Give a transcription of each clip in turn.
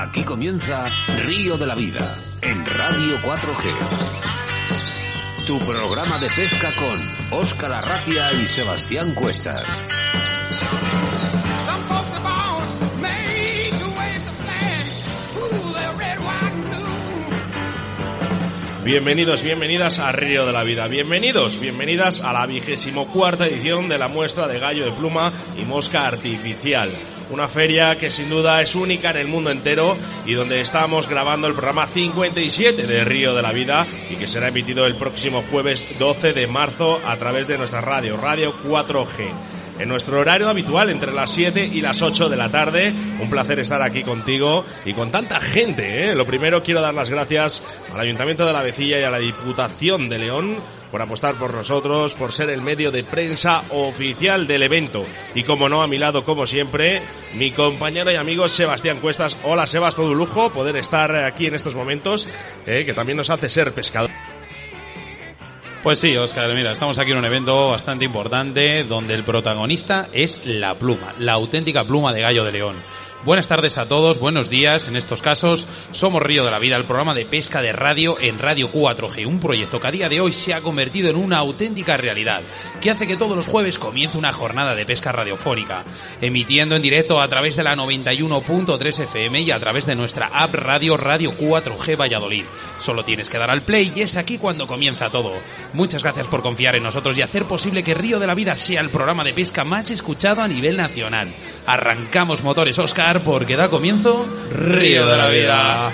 Aquí comienza Río de la Vida en Radio 4G. Tu programa de pesca con Óscar Arratia y Sebastián Cuestas. Bienvenidos, bienvenidas a Río de la Vida. Bienvenidos, bienvenidas a la vigésimo cuarta edición de la muestra de gallo de pluma y mosca artificial. Una feria que sin duda es única en el mundo entero y donde estamos grabando el programa 57 de Río de la Vida y que será emitido el próximo jueves 12 de marzo a través de nuestra radio, Radio 4G en nuestro horario habitual entre las 7 y las 8 de la tarde. Un placer estar aquí contigo y con tanta gente. ¿eh? Lo primero quiero dar las gracias al Ayuntamiento de la Vecilla y a la Diputación de León por apostar por nosotros, por ser el medio de prensa oficial del evento. Y como no, a mi lado, como siempre, mi compañero y amigo Sebastián Cuestas. Hola Sebas, todo un lujo poder estar aquí en estos momentos, ¿eh? que también nos hace ser pescador. Pues sí, Oscar, mira, estamos aquí en un evento bastante importante donde el protagonista es la pluma, la auténtica pluma de gallo de león. Buenas tardes a todos, buenos días. En estos casos, somos Río de la Vida, el programa de pesca de radio en Radio 4G, un proyecto que a día de hoy se ha convertido en una auténtica realidad, que hace que todos los jueves comience una jornada de pesca radiofónica, emitiendo en directo a través de la 91.3 FM y a través de nuestra app Radio Radio 4G Valladolid. Solo tienes que dar al play y es aquí cuando comienza todo. Muchas gracias por confiar en nosotros y hacer posible que Río de la Vida sea el programa de pesca más escuchado a nivel nacional. Arrancamos motores, Oscar porque da comienzo Río de la Vida.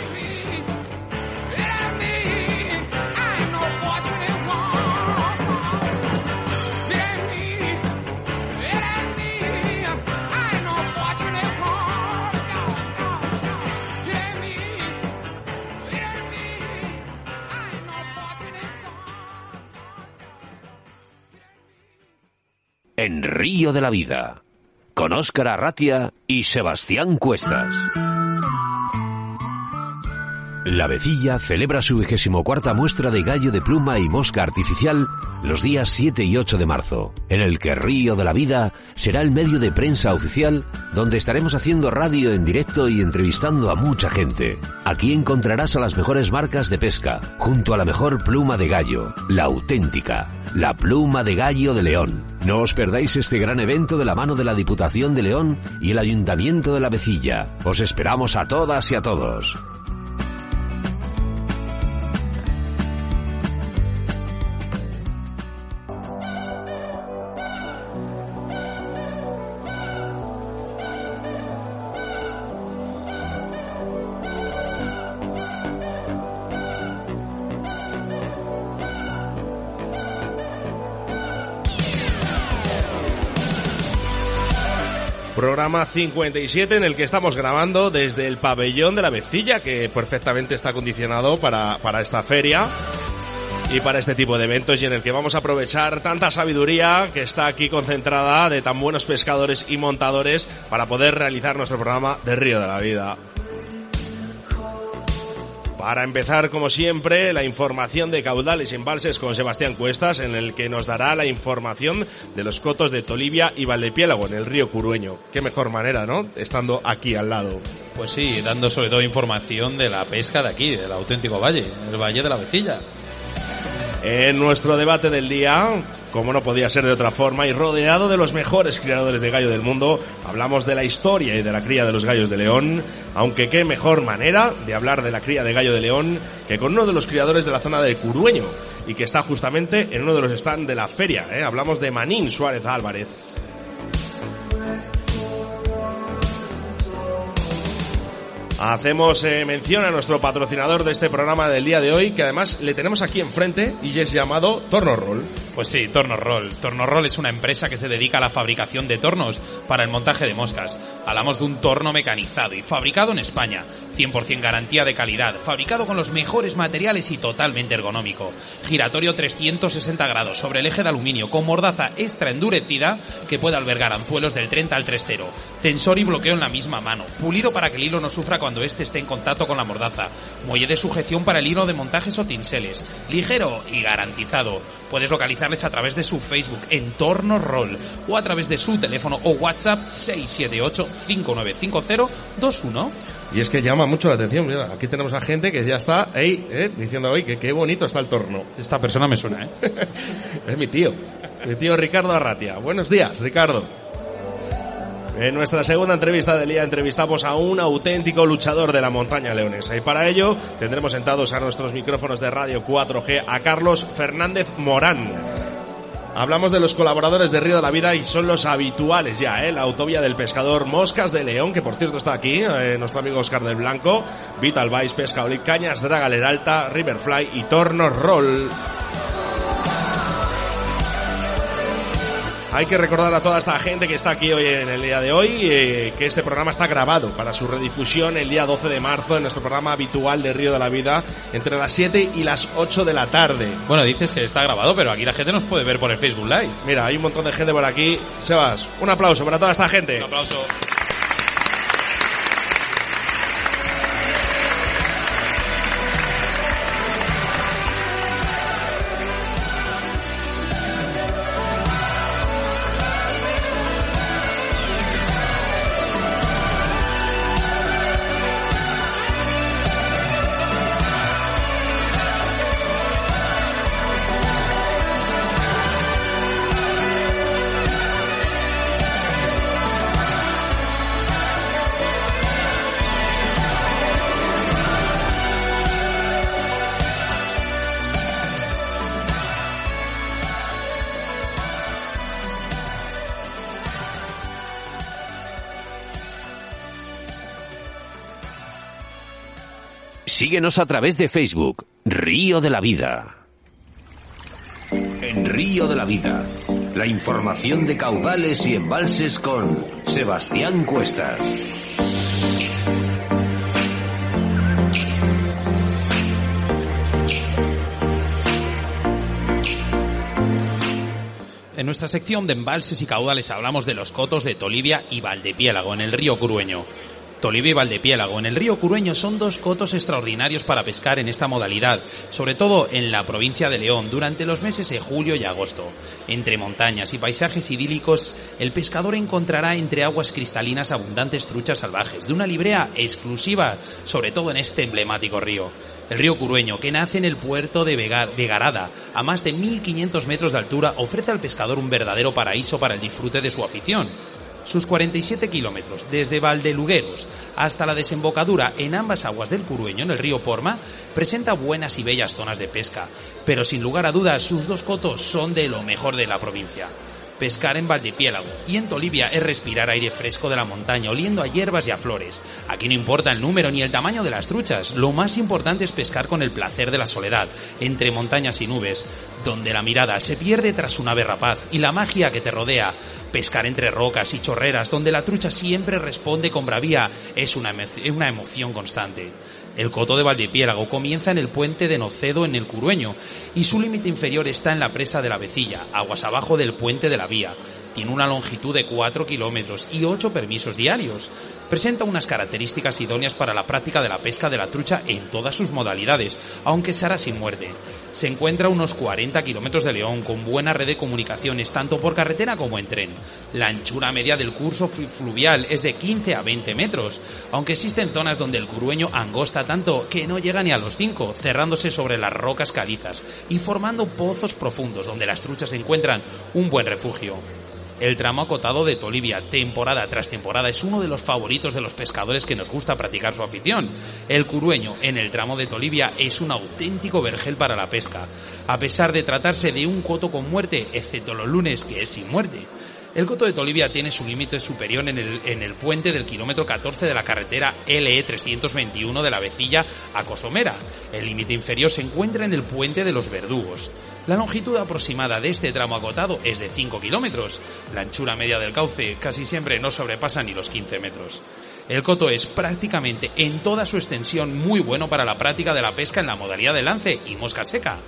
En Río de la Vida con Óscar Arratia y Sebastián Cuestas. La Vecilla celebra su vigésimo cuarta muestra de gallo de pluma y mosca artificial los días 7 y 8 de marzo, en el que Río de la Vida será el medio de prensa oficial donde estaremos haciendo radio en directo y entrevistando a mucha gente. Aquí encontrarás a las mejores marcas de pesca, junto a la mejor pluma de gallo, la auténtica, la pluma de gallo de León. No os perdáis este gran evento de la mano de la Diputación de León y el Ayuntamiento de la Vecilla. Os esperamos a todas y a todos. Programa 57 en el que estamos grabando desde el pabellón de la Vecilla, que perfectamente está acondicionado para, para esta feria y para este tipo de eventos y en el que vamos a aprovechar tanta sabiduría que está aquí concentrada de tan buenos pescadores y montadores para poder realizar nuestro programa de Río de la Vida. Para empezar, como siempre, la información de caudales y embalses con Sebastián Cuestas, en el que nos dará la información de los cotos de Tolivia y Valdepiélago, en el río Curueño. Qué mejor manera, ¿no? Estando aquí al lado. Pues sí, dando sobre todo información de la pesca de aquí, del auténtico valle, el Valle de la Vecilla. En nuestro debate del día, como no podía ser de otra forma, y rodeado de los mejores criadores de gallo del mundo, hablamos de la historia y de la cría de los gallos de león, aunque qué mejor manera de hablar de la cría de gallo de león que con uno de los criadores de la zona de Curueño, y que está justamente en uno de los stands de la feria. ¿eh? Hablamos de Manín Suárez Álvarez. Hacemos eh, mención a nuestro patrocinador de este programa del día de hoy, que además le tenemos aquí enfrente y es llamado Torno Roll. Pues sí, Torno Roll. Torno Roll es una empresa que se dedica a la fabricación de tornos para el montaje de moscas. Hablamos de un torno mecanizado y fabricado en España. 100% garantía de calidad, fabricado con los mejores materiales y totalmente ergonómico. Giratorio 360 grados sobre el eje de aluminio con mordaza extra endurecida que puede albergar anzuelos del 30 al 3.0. Tensor y bloqueo en la misma mano. Pulido para que el hilo no sufra cuando éste esté en contacto con la mordaza. Muelle de sujeción para el hilo de montajes o tinseles. Ligero y garantizado. Puedes localizarles a través de su Facebook, Entorno Roll, o a través de su teléfono o WhatsApp 678-595021. Y es que llama mucho la atención. Mira, aquí tenemos a gente que ya está ahí, ¿eh? diciendo hoy que qué bonito está el torno. Esta persona me suena, ¿eh? es mi tío, mi tío Ricardo Arratia. Buenos días, Ricardo. En nuestra segunda entrevista del día entrevistamos a un auténtico luchador de la montaña leonesa y para ello tendremos sentados a nuestros micrófonos de Radio 4G a Carlos Fernández Morán. Hablamos de los colaboradores de Río de la Vida y son los habituales ya, ¿eh? la autovía del pescador Moscas de León, que por cierto está aquí, eh, nuestro amigo Oscar del Blanco, Vital Vice, Pesca Cañas, Draga Alta, Riverfly y Torno Roll. Hay que recordar a toda esta gente que está aquí hoy en el día de hoy eh, que este programa está grabado para su redifusión el día 12 de marzo en nuestro programa habitual de Río de la Vida entre las 7 y las 8 de la tarde. Bueno, dices que está grabado, pero aquí la gente nos puede ver por el Facebook Live. Mira, hay un montón de gente por aquí. Sebas, un aplauso para toda esta gente. Un aplauso. Síguenos a través de Facebook, Río de la Vida. En Río de la Vida, la información de caudales y embalses con Sebastián Cuestas. En nuestra sección de embalses y caudales hablamos de los cotos de Tolivia y Valdepiélago en el río Curueño. Tolivia y Valdepiélago en el río Curueño son dos cotos extraordinarios para pescar en esta modalidad, sobre todo en la provincia de León durante los meses de julio y agosto. Entre montañas y paisajes idílicos, el pescador encontrará entre aguas cristalinas abundantes truchas salvajes, de una librea exclusiva, sobre todo en este emblemático río. El río Curueño, que nace en el puerto de Vegarada, a más de 1500 metros de altura, ofrece al pescador un verdadero paraíso para el disfrute de su afición sus 47 kilómetros desde Valdelugueros hasta la desembocadura en ambas aguas del Curueño, en el río Porma, presenta buenas y bellas zonas de pesca, pero sin lugar a dudas sus dos cotos son de lo mejor de la provincia pescar en Valdepiélago y en Tolivia es respirar aire fresco de la montaña, oliendo a hierbas y a flores. Aquí no importa el número ni el tamaño de las truchas, lo más importante es pescar con el placer de la soledad, entre montañas y nubes, donde la mirada se pierde tras una rapaz y la magia que te rodea. Pescar entre rocas y chorreras, donde la trucha siempre responde con bravía, es una emoción constante. El coto de Valdepiélago comienza en el puente de Nocedo en el Curueño y su límite inferior está en la presa de la Vecilla, aguas abajo del puente de la Vía. Tiene una longitud de 4 kilómetros y 8 permisos diarios. Presenta unas características idóneas para la práctica de la pesca de la trucha en todas sus modalidades, aunque se hará sin muerte. Se encuentra a unos 40 kilómetros de León, con buena red de comunicaciones, tanto por carretera como en tren. La anchura media del curso fluvial es de 15 a 20 metros, aunque existen zonas donde el curueño angosta tanto que no llega ni a los 5, cerrándose sobre las rocas calizas y formando pozos profundos donde las truchas encuentran un buen refugio. El tramo acotado de Tolivia, temporada tras temporada, es uno de los favoritos de los pescadores que nos gusta practicar su afición. El curueño en el tramo de Tolivia es un auténtico vergel para la pesca, a pesar de tratarse de un coto con muerte, excepto los lunes que es sin muerte. El Coto de Tolivia tiene su límite superior en el, en el, puente del kilómetro 14 de la carretera LE 321 de la Vecilla a Cosomera. El límite inferior se encuentra en el puente de los Verdugos. La longitud aproximada de este tramo acotado es de 5 kilómetros. La anchura media del cauce casi siempre no sobrepasa ni los 15 metros. El coto es prácticamente en toda su extensión muy bueno para la práctica de la pesca en la modalidad de lance y mosca seca.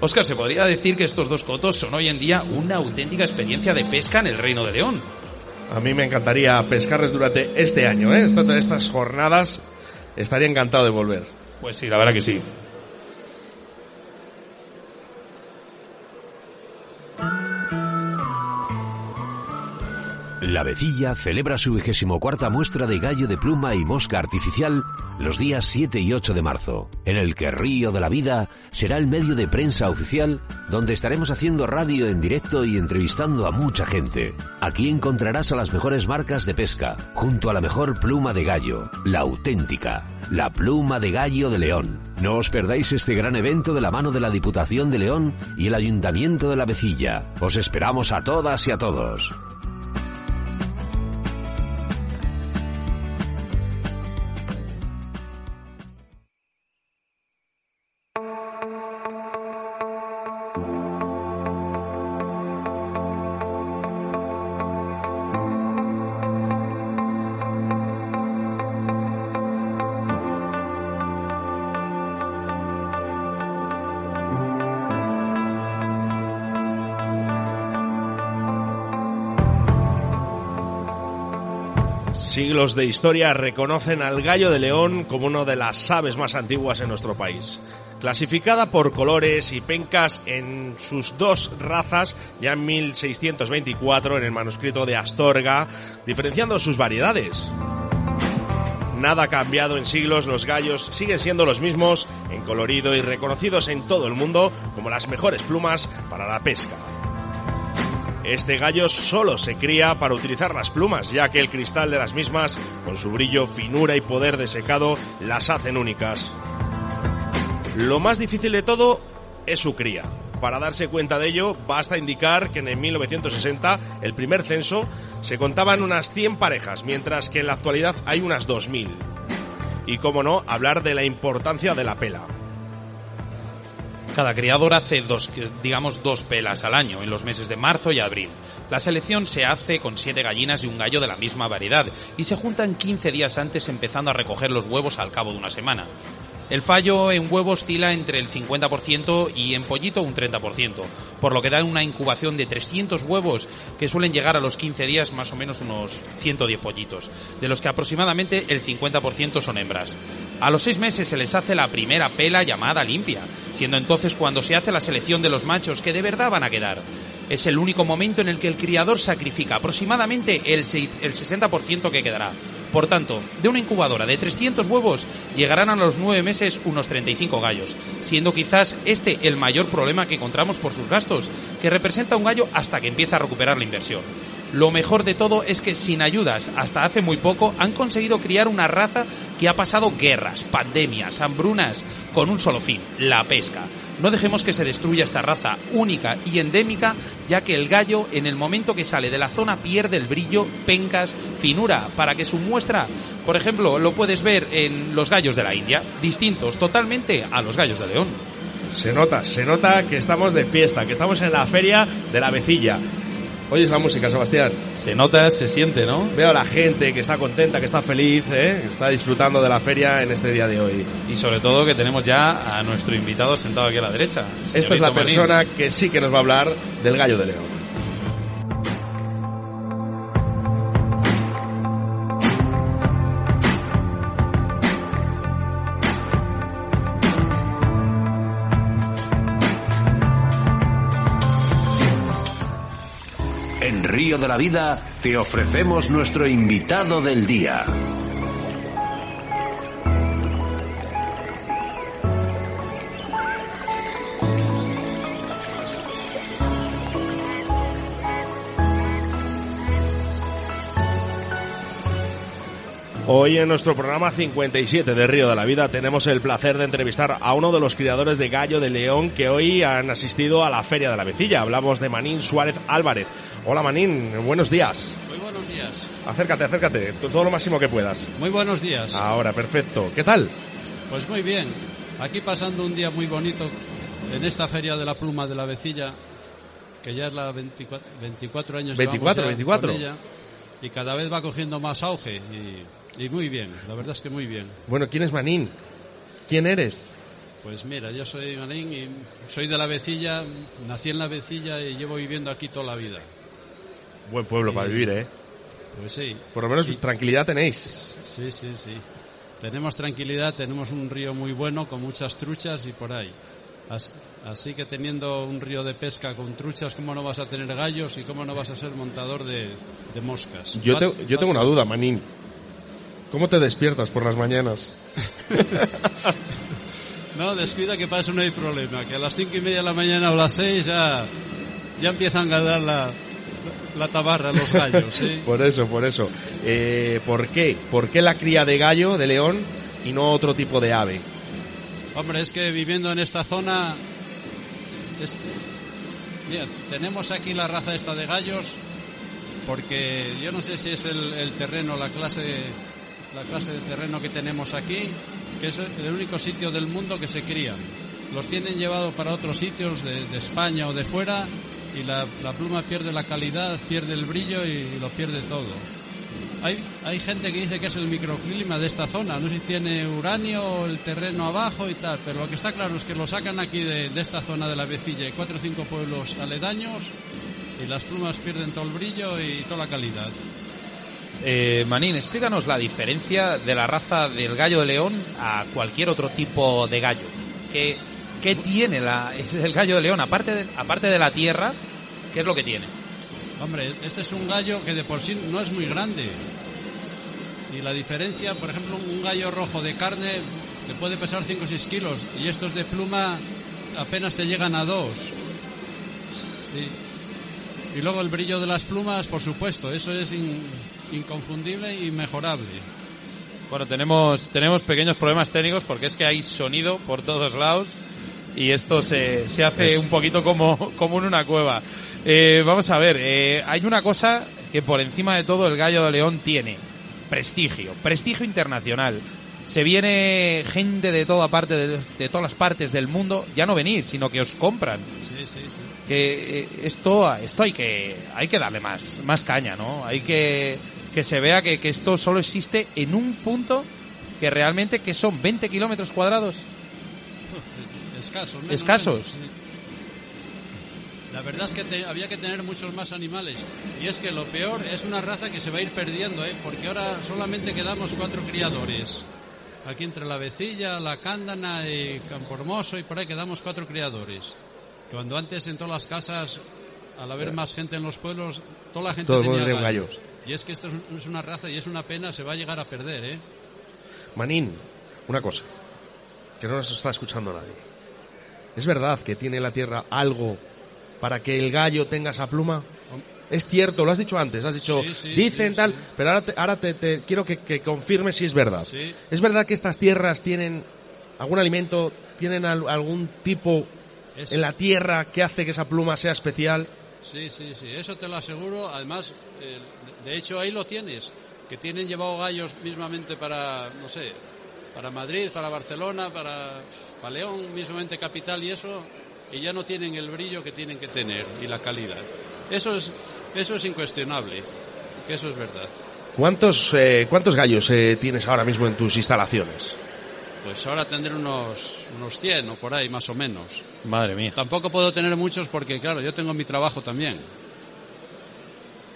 Oscar, ¿se podría decir que estos dos cotos son hoy en día una auténtica experiencia de pesca en el Reino de León? A mí me encantaría pescarles durante este año, ¿eh? estas jornadas. Estaría encantado de volver. Pues sí, la verdad que sí. La Vecilla celebra su vigésimo cuarta muestra de gallo de pluma y mosca artificial los días 7 y 8 de marzo, en el que Río de la Vida será el medio de prensa oficial donde estaremos haciendo radio en directo y entrevistando a mucha gente. Aquí encontrarás a las mejores marcas de pesca, junto a la mejor pluma de gallo, la auténtica, la pluma de gallo de León. No os perdáis este gran evento de la mano de la Diputación de León y el Ayuntamiento de la Vecilla. Os esperamos a todas y a todos. Siglos de historia reconocen al gallo de león como una de las aves más antiguas en nuestro país. Clasificada por colores y pencas en sus dos razas ya en 1624 en el manuscrito de Astorga, diferenciando sus variedades. Nada ha cambiado en siglos, los gallos siguen siendo los mismos en colorido y reconocidos en todo el mundo como las mejores plumas para la pesca. Este gallo solo se cría para utilizar las plumas, ya que el cristal de las mismas, con su brillo, finura y poder de secado, las hacen únicas. Lo más difícil de todo es su cría. Para darse cuenta de ello, basta indicar que en 1960, el primer censo, se contaban unas 100 parejas, mientras que en la actualidad hay unas 2.000. Y cómo no, hablar de la importancia de la pela. Cada criador hace dos, digamos, dos pelas al año, en los meses de marzo y abril. La selección se hace con siete gallinas y un gallo de la misma variedad, y se juntan 15 días antes empezando a recoger los huevos al cabo de una semana. El fallo en huevo oscila entre el 50% y en pollito un 30%, por lo que da una incubación de 300 huevos que suelen llegar a los 15 días más o menos unos 110 pollitos, de los que aproximadamente el 50% son hembras. A los seis meses se les hace la primera pela llamada limpia, siendo entonces cuando se hace la selección de los machos que de verdad van a quedar. Es el único momento en el que el criador sacrifica aproximadamente el, el 60% que quedará. Por tanto, de una incubadora de 300 huevos llegarán a los nueve meses unos 35 gallos, siendo quizás este el mayor problema que encontramos por sus gastos, que representa un gallo hasta que empieza a recuperar la inversión. Lo mejor de todo es que sin ayudas, hasta hace muy poco, han conseguido criar una raza que ha pasado guerras, pandemias, hambrunas, con un solo fin, la pesca. No dejemos que se destruya esta raza única y endémica, ya que el gallo, en el momento que sale de la zona, pierde el brillo, pencas, finura, para que su muestra, por ejemplo, lo puedes ver en los gallos de la India, distintos totalmente a los gallos de León. Se nota, se nota que estamos de fiesta, que estamos en la feria de la vecilla. Oyes la música, Sebastián. Se nota, se siente, ¿no? Veo a la gente que está contenta, que está feliz, ¿eh? que está disfrutando de la feria en este día de hoy. Y sobre todo que tenemos ya a nuestro invitado sentado aquí a la derecha. Esta es la Manín. persona que sí que nos va a hablar del gallo de león. De la Vida te ofrecemos nuestro invitado del día. Hoy en nuestro programa 57 de Río de la Vida tenemos el placer de entrevistar a uno de los criadores de gallo de león que hoy han asistido a la Feria de la Vecilla. Hablamos de Manín Suárez Álvarez. Hola Manín, buenos días. Muy buenos días. Acércate, acércate, todo lo máximo que puedas. Muy buenos días. Ahora, perfecto. ¿Qué tal? Pues muy bien. Aquí pasando un día muy bonito en esta Feria de la Pluma de la Vecilla, que ya es la 24, 24 años 24, llevamos ya 24. con ella, y cada vez va cogiendo más auge y, y muy bien, la verdad es que muy bien. Bueno, ¿quién es Manín? ¿Quién eres? Pues mira, yo soy Manín y soy de la Vecilla, nací en la Vecilla y llevo viviendo aquí toda la vida. Buen pueblo para vivir, ¿eh? Pues sí. Por lo menos Y- tranquilidad tenéis. Sí, sí, sí. Tenemos tranquilidad, tenemos un río muy bueno con muchas truchas y por ahí. As- Así que teniendo un río de pesca con truchas, ¿cómo no vas a tener gallos y cómo no vas a ser montador de, de moscas? Yo, te- yo tengo una duda, Manín. ¿Cómo te despiertas por las mañanas? No, descuida que para eso no hay problema, que a las cinco y media de la mañana o las seis ya, ya empiezan a dar la, la tabarra los gallos, ¿sí? Por eso, por eso. Eh, ¿Por qué? ¿Por qué la cría de gallo, de león, y no otro tipo de ave? Hombre, es que viviendo en esta zona, es- mira, tenemos aquí la raza esta de gallos, porque yo no sé si es el, el terreno, la clase, la clase de terreno que tenemos aquí, que es el único sitio del mundo que se crían. Los tienen llevado para otros sitios de, de España o de fuera y la, pluma pierde la calidad, pierde el brillo y lo pierde todo. Hay, hay gente que dice que es el microclima de esta zona, no sé si tiene uranio el terreno abajo y tal, pero lo que está claro es que lo sacan aquí de, esta zona de la Vecilla y cuatro o cinco pueblos aledaños y las plumas pierden todo el brillo y toda la calidad. Eh, Manín, explícanos la diferencia de la raza del gallo de león a cualquier otro tipo de gallo. ¿Qué, qué tiene la, el gallo de león? Aparte de, aparte de la tierra, ¿qué es lo que tiene? Hombre, este es un gallo que de por sí no es muy grande. Y la diferencia, por ejemplo, un gallo rojo de carne te puede pesar 5 o 6 kilos y estos de pluma apenas te llegan a 2. Y, y luego el brillo de las plumas, por supuesto, eso es in- inconfundible y mejorable. Bueno, tenemos, tenemos pequeños problemas técnicos porque es que hay sonido por todos lados y esto se, se hace un poquito como, como en una cueva. Eh, vamos a ver, eh, hay una cosa que por encima de todo el gallo de león tiene. Prestigio, prestigio internacional. Se viene gente de toda parte, de, de todas las partes del mundo, ya no venir, sino que os compran. Sí, sí, sí. Que eh, esto, esto hay que, hay que darle más, más caña, ¿no? Hay que, que se vea que, que esto solo existe en un punto que realmente que son 20 kilómetros cuadrados. Escasos. menos, Escasos. menos, sí. La verdad es que te- había que tener muchos más animales. Y es que lo peor es una raza que se va a ir perdiendo, ¿eh? porque ahora solamente quedamos cuatro criadores. Aquí entre la vecilla, la cándana y Campormoso y por ahí quedamos cuatro criadores. Cuando antes en todas las casas, al haber más gente en los pueblos, toda la gente Todo tenía gallos. gallos. Y es que esto es- es una raza y es una pena, se va a llegar a perder, ¿eh? Manín, una cosa, que no nos está escuchando nadie. ¿Es verdad que tiene la tierra algo para que el gallo tenga esa pluma? Es cierto, lo has dicho antes, has dicho, Sí, sí, dicen sí, tal, pero ahora, te, ahora te, te quiero que, que confirmes si es verdad. ¿Es verdad que estas tierras tienen algún alimento, tienen al- algún tipo Es- en la tierra que hace que esa pluma sea especial? Sí, sí, sí, eso te lo aseguro. Además, eh, de hecho ahí lo tienes, que tienen llevado gallos mismamente para, no sé, para Madrid, para Barcelona, para, para León, mismamente capital y eso, y ya no tienen el brillo que tienen que tener y la calidad. Eso es, eso es incuestionable, que eso es verdad. ¿Cuántos, eh, cuántos gallos eh, tienes ahora mismo en tus instalaciones? Pues ahora tendré unos, unos 100 o por ahí, más o menos. Madre mía. Tampoco puedo tener muchos porque, claro, yo tengo mi trabajo también.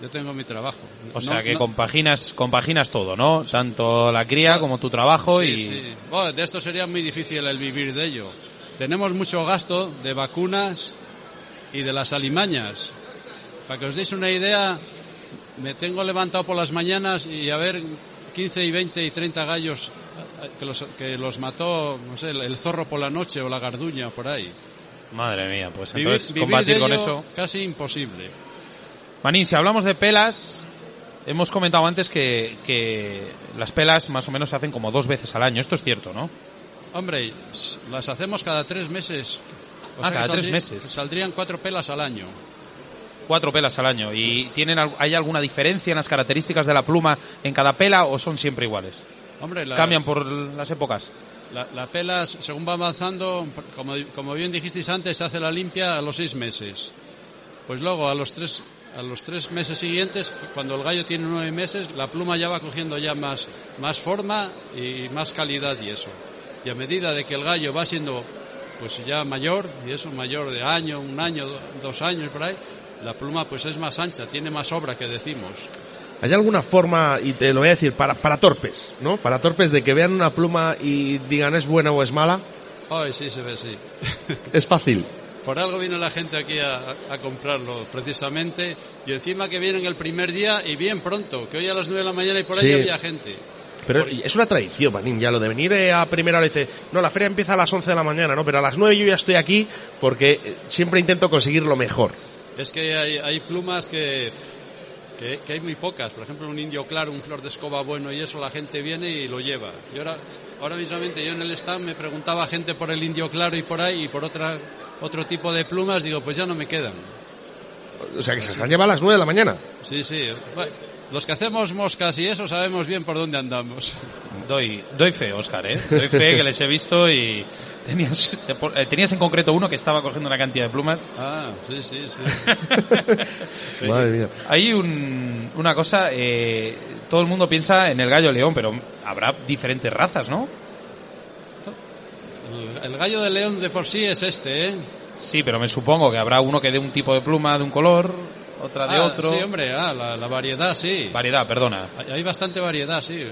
Yo tengo mi trabajo. O No- sea que no- compaginas, compaginas todo, ¿no? Tanto la cría como tu trabajo Sí, y... sí. Bueno, de esto sería muy difícil el vivir de ello. Tenemos mucho gasto de vacunas y de las alimañas. Para que os deis una idea, me tengo levantado por las mañanas y a ver 15 y 20 y 30 gallos eh, que los, que los mató, no sé, el- zorro por la noche o la garduña por ahí. Madre mía, pues entonces vivir combatir de con eso... casi imposible. Manín, si hablamos de pelas, hemos comentado antes que, que las pelas más o menos se hacen como dos veces al año. Esto es cierto, ¿no? Hombre, las hacemos cada tres meses. Ah, cada que tres meses. Saldrían cuatro pelas al año. Cuatro pelas al año. ¿Y tienen hay alguna diferencia en las características de la pluma en cada pela o son siempre iguales? Hombre, la, ¿Cambian por las épocas? La, la pela, según va avanzando, como, como bien dijisteis antes, se hace la limpia a los seis meses. Pues luego, a los tres, a los tres meses siguientes, cuando el gallo tiene nueve meses, la pluma ya va cogiendo ya más, más forma y más calidad y eso. Y a medida de que el gallo va siendo pues ya mayor, y eso mayor de año, un año, do- dos años por ahí, la pluma pues es más ancha, tiene más obra que decimos. ¿Hay alguna forma, y te lo voy a decir, para, para torpes, ¿no? Para torpes de que vean una pluma y digan es buena o es mala? Ay, sí, se ve, sí. Es fácil. Por algo viene la gente aquí a, a comprarlo, precisamente. Y encima que vienen el primer día y bien pronto, que hoy a las 9 de la mañana y por ahí Sí. había gente. Pero Por- es una tradición, Manín, ya lo de venir eh, a primera hora y dice, no, la feria empieza a las 11 de la mañana, ¿no? Pero a las 9 yo ya estoy aquí porque eh, siempre intento conseguir lo mejor. Es que hay, hay plumas que, que, que hay muy pocas. Por ejemplo, un indio claro, un flor de escoba bueno y eso, la gente viene y lo lleva. Y ahora, ahora mismamente yo en el stand me preguntaba gente por el indio claro y por ahí y por otra, otro tipo de plumas, digo, pues ya no me quedan. O sea, que se las lleva a las 9 de la mañana. Sí, sí. Bueno, los que hacemos moscas y eso sabemos bien por dónde andamos. Doy, doy fe, Oscar, ¿eh? Doy fe que les he visto y tenías, eh, tenías en concreto uno que estaba cogiendo una cantidad de plumas. Ah, sí, sí, sí. Madre mía. Hay un- una cosa, eh, todo el mundo piensa en el gallo león, pero habrá diferentes razas, ¿no? El, el gallo de león de por sí es este, ¿eh? Sí, pero me supongo que habrá uno que dé un tipo de pluma de un color, otra de Ah, otro. Sí, hombre, ah, la, la variedad, sí. Variedad, perdona. Hay- Hay bastante variedad, sí.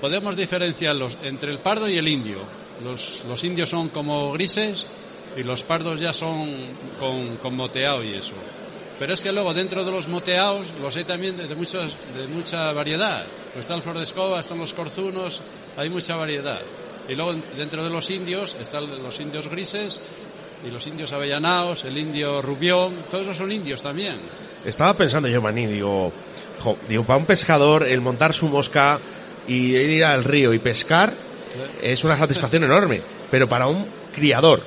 Podemos diferenciarlos entre el pardo y el indio. Los, los indios son como grises y los pardos ya son con, con moteado y eso. Pero es que luego dentro de los moteados los hay también de, muchas, de mucha variedad. Pues está el flor de escoba, están los corzunos, hay mucha variedad. Y luego dentro de los indios están los indios grises y los indios avellanaos, el indio rubión, todos esos son indios también. Estaba pensando yo, Manín, digo, jo, digo, para un pescador el montar su mosca y ir al río y pescar es una satisfacción enorme. Pero para un criador,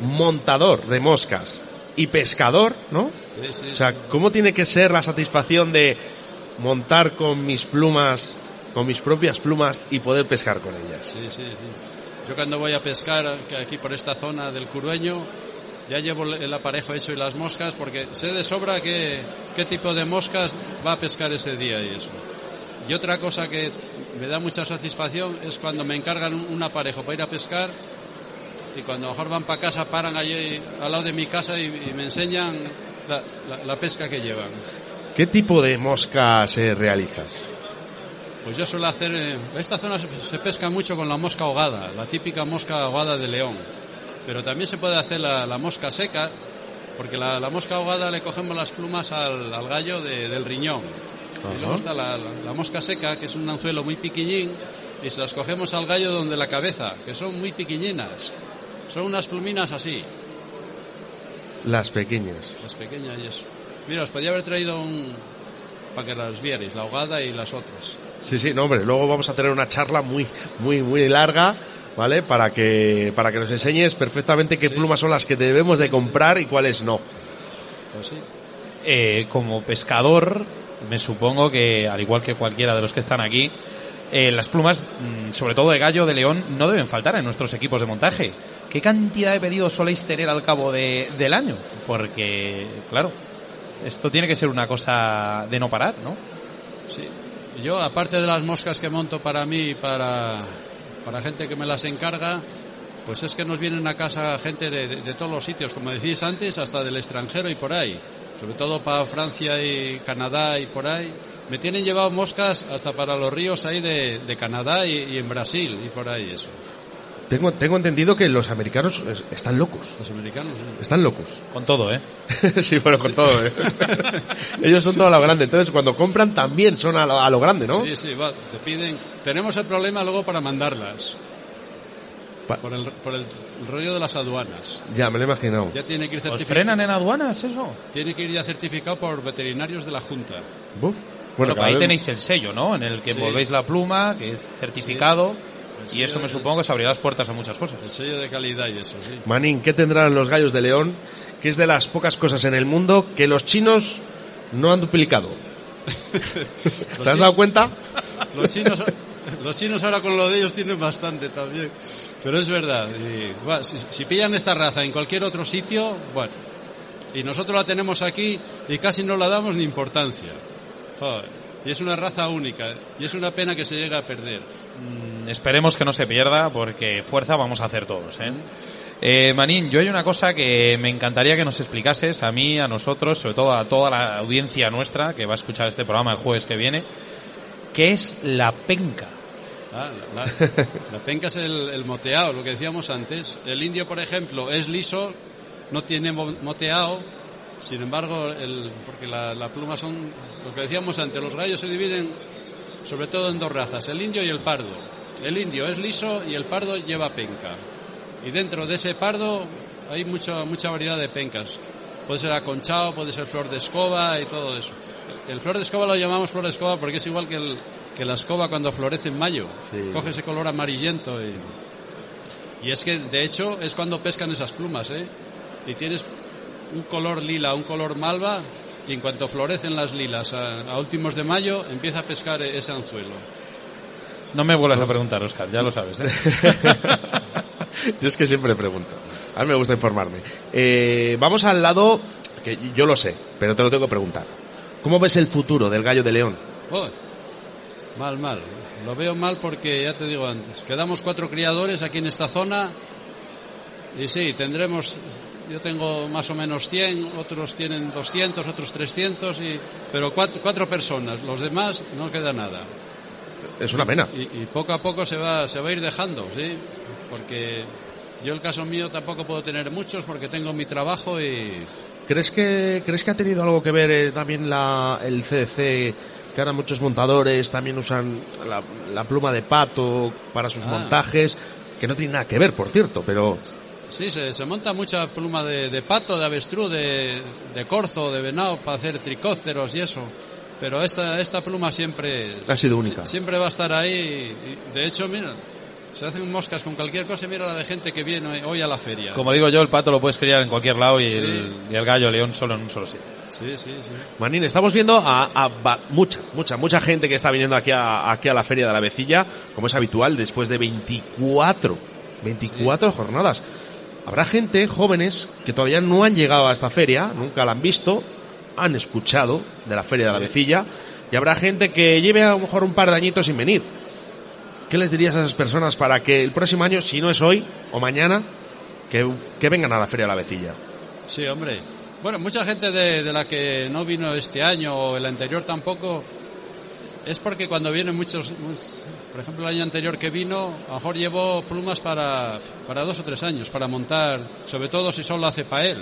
montador de moscas y pescador, ¿no? Sí, sí, O sea, ¿cómo tiene que ser la satisfacción de montar con mis plumas, con mis propias plumas y poder pescar con ellas? Sí, sí, sí. Yo cuando voy a pescar aquí por esta zona del Curueño, ya llevo el aparejo hecho y las moscas porque sé de sobra qué, qué tipo de moscas va a pescar ese día y eso. Y otra cosa que me da mucha satisfacción es cuando me encargan un un aparejo para ir a pescar y cuando a lo mejor van para casa paran allí al lado de mi casa y, y me enseñan la, la- la pesca que llevan. ¿Qué tipo de moscas eh, realizas? Pues yo suelo hacer. eh, esta zona se, se pesca mucho con la mosca ahogada, la típica mosca ahogada de león. Pero también se puede hacer la, la mosca seca, porque la, la mosca ahogada le cogemos las plumas al, al gallo de- del riñón. Y luego está la mosca seca, que es un anzuelo muy piquiñín, y se las cogemos al gallo donde la cabeza, que son muy piquiñinas. Son unas pluminas así, Las pequeñas. las pequeñas y eso. Mira, os podía haber traído un. Para que las vierais, la ahogada y las otras. Sí, sí, no, hombre, luego vamos a tener una charla muy, muy, muy larga, ¿vale? Para que, para que nos enseñes perfectamente qué Sí, plumas sí. son las que debemos de comprar y cuáles no. Pues sí. Eh, como pescador, me supongo que, al igual que cualquiera de los que están aquí, eh, las plumas, mm, sobre todo de gallo, de león, no deben faltar en nuestros equipos de montaje. ¿Qué cantidad de pedidos soléis tener al cabo de- del año? Porque, claro, esto tiene que ser una cosa de no parar, ¿no? Sí. Yo, aparte de las moscas que monto para mí y para, para gente que me las encarga, pues es que nos vienen a casa gente de, de- de todos los sitios, como decís antes, hasta del extranjero y por ahí. Sobre todo para Francia y Canadá y por ahí. Me tienen llevado moscas hasta para los ríos ahí de, de Canadá y, y en Brasil y por ahí eso. Tengo, tengo entendido que los americanos es- están locos. Los americanos. ¿no? Están locos. Con todo, ¿eh? sí, bueno, con todo, ¿eh? Ellos son todo a lo grande. Entonces, cuando compran también son a lo, a lo grande, ¿no? Sí, sí, va, te piden. Tenemos el problema luego para mandarlas. Pa- Por el, por el rollo de las aduanas. Ya, me lo he imaginado. Ya tiene que ir ¿Os certificado. frenan en aduanas eso? Tiene que ir ya certificado por veterinarios de la Junta. Buf. Bueno, ahí vez- tenéis el sello, ¿no? En el que Sí. envolvéis la pluma, que es certificado, Sí. Y eso me supongo que os abrirá las puertas a muchas cosas. El sello de calidad y eso, sí. Manín, ¿qué tendrán los gallos de león? Que es de las pocas cosas en el mundo que los chinos no han duplicado. ¿Te has dado cuenta? Los chinos, los chinos ahora con lo de ellos tienen bastante también. Pero es verdad. y, bueno, si, si pillan esta raza en cualquier otro sitio, bueno. Y nosotros la tenemos aquí y casi no la damos ni importancia. Joder. Y es una raza única. Y es una pena que se llegue a perder. Esperemos que no se pierda, porque fuerza vamos a hacer todos, ¿eh? Eh, Manín, yo hay una cosa que me encantaría que nos explicases a mí, a nosotros, sobre todo a toda la audiencia nuestra que va a escuchar este programa el jueves que viene, ¿qué es la penca? Ah, la, penca es el, moteado, lo que decíamos antes. El indio, por ejemplo, es liso, no tiene mo- moteado. Sin embargo, el, porque la, la pluma son, lo que decíamos antes, los gallos se dividen sobre todo en dos razas, el indio y el pardo. El indio es liso y el pardo lleva penca. Y dentro de ese pardo hay mucha, mucha variedad de pencas. Puede ser aconchado, puede ser flor de escoba y todo eso. El flor de escoba lo llamamos flor de escoba porque es igual que, el- que la escoba cuando florece en mayo. Sí. Coge ese color amarillento. Y, y es que, de hecho, es cuando pescan esas plumas, ¿eh? Y tienes un color lila, un color malva, y en cuanto florecen las lilas a, a últimos de mayo, empieza a pescar ese anzuelo. No me vuelvas a preguntar, Oscar, ya lo sabes. ¿eh? Yo es que siempre pregunto. A mí me gusta informarme. Eh, vamos al lado, que yo lo sé, pero te lo tengo que preguntar. ¿Cómo ves el futuro del gallo de León? Oh, mal, mal. Lo veo mal porque, ya te digo antes, quedamos cuatro criadores aquí en esta zona y sí, tendremos, yo tengo más o menos 100, otros tienen 200, otros 300, y, pero cuatro, cuatro personas, los demás no queda nada. Es una pena. Y, y poco a poco se va, se va a ir dejando, ¿sí? Porque yo el caso mío tampoco puedo tener muchos porque tengo mi trabajo y... ¿Crees que, ¿crees que ha tenido algo que ver eh, también la, el CDC? Que ahora muchos montadores también usan la, la pluma de pato para sus Ah. montajes, que no tiene nada que ver, por cierto, pero Sí, se, se monta mucha pluma de, de pato, de avestruz, de, de corzo, de venado para hacer tricópteros y eso. Pero esta, esta pluma siempre... ha sido única. sie- Siempre va a estar ahí. y- y de hecho, mira, se hacen moscas con cualquier cosa. Mira la de gente que viene hoy a la feria. Como digo yo, el pato lo puedes criar en cualquier lado y, Sí. el, y el gallo león solo en un solo sitio. Sí, sí, sí. Manín, estamos viendo a, mucha, mucha, mucha gente que está viniendo aquí a, aquí a la Feria de la Vecilla, como es habitual, después de 24, 24 jornadas. Habrá gente, jóvenes, que todavía no han llegado a esta feria, nunca la han visto, han escuchado de la Feria de la Vecilla, y habrá gente que lleve a lo mejor un par de añitos sin venir. ¿Qué les dirías a esas personas para que el próximo año, si no es hoy o mañana, que, que vengan a la Feria de la Vecilla? Sí, hombre. Bueno, mucha gente de, de la que no vino este año o el anterior tampoco, es porque cuando vienen muchos, por ejemplo el año anterior que vino, a lo mejor llevó plumas para, para dos o tres años, para montar, sobre todo si solo hace para él.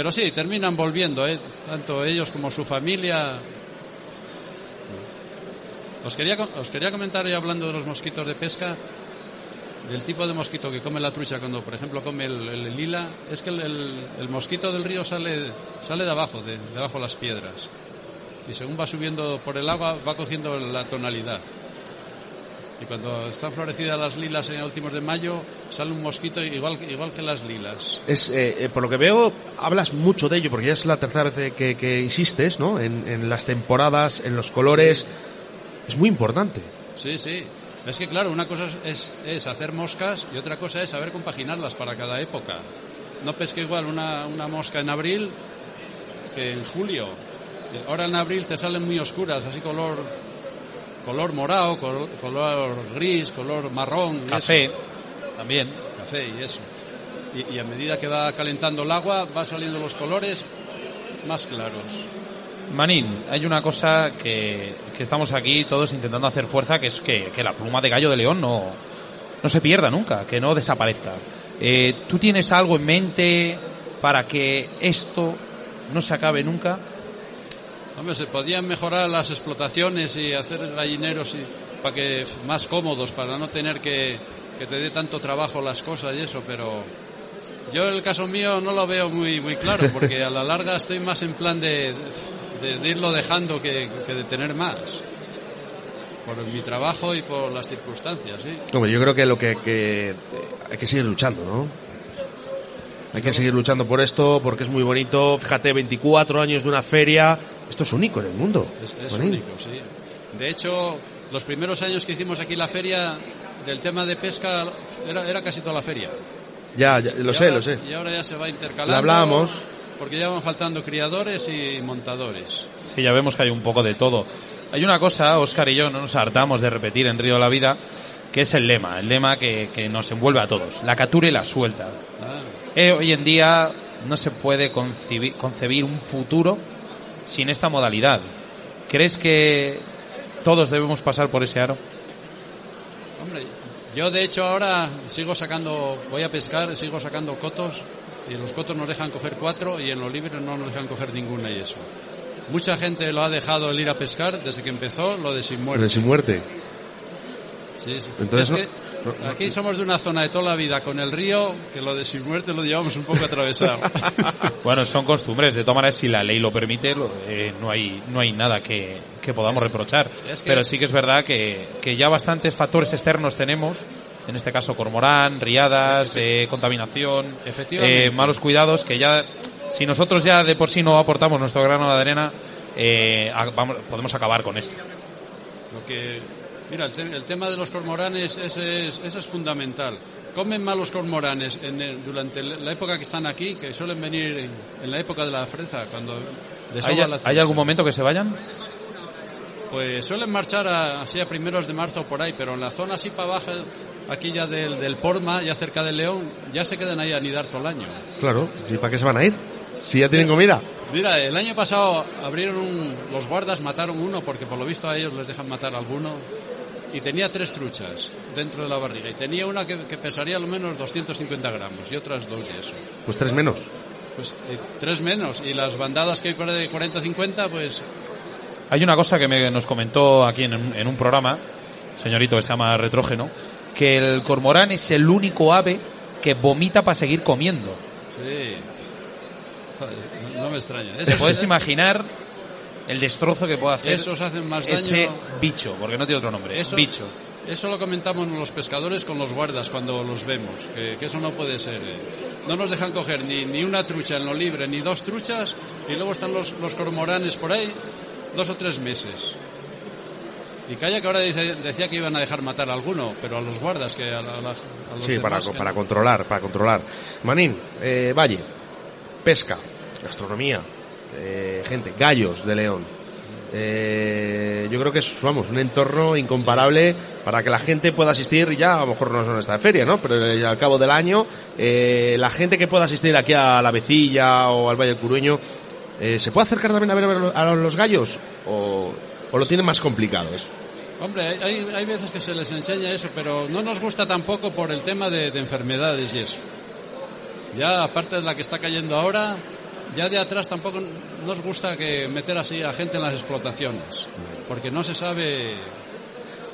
Pero sí, terminan volviendo, ¿eh? tanto ellos como su familia. Os quería, os quería comentar, ya hablando de los mosquitos de pesca, del tipo de mosquito que come la trucha cuando, por ejemplo, come el, lila, es que el, mosquito del río sale, sale de abajo, de, de abajo de las piedras. Y según va subiendo por el agua, va cogiendo la tonalidad. Y cuando están florecidas las lilas en últimos de mayo, sale un mosquito igual, igual que las lilas. Es, eh, eh, por lo que veo, hablas mucho de ello, porque ya es la tercera vez que, que insistes, ¿no? En, en las temporadas, en los colores. Es muy importante. Sí, sí. Es que claro, una cosa es, es hacer moscas y otra cosa es saber compaginarlas para cada época. No pesque igual una, una mosca en abril que en julio. Ahora en abril te salen muy oscuras, así color color morado, color, color gris, color marrón. Café, eso. también. Café y eso. Y, y a medida que va calentando el agua, va saliendo los colores más claros. Manín, hay una cosa que, que estamos aquí todos intentando hacer fuerza, que es que, que la pluma de gallo de león no, no se pierda nunca, que no desaparezca. Eh, ¿Tú tienes algo en mente para que esto no se acabe nunca? Hombre, se podían mejorar las explotaciones y hacer gallineros para que más cómodos, para no tener que, que te dé tanto trabajo las cosas y eso, pero yo el caso mío no lo veo muy, muy claro, porque a la larga estoy más en plan de, de- de irlo dejando que, que de tener más. Por mi trabajo y por las circunstancias, sí. Hombre, yo creo que lo que, que- hay que seguir luchando, ¿no? Hay que seguir luchando por esto, porque es muy bonito. Fíjate, 24 años de una feria. Esto es único en el mundo. Es, es único, sí. De hecho, los primeros años que hicimos aquí la feria, del tema de pesca, era, era casi toda la feria. Ya, ya, lo Y sé, ahora- lo sé. Y ahora ya se va intercalando. Lo hablábamos. Porque ya van faltando criadores y montadores. Sí, ya vemos que hay un poco de todo. Hay una cosa, Oscar y yo no nos hartamos de repetir en Río de la Vida, que es el lema, el lema que, que nos envuelve a todos, la captura y la suelta. Ah, Eh, hoy en día no se puede concibi- concebir un futuro sin esta modalidad. ¿Crees que todos debemos pasar por ese aro? Hombre, yo de hecho ahora sigo sacando, voy a pescar, sigo sacando cotos y en los cotos nos dejan coger cuatro y en los libres no nos dejan coger ninguna y eso. Mucha gente lo ha dejado el ir a pescar desde que empezó lo de sin muerte. De sin muerte. Sí, sí. Entonces, Es que aquí somos de una zona de toda la vida con el río que lo de sin muerte lo llevamos un poco atravesado. Bueno, son costumbres. De todas maneras, si la ley lo permite, eh, no hay no hay nada que, que podamos reprochar. es que- Pero sí que es verdad que, que ya bastantes factores externos tenemos. En este caso, cormorán, riadas, eh, contaminación, eh, malos cuidados, que ya, si nosotros ya de por sí no aportamos nuestro grano de arena, eh, a- vamos- podemos acabar con esto. Lo que, mira, el, te- el tema de los cormoranes, ese es, ese es fundamental. Comen mal los cormoranes en el- durante la época que están aquí, que suelen venir en, en la época de la fresa, cuando ¿Hay, la ¿Hay algún momento que se vayan? Pues suelen marchar a- así a primeros de marzo por ahí, pero en la zona así para abajo, aquí ya del, del Porma, ya cerca del León, ya se quedan ahí a anidar todo el año. Claro. ¿Y para qué se van a ir? Si ya tienen comida. Mira, el año pasado abrieron un, los guardas, mataron uno, porque por lo visto a ellos les dejan matar alguno, y tenía tres truchas dentro de la barriga, y tenía una que, que pesaría al menos 250 gramos, y otras dos y eso. Pues tres menos. Pues eh, tres menos, y las bandadas que hay por ahí de 40-50, pues Hay una cosa que me, nos comentó aquí en, un- en un programa, señorito, que se llama Retrógeno, que el cormorán es el único ave que vomita para seguir comiendo. sí. No, no me extraña. ¿Te puedes imaginar el destrozo que puede hacer esos hacen más daño. ese bicho? Porque no tiene otro nombre. Eso, bicho. Eso lo comentamos los pescadores con los guardas cuando los vemos, que, que eso no puede ser. eh. No nos dejan coger ni, ni una trucha en lo libre, ni dos truchas, y luego están los, los cormoranes por ahí dos o tres meses. Y calla que ahora dice- decía que iban a dejar matar a alguno, pero a los guardas, que a, la- a la- a los Sí, para, demás, para no. controlar, para controlar. Manín, eh, Valle, pesca, gastronomía, eh, gente, gallos de León. Eh, yo creo que es, vamos, un entorno incomparable para que la gente pueda asistir, ya a lo mejor no son esta feria, ¿no? Pero eh, al cabo del año, eh, la gente que pueda asistir aquí a la Vecilla o al Valle del Curueño, eh, ¿se puede acercar también a ver a los gallos? ¿O, o lo tienen más complicado eso? Hombre, hay, hay- veces que se les enseña eso, pero no nos gusta tampoco por el tema de, de enfermedades y eso. Ya aparte de la que está cayendo ahora, ya de atrás tampoco nos gusta que meter así a gente en las explotaciones, porque no se sabe.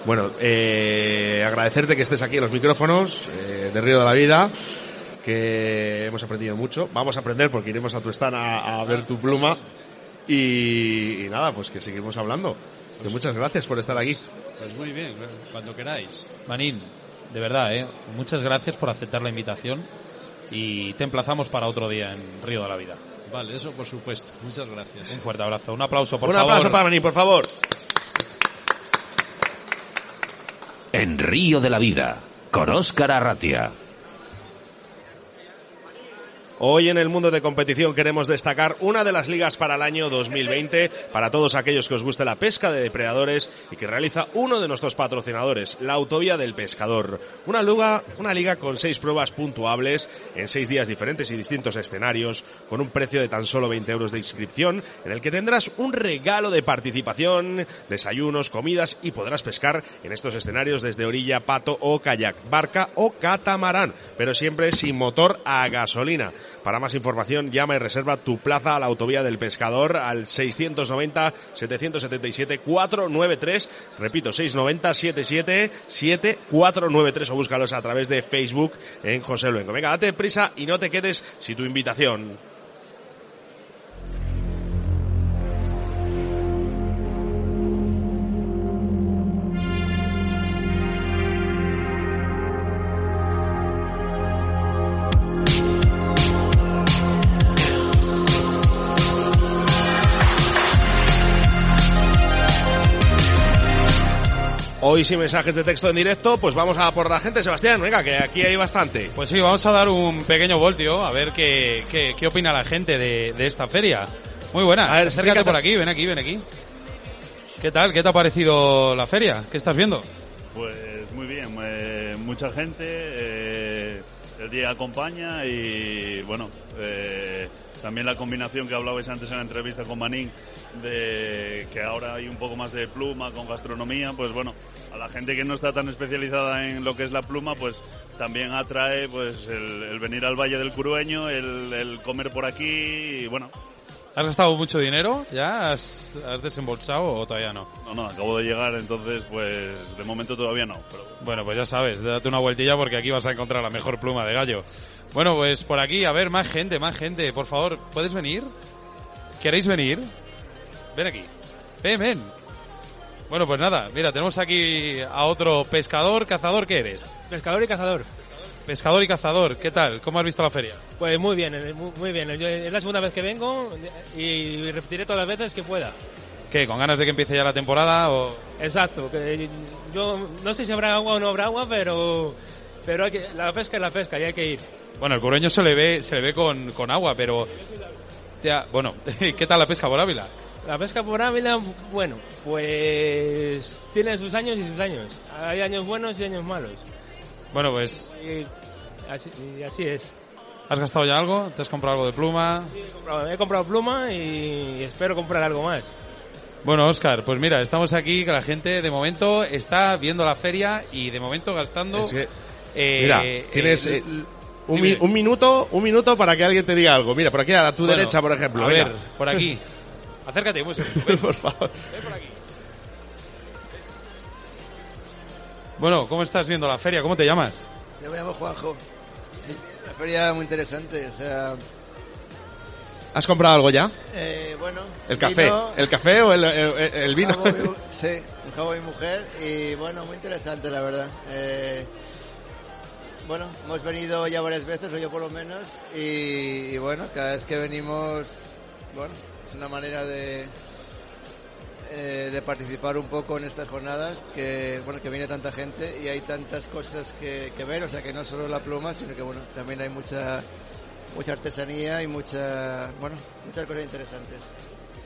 Bueno, eh, agradecerte que estés aquí en los micrófonos eh, de Río de la Vida, que hemos aprendido mucho. Vamos a aprender porque iremos a tu stand a, a ver tu pluma. Y, y nada, pues que seguimos hablando. Muchas gracias por estar aquí. Pues muy bien, cuando queráis. Manín, de verdad, ¿eh? muchas gracias por aceptar la invitación y te emplazamos para otro día en Río de la Vida. Vale, eso por supuesto. Muchas Un gracias. fuerte abrazo. Un aplauso, por Un favor. aplauso para Manín, por favor. En Río de la Vida, con Óscar Arratia. Hoy en el mundo de competición queremos destacar una de las ligas para el año 2020 para todos aquellos que os guste la pesca de depredadores y que realiza uno de nuestros patrocinadores, la Autovía del Pescador. Una liga, una liga con seis pruebas puntuables en seis días diferentes y distintos escenarios con un precio de tan solo 20 euros de inscripción en el que tendrás un regalo de participación, desayunos, comidas y podrás pescar en estos escenarios desde orilla, pato o kayak, barca o catamarán, pero siempre sin motor a gasolina. Para más información, llama y reserva tu plaza a la autovía del pescador al 690-777-493. Repito, 690-77-7493 o búscalos a través de Facebook en José Luengo. Venga, date prisa y no te quedes sin tu invitación. Hoy sin mensajes de texto en directo, pues vamos a por la gente, Sebastián, venga, que aquí hay bastante. Pues sí, vamos a dar un pequeño voltio a ver qué, qué, qué opina la gente de, de esta feria. Muy buena. A ver, acércate por aquí, ven aquí, ven aquí. ¿Qué tal? ¿Qué te ha parecido la feria? ¿Qué estás viendo? Pues muy bien, eh, mucha gente, eh, el día acompaña y bueno, eh, también la combinación que hablabais antes en la entrevista con Manín, de que ahora hay un poco más de pluma con gastronomía, pues bueno, a la gente que no está tan especializada en lo que es la pluma, pues también atrae pues el, venir al Valle del Curueño, el, el comer por aquí y bueno, ¿Has gastado mucho dinero? ¿Ya? ¿Has, desembolsado o todavía no? No, no, acabo de llegar, entonces pues de momento todavía no. Bueno, pues ya sabes, date una vueltilla porque aquí vas a encontrar la mejor pluma de gallo. Bueno, pues por aquí, a ver, más gente, más gente. Por favor, ¿puedes venir? ¿Queréis venir? Ven aquí. Ven, ven. Bueno, pues nada, mira, tenemos aquí a otro pescador, cazador, ¿qué eres? Pescador y cazador. Pescador y cazador, ¿qué tal? ¿Cómo has visto la feria? Pues muy bien, eh, muy, bien. es la segunda vez que vengo y repetiré todas las veces que pueda. ¿Qué? ¿Con ganas de que empiece ya la temporada o...? Exacto. Que yo no sé si habrá agua o no habrá agua, pero, pero hay que, la pesca es la pesca y hay que ir. Bueno, el cureño se le ve, se le ve con, con agua, pero... Ya, bueno, ¿qué tal la pesca por Ávila? La pesca por Ávila, bueno, pues tiene sus años y sus años. Hay años buenos y años malos. Bueno, pues... Y así, es. ¿Has gastado ya algo? ¿Te has comprado algo de pluma? Sí, he comprado, pluma y espero comprar algo más. Bueno, Oscar, pues mira, estamos aquí, que la gente de momento está viendo la feria y de momento gastando... Eh, mira, tienes eh, un, minuto un minuto para que alguien te diga algo. Mira, por aquí a tu derecha, por ejemplo. A ver, por aquí. Acércate, muy por favor. Ven por aquí. Bueno, ¿cómo estás viendo la feria? ¿Cómo te llamas? Yo me llamo Juanjo. La feria muy interesante, o sea... ¿Has comprado algo ya? Eh, bueno. ¿El café? ¿El café o el, vino? sí, un joven y mujer y bueno, muy interesante la verdad. Eh, bueno, hemos venido ya varias veces, o yo por lo menos, y, bueno, cada vez que venimos, bueno, es una manera de, eh, de participar un poco en estas jornadas, que bueno que viene tanta gente y hay tantas cosas que, ver, o sea que no solo la pluma, sino que bueno también hay mucha mucha artesanía y mucha bueno muchas cosas interesantes.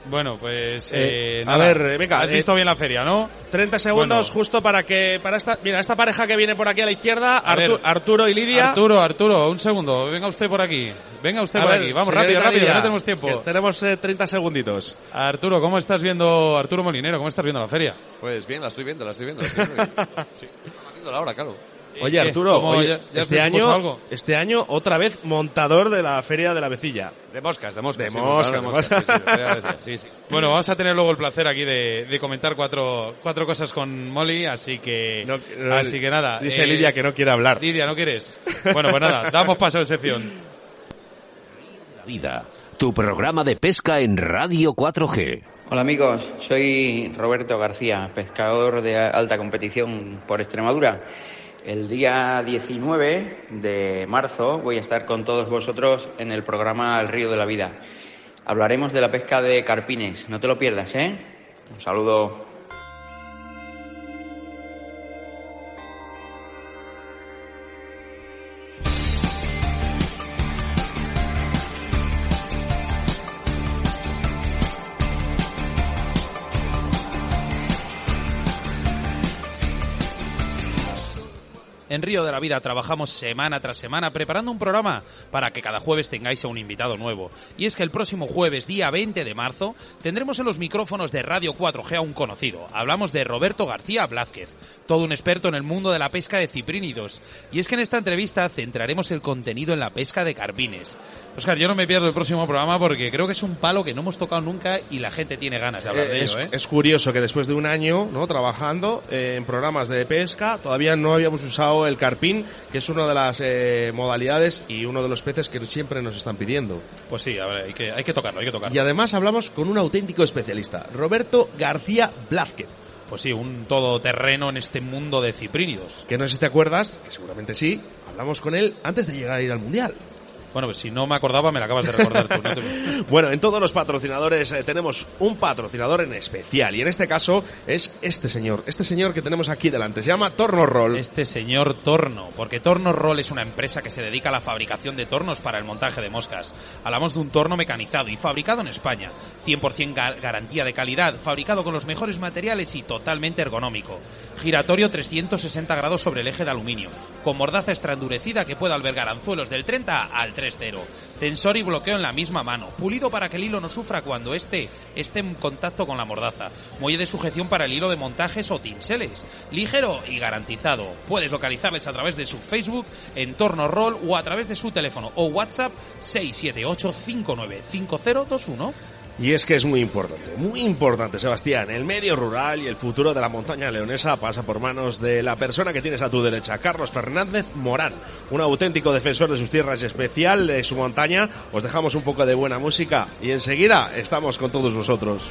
Bueno, pues eh, eh, a ver, venga, has visto bien la feria, ¿no? 30 segundos justo para que para esta mira esta pareja que viene por aquí a la izquierda, Arturo y Lidia. Arturo, Arturo, un segundo, venga usted por aquí, venga usted por aquí, vamos rápido, rápido, no tenemos tiempo. Tenemos 30 segunditos. Arturo, ¿cómo estás viendo Arturo Molinero? ¿Cómo estás viendo la feria? Pues bien, la estoy viendo, la estoy viendo. La estoy viendo. sí, viendo la hora, claro. Oye, Arturo, este, año, este año otra vez montador de la Feria de la Vecilla. De moscas, de moscas. De moscas, Bueno, vamos a tener luego el placer aquí de, comentar cuatro, cuatro cosas con Molly, así que, así que nada. Dice Lidia eh, que no quiere hablar. Lidia, ¿no quieres? Bueno, pues nada, damos paso a la sección. Vida, tu programa de pesca en Radio 4G. Hola amigos, soy Roberto García, pescador de alta competición por Extremadura. El día 19 de marzo voy a estar con todos vosotros en el programa El Río de la Vida. Hablaremos de la pesca de carpines, no te lo pierdas, ¿eh? Un saludo. Río de la Vida trabajamos semana tras semana preparando un programa para que cada jueves tengáis a un invitado nuevo. Y es que el próximo jueves, día 20 de marzo, tendremos en los micrófonos de Radio 4G a un conocido. Hablamos de Roberto García Blázquez, todo un experto en el mundo de la pesca de ciprínidos. Y es que en esta entrevista centraremos el contenido en la pesca de carpines. Oscar, yo no me pierdo el próximo programa porque creo que es un palo que no hemos tocado nunca y la gente tiene ganas de hablar de es, ello. ¿eh? Es curioso que después de un año ¿no? trabajando eh, en programas de pesca, todavía no habíamos usado el carpín, que es una de las eh, modalidades y uno de los peces que siempre nos están pidiendo. Pues sí, hay, que, hay que tocarlo, hay que tocarlo. Y además hablamos con un auténtico especialista, Roberto García Blázquez pues sí, un todoterreno en este mundo de ciprínidos. Que no sé si te acuerdas, que seguramente sí, hablamos con él antes de llegar a ir al Mundial. Bueno, pues si no me acordaba, me la acabas de recordar tú. bueno, en todos los patrocinadores eh, tenemos un patrocinador en especial. Y en este caso es este señor. Este señor que tenemos aquí delante. Se llama Torno Roll. Este señor Torno. Porque Torno Roll es una empresa que se dedica a la fabricación de tornos para el montaje de moscas. Hablamos de un torno mecanizado y fabricado en España. 100% garantía de calidad. Fabricado con los mejores materiales y totalmente ergonómico. Giratorio 360 grados sobre el eje de aluminio. Con mordaza extra endurecida que puede albergar anzuelos del 30 al 3.0. Tensor y bloqueo en la misma mano. Pulido para que el hilo no sufra cuando esté, esté en contacto con la mordaza. Muelle de sujeción para el hilo de montajes o tinseles. Ligero y garantizado. Puedes localizarles a través de su Facebook, Entorno Roll o a través de su teléfono o WhatsApp 678 595021. Y es que es muy importante, muy importante, Sebastián. El medio rural y el futuro de la montaña leonesa pasa por manos de la persona que tienes a tu derecha, Carlos Fernández Morán, un auténtico defensor de sus tierras y especial de su montaña. Os dejamos un poco de buena música y enseguida estamos con todos vosotros.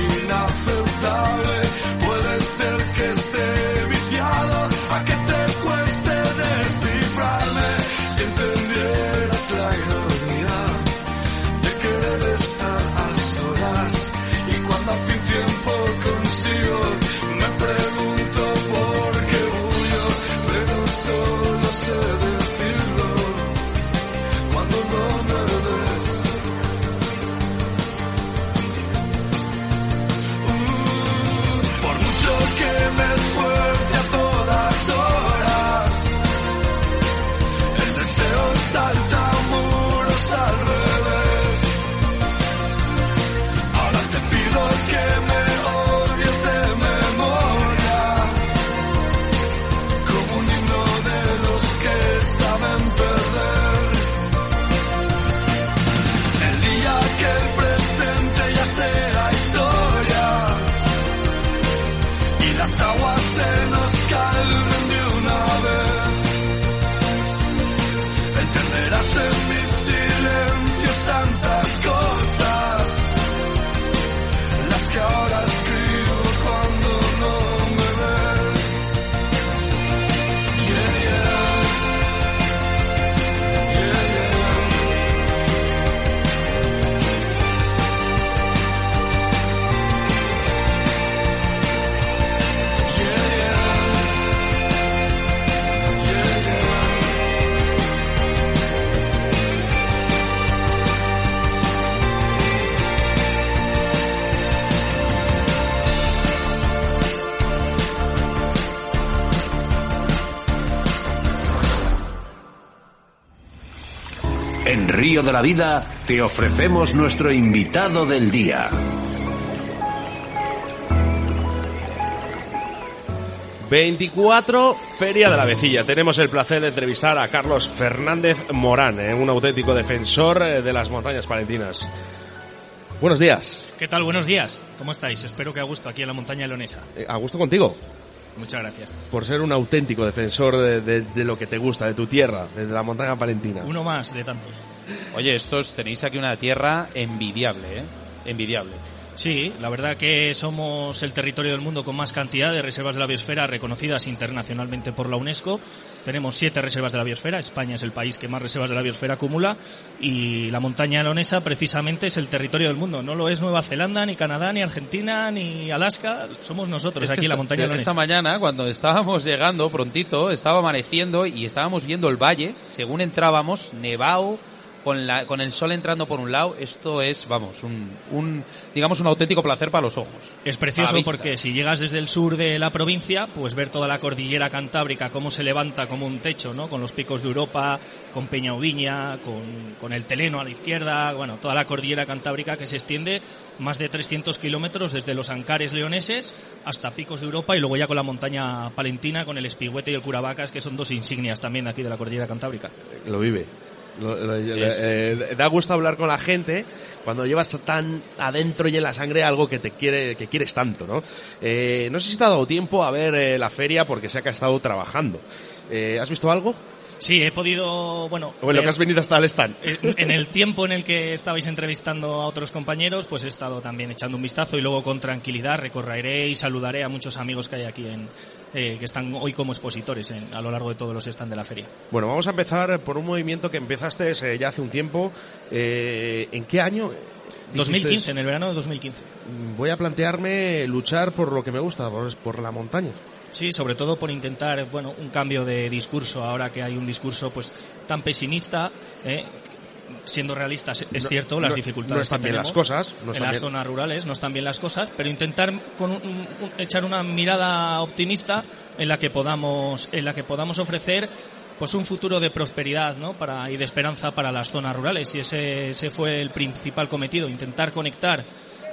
inaceptable, puede ser que Río de la Vida te ofrecemos nuestro invitado del día. ...24 Feria de la Vecilla. Tenemos el placer de entrevistar a Carlos Fernández Morán, eh, un auténtico defensor eh, de las montañas palentinas. Buenos días. ¿Qué tal? Buenos días. ¿Cómo estáis? Espero que a gusto aquí en la montaña leonesa. Eh, A gusto contigo, Muchas gracias. por ser un auténtico defensor de, de- de lo que te gusta, de tu tierra, de la montaña palentina. Uno más de tantos. Oye, estos tenéis aquí una tierra envidiable, ¿eh? Envidiable. Sí, la verdad que somos el territorio del mundo con más cantidad de reservas de la biosfera reconocidas internacionalmente por la UNESCO. Tenemos siete reservas de la biosfera. España es el país que más reservas de la biosfera acumula. Y la montaña leonesa precisamente es el territorio del mundo. No lo es Nueva Zelanda, ni Canadá, ni Argentina, ni Alaska. Somos nosotros Es aquí en la esta- montaña leonesa. Esta mañana, cuando estábamos llegando prontito, estaba amaneciendo y estábamos viendo el valle. Según entrábamos, nevado, con, la, con el sol entrando por un lado. Esto es, vamos, un, un digamos, un auténtico placer para los ojos. Es precioso porque si llegas desde el sur de la provincia, pues ver toda la cordillera cantábrica, cómo se levanta como un techo, ¿no? Con los picos de Europa, con Peña Ubiña, con, con el Teleno a la izquierda, bueno, toda la cordillera cantábrica que se extiende más de 300 kilómetros desde los Ancares leoneses hasta picos de Europa y luego ya con la montaña palentina, con el Espigüete y el Curavacas, que son dos insignias también de aquí de la cordillera cantábrica. Lo vive. Eh, da gusto hablar con la gente cuando llevas tan adentro y en la sangre algo que te quiere, que quieres tanto, ¿no? Eh, no sé si te ha dado tiempo a ver eh, la feria porque sé que has estado trabajando. Eh, ¿Has visto algo? Sí, he podido, bueno... O en lo ver- que has venido hasta el stand. En en el tiempo en el que estabais entrevistando a otros compañeros, pues he estado también echando un vistazo y luego con tranquilidad recorreré y saludaré a muchos amigos que hay aquí en, eh, que están hoy como expositores en- a lo largo de todos los stands de la feria. Bueno, vamos a empezar por un movimiento que empezaste eh, ya hace un tiempo. Eh, ¿En qué año? 2015, dijiste, en el verano de 2015. "Mm, Voy a plantearme luchar por lo que me gusta, por, por la montaña. Sí, sobre todo por intentar, bueno, un cambio de discurso ahora que hay un discurso pues tan pesimista, ¿eh? siendo realistas es No- cierto las no- dificultades no están que bien tenemos las cosas, no en las bien. zonas rurales no están bien las cosas, pero intentar con un- un- echar una mirada optimista en la que podamos en la que podamos ofrecer pues un futuro de prosperidad ¿no? para, y de esperanza para las zonas rurales y ese, ese fue el principal cometido, intentar conectar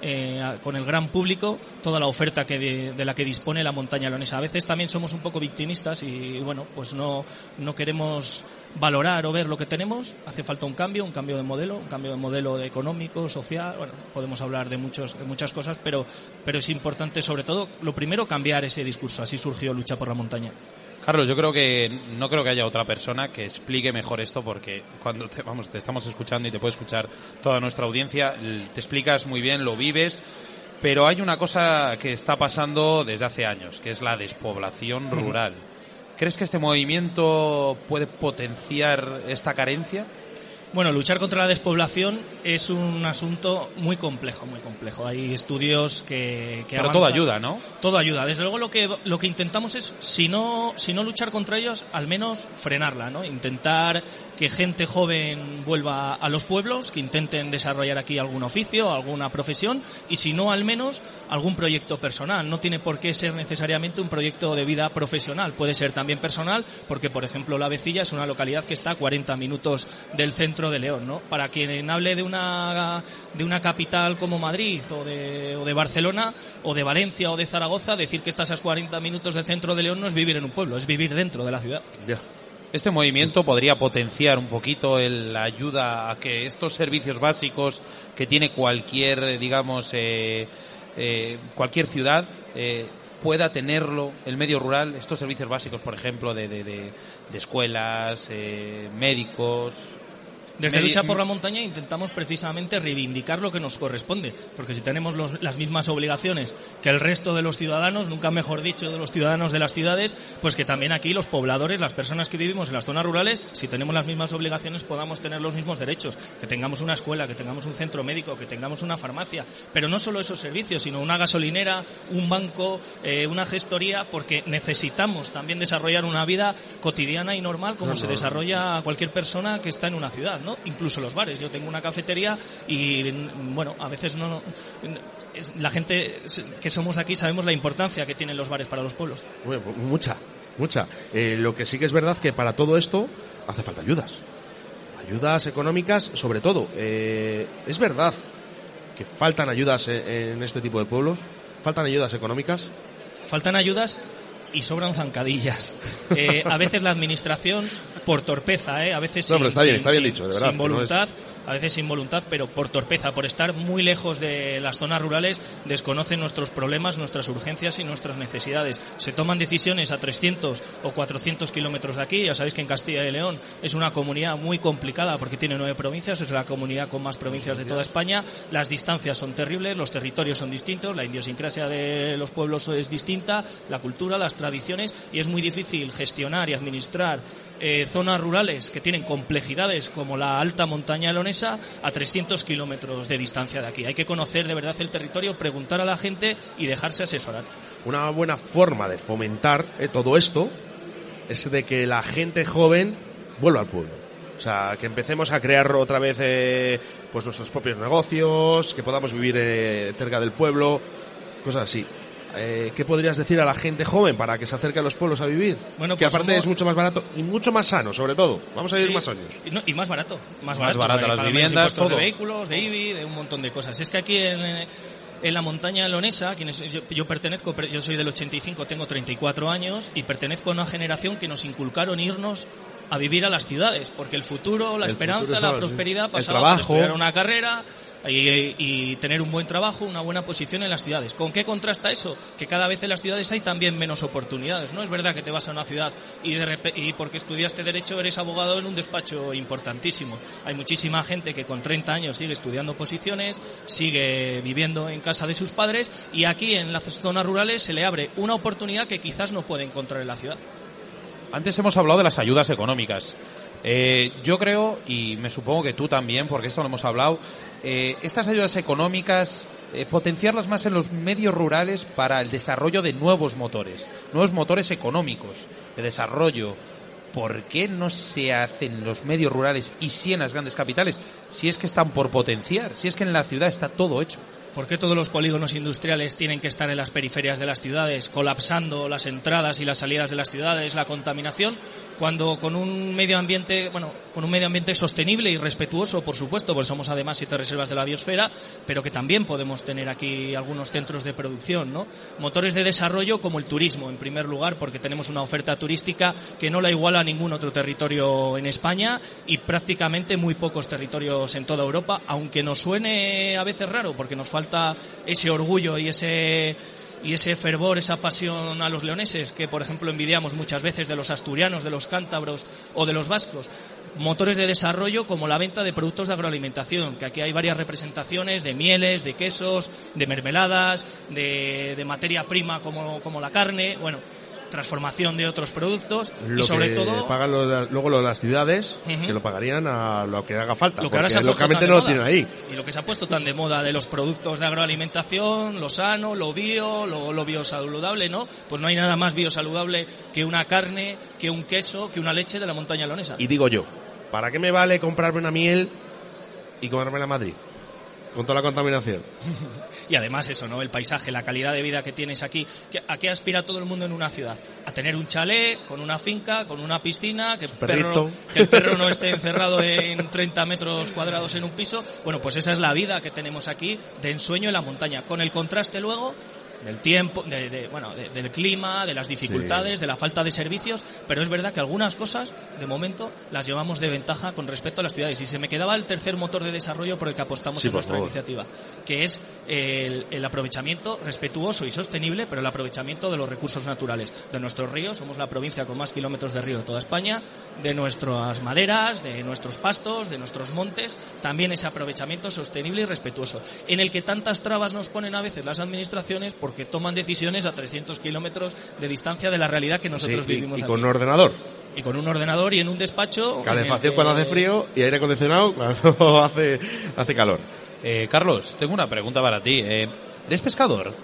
eh, con el gran público toda la oferta que de, de la que dispone la montaña leonesa. A veces también somos un poco victimistas y bueno, pues no, no queremos valorar o ver lo que tenemos. Hace falta un cambio, un cambio de modelo, un cambio de modelo económico, social. Bueno, podemos hablar de muchos, de muchas cosas, pero, pero es importante sobre todo, lo primero, cambiar ese discurso. Así surgió Lucha por la Montaña. Carlos, yo creo que no creo que haya otra persona que explique mejor esto porque cuando te, vamos, te estamos escuchando y te puede escuchar toda nuestra audiencia, te explicas muy bien, lo vives, pero hay una cosa que está pasando desde hace años, que es la despoblación rural. ¿Crees que este movimiento puede potenciar esta carencia? Bueno, luchar contra la despoblación es un asunto muy complejo, muy complejo. Hay estudios que, que Pero todo ayuda, ¿no? Todo ayuda. Desde luego lo que lo que intentamos es, si no si no luchar contra ellos, al menos frenarla, ¿no? Intentar que gente joven vuelva a los pueblos, que intenten desarrollar aquí algún oficio, alguna profesión y si no al menos algún proyecto personal. No tiene por qué ser necesariamente un proyecto de vida profesional, puede ser también personal, porque por ejemplo La Vecilla es una localidad que está a 40 minutos del centro de León, ¿no? Para quien hable de una de una capital como Madrid o de, o de Barcelona o de Valencia o de Zaragoza, decir que estás a 40 minutos del centro de León no es vivir en un pueblo, es vivir dentro de la ciudad. Este movimiento podría potenciar un poquito el- la ayuda a que estos servicios básicos que tiene cualquier, eh, digamos, eh, eh, cualquier ciudad eh, pueda tenerlo el medio rural, estos servicios básicos, por ejemplo, de, de- de- de escuelas, eh, médicos. Desde Lucha por la Montaña intentamos precisamente reivindicar lo que nos corresponde, porque si tenemos los- las mismas obligaciones que el resto de los ciudadanos, nunca mejor dicho de los ciudadanos de las ciudades, pues que también aquí los pobladores, las personas que vivimos en las zonas rurales, si tenemos las mismas obligaciones podamos tener los mismos derechos, que tengamos una escuela, que tengamos un centro médico, que tengamos una farmacia, pero no solo esos servicios, sino una gasolinera, un banco, eh, una gestoría, porque necesitamos también desarrollar una vida cotidiana y normal como No, se desarrolla cualquier persona que está en una ciudad, ¿no? Incluso los bares. Yo tengo una cafetería y, bueno, a veces no... la gente que somos de aquí sabemos la importancia que tienen los bares para los pueblos. Bueno, mucha, mucha. Eh, lo que sí que es verdad que para todo esto hace falta ayudas. Ayudas económicas, sobre todo. Eh, es verdad que faltan ayudas en, en este tipo de pueblos. Faltan ayudas económicas. Faltan ayudas y sobran zancadillas. Eh, a veces la administración, por torpeza, ¿eh? a veces No, sin, pero está bien, sin- está bien sin- dicho, de verdad, sin que no es- voluntad, a veces sin voluntad, pero por torpeza, por estar muy lejos de las zonas rurales, desconocen nuestros problemas, nuestras urgencias y nuestras necesidades. Se toman decisiones a 300 o 400 kilómetros de aquí. Ya sabéis que en Castilla y León es una comunidad muy complicada porque tiene nueve provincias, es la comunidad con más provincias de toda España. Las distancias son terribles, los territorios son distintos, la idiosincrasia de los pueblos es distinta, la cultura, las tradiciones y es muy difícil gestionar y administrar eh, zonas rurales que tienen complejidades como la alta montaña leonesa a 300 kilómetros de distancia de aquí. Hay que conocer de verdad el territorio, preguntar a la gente y dejarse asesorar. Una buena forma de fomentar eh, todo esto es de que la gente joven vuelva al pueblo. O sea, que empecemos a crear otra vez eh, pues nuestros propios negocios, que podamos vivir eh, cerca del pueblo, cosas así. Eh, ¿Qué podrías decir a la gente joven para que se acerque a los pueblos a vivir? Bueno, que pues aparte somos- es mucho más barato y mucho más sano, sobre todo. Vamos a vivir Sí. más años. Y, no- y más barato. Más, Más barato. barato Hay las viviendas, todo. de vehículos, de IBI, de un montón de cosas. Es que aquí en, eh, en la montaña leonesa, quienes, yo, yo pertenezco, yo soy del 85, tengo 34 años y pertenezco a una generación que nos inculcaron irnos a vivir a las ciudades, porque el futuro, la El esperanza, futuro la prosperidad el pasaba por estudiar una carrera y, tener un buen trabajo, una buena posición en las ciudades. ¿Con qué contrasta eso? Que cada vez en las ciudades hay también menos oportunidades. No es verdad que te vas a una ciudad y, de y porque estudiaste derecho eres abogado en un despacho importantísimo. Hay muchísima gente que con 30 años sigue estudiando posiciones, sigue viviendo en casa de sus padres y aquí en las zonas rurales se le abre una oportunidad que quizás no puede encontrar en la ciudad. Antes hemos hablado de las ayudas económicas. Eh, yo creo, y me supongo que tú también, porque esto lo hemos hablado, eh, estas ayudas económicas, eh, potenciarlas más en los medios rurales para el desarrollo de nuevos motores, nuevos motores económicos de desarrollo. ¿Por qué no se hacen en los medios rurales y sí en las grandes capitales? Si es que están por potenciar, si es que en la ciudad está todo hecho. ¿Por qué todos los polígonos industriales tienen que estar en las periferias de las ciudades, colapsando las entradas y las salidas de las ciudades, la contaminación, cuando con un medio ambiente, bueno, con un medio ambiente sostenible y respetuoso, por supuesto, pues somos además siete reservas de la biosfera, pero que también podemos tener aquí algunos centros de producción, ¿no? Motores de desarrollo como el turismo, en primer lugar, porque tenemos una oferta turística que no la iguala a ningún otro territorio en España y prácticamente muy pocos territorios en toda Europa, aunque nos suene a veces raro, porque nos falta ese orgullo y ese y ese fervor, esa pasión a los leoneses que, por ejemplo, envidiamos muchas veces de los asturianos, de los cántabros o de los vascos. Motores de desarrollo como la venta de productos de agroalimentación, que aquí hay varias representaciones de mieles, de quesos, de mermeladas, de, de materia prima como, como la carne, bueno, transformación de otros productos Lo y sobre que todo pagan los- luego los- las ciudades, que lo pagarían a lo que haga falta. lo que ahora se ha tan no lo tienen ahí. Y lo que se ha puesto tan de moda de los productos de agroalimentación, lo sano, lo bio, lo, lo biosaludable, ¿no? Pues no hay nada más biosaludable que una carne, que un queso, que una leche de la montaña leonesa. Y digo yo, ¿para qué me vale comprarme una miel y comérmela en Madrid? Con toda la contaminación. Y además eso, ¿no? El paisaje, la calidad de vida que tienes aquí. ¿Qué- ¿A qué aspira todo el mundo en una ciudad? A tener un chalet, con una finca, con una piscina, que el, perro, que el perro no esté encerrado en 30 metros cuadrados en un piso. Bueno, pues esa es la vida que tenemos aquí de ensueño en la montaña. Con el contraste luego del tiempo, de, de- bueno, de- del clima, de las dificultades, de la falta de servicios, pero es verdad que algunas cosas, de momento, las llevamos de ventaja con respecto a las ciudades. Y se me quedaba el tercer motor de desarrollo por el que apostamos Sí, en por nuestra favor. iniciativa, que es el, el aprovechamiento respetuoso y sostenible, pero el aprovechamiento de los recursos naturales de nuestros ríos. Somos la provincia con más kilómetros de río de toda España, de nuestras maderas, de nuestros pastos, de nuestros montes. También ese aprovechamiento sostenible y respetuoso, en el que tantas trabas nos ponen a veces las administraciones porque toman decisiones a 300 kilómetros de distancia de la realidad que nosotros Sí, vivimos y, con un ordenador. Y con un ordenador y en un despacho. Calefacción que- cuando hace frío y aire acondicionado cuando hace, hace calor. Eh, Carlos, tengo una pregunta para ti. Eh, ¿Eres pescador?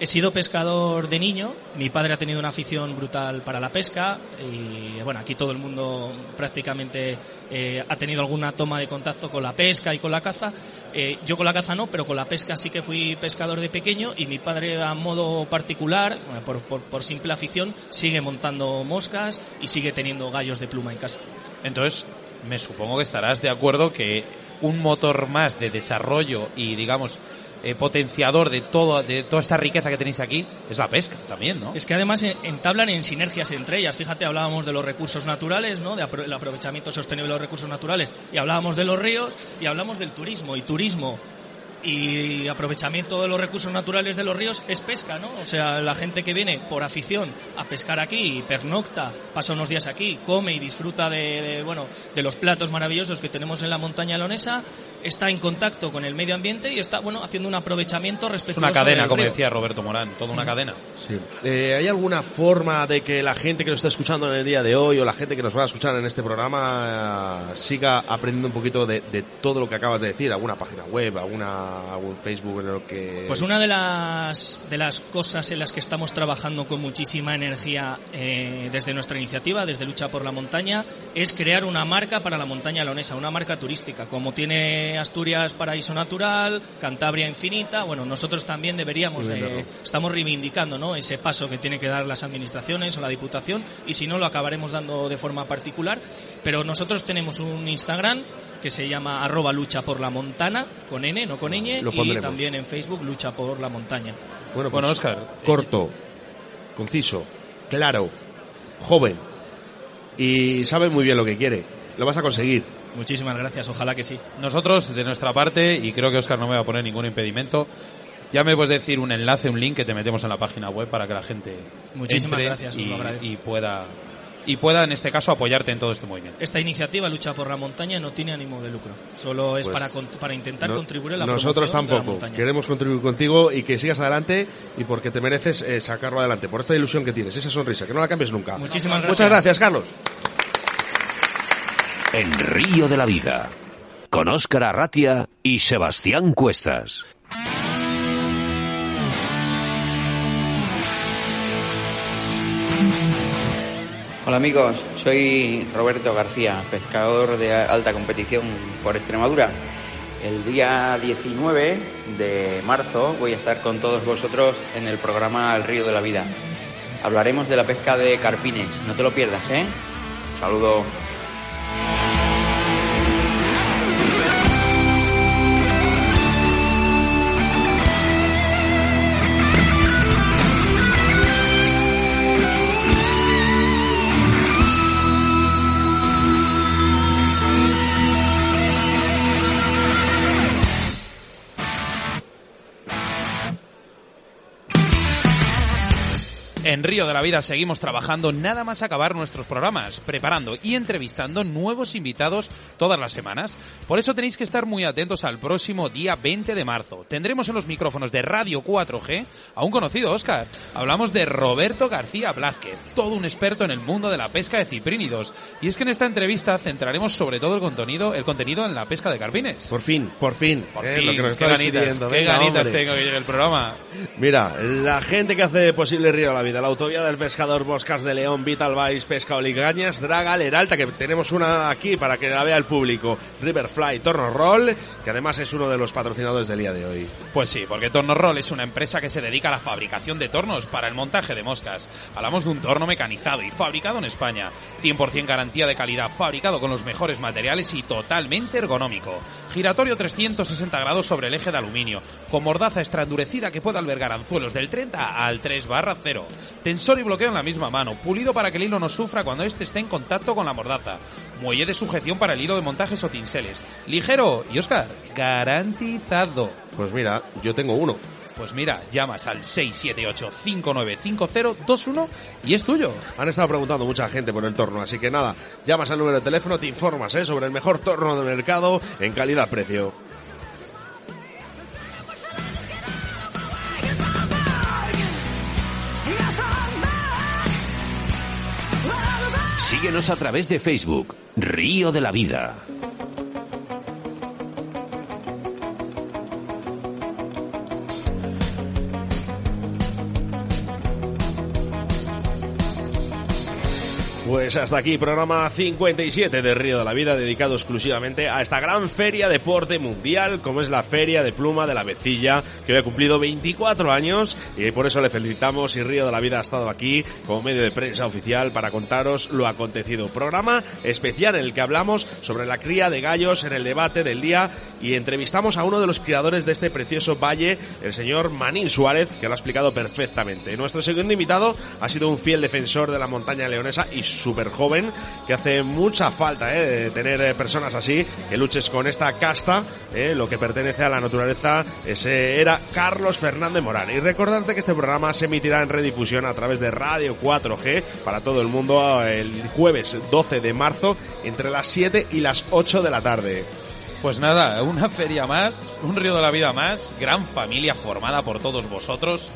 He sido pescador de niño, mi padre ha tenido una afición brutal para la pesca y bueno, aquí todo el mundo prácticamente eh, ha tenido alguna toma de contacto con la pesca y con la caza. Eh, yo con la caza no, pero con la pesca sí que fui pescador de pequeño y mi padre a modo particular, por simple afición, sigue montando moscas y sigue teniendo gallos de pluma en casa. Entonces, me supongo que estarás de acuerdo que un motor más de desarrollo y, digamos, eh, potenciador de, todo, de toda esta riqueza que tenéis aquí es la pesca también, ¿no? Es que además eh, entablan en sinergias entre ellas. Fíjate, hablábamos de los recursos naturales, ¿no? De apro- el aprovechamiento sostenible de los recursos naturales. Y hablábamos de los ríos y hablamos del turismo. Y turismo y aprovechamiento de los recursos naturales de los ríos es pesca, ¿no? O sea, la gente que viene por afición a pescar aquí, y pernocta, pasa unos días aquí, come y disfruta de, de, bueno, de los platos maravillosos que tenemos en la montaña leonesa, está en contacto con el medio ambiente y está, bueno, haciendo un aprovechamiento Es respecto una cadena, como decía Roberto Morán, toda una cadena. Sí. Eh, ¿Hay alguna forma de que la gente que nos está escuchando en el día de hoy o la gente que nos va a escuchar en este programa eh, siga aprendiendo un poquito de, de todo lo que acabas de decir? ¿Alguna página web, alguna, algún Facebook en lo que... Pues una de las, de las cosas en las que estamos trabajando con muchísima energía eh, desde nuestra iniciativa, desde Lucha por la Montaña, es crear una marca para la montaña leonesa, una marca turística, como tiene Asturias Paraíso Natural, Cantabria Infinita, bueno, nosotros también deberíamos, de- venderlo. estamos reivindicando ¿no? ese paso que tiene que dar las administraciones o la Diputación, y si no lo acabaremos dando de forma particular, pero nosotros tenemos un Instagram que se llama arroba lucha por la montana, con N, no con ñ, Lo y también en Facebook lucha por la montaña. Bueno, Bueno, pues, Óscar, corto, conciso, claro, joven y sabe muy bien lo que quiere. Lo vas a conseguir. Muchísimas gracias, ojalá que sí. Nosotros, de nuestra parte, y creo que Oscar no me va a poner ningún impedimento, ya me puedes decir un enlace, un link que te metemos en la página web para que la gente Muchísimas entre gracias, y pueda y pueda en este caso apoyarte en todo este movimiento. Esta iniciativa Lucha por la Montaña no tiene ánimo de lucro, solo es Pues, para, con- para intentar No- contribuir a la Nosotros promoción de la tampoco. montaña. Queremos contribuir contigo y que sigas adelante y porque te mereces eh, sacarlo adelante. Por esta ilusión que tienes, esa sonrisa, que no la cambies nunca. Muchísimas Muchas gracias, Carlos. En Río de la Vida, con Óscar Arratia y Sebastián Cuestas. Hola amigos, soy Roberto García, pescador de alta competición por Extremadura. El día 19 de marzo voy a estar con todos vosotros en el programa El Río de la Vida. Hablaremos de la pesca de carpines, no te lo pierdas, ¿eh? Saludo. En Río de la Vida seguimos trabajando nada más acabar nuestros programas, preparando y entrevistando nuevos invitados todas las semanas. Por eso tenéis que estar muy atentos al próximo día 20 de marzo. Tendremos en los micrófonos de Radio 4G a un conocido Oscar. Hablamos de Roberto García Blázquez, todo un experto en el mundo de la pesca de ciprínidos. Y es que en esta entrevista centraremos sobre todo el contenido, el contenido en la pesca de carpines. Por fin, por fin. Por eh, fin, lo que nos qué ganitas, qué Venga, ganitas tengo que llegue el programa. Mira, la gente que hace posible Río de la Vida, la autovía del pescador Boscas de León, Vital Vice, Pesca Oligañas, Draga, Leralta, que tenemos una aquí para que la vea el público, Riverfly, Torno Roll, que además es uno de los patrocinadores del día de hoy. Pues sí, porque Torno Roll es una empresa que se dedica a la fabricación de tornos para el montaje de moscas. Hablamos de un torno mecanizado y fabricado en España. 100% garantía de calidad, fabricado con los mejores materiales y totalmente ergonómico. Giratorio 360 grados sobre el eje de aluminio, con mordaza extra endurecida que puede albergar anzuelos del 30 al 3 barra 0. Tensor y bloqueo en la misma mano, pulido para que el hilo no sufra cuando éste esté en contacto con la mordaza. Muelle de sujeción para el hilo de montajes o tinseles. Ligero y, Oscar, garantizado. Pues mira, yo tengo uno. Pues mira, llamas al 678-595021 y es tuyo. Han estado preguntando mucha gente por el torno, así que nada, llamas al número de teléfono, te informas ¿eh? sobre el mejor torno del mercado en calidad-precio. Síguenos a través de Facebook, Río de la Vida. Pues hasta aquí, programa 57 de Río de la Vida, dedicado exclusivamente a esta gran feria deporte mundial, como es la Feria de Pluma de la Vecilla, que hoy ha cumplido 24 años, y por eso le felicitamos y Río de la Vida ha estado aquí como medio de prensa oficial para contaros lo acontecido. Programa especial en el que hablamos sobre la cría de gallos en el debate del día y entrevistamos a uno de los criadores de este precioso valle, el señor Manín Suárez, que lo ha explicado perfectamente. Nuestro segundo invitado ha sido un fiel defensor de la montaña leonesa y súper joven, que hace mucha falta ¿eh? de tener eh, personas así, que luches con esta casta, ¿eh? lo que pertenece a la naturaleza. Ese era Carlos Fernández Morán. Y recordarte que este programa se emitirá en redifusión a través de Radio 4G para todo el mundo el jueves 12 de marzo entre las 7 y las 8 de la tarde. Pues nada, una feria más, un río de la vida más, gran familia formada por todos vosotros.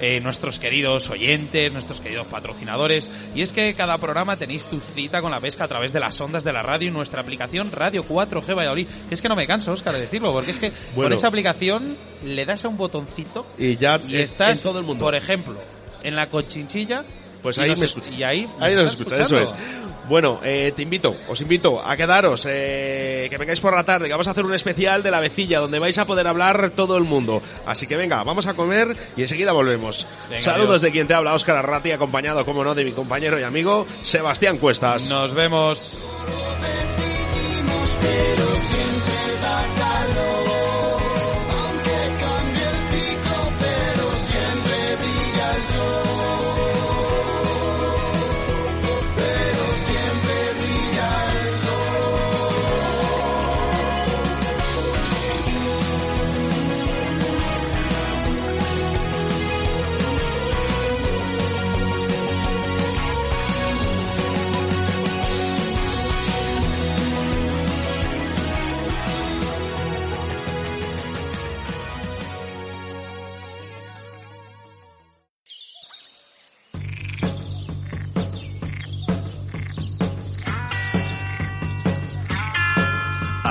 Eh, nuestros queridos oyentes, nuestros queridos patrocinadores. Y es que cada programa tenéis tu cita con la pesca a través de las ondas de la radio y nuestra aplicación Radio 4G Valladolid. Es que no me canso, Oscar, de decirlo, porque es que con esa aplicación le das a un botoncito Y ya y es estás, en todo el mundo. por ejemplo, en la cochinchilla. Pues y ahí nos me es- escuchas. Y ahí, Ahí nos escuchas, eso es. Bueno, eh, te invito, os invito a quedaros, eh, que vengáis por la tarde, que vamos a hacer un especial de la vecilla, donde vais a poder hablar todo el mundo. Así que venga, vamos a comer y enseguida volvemos. Venga, Saludos adiós. de quien te habla, Óscar Arrati, acompañado, como no, de mi compañero y amigo Sebastián Cuestas. Nos vemos.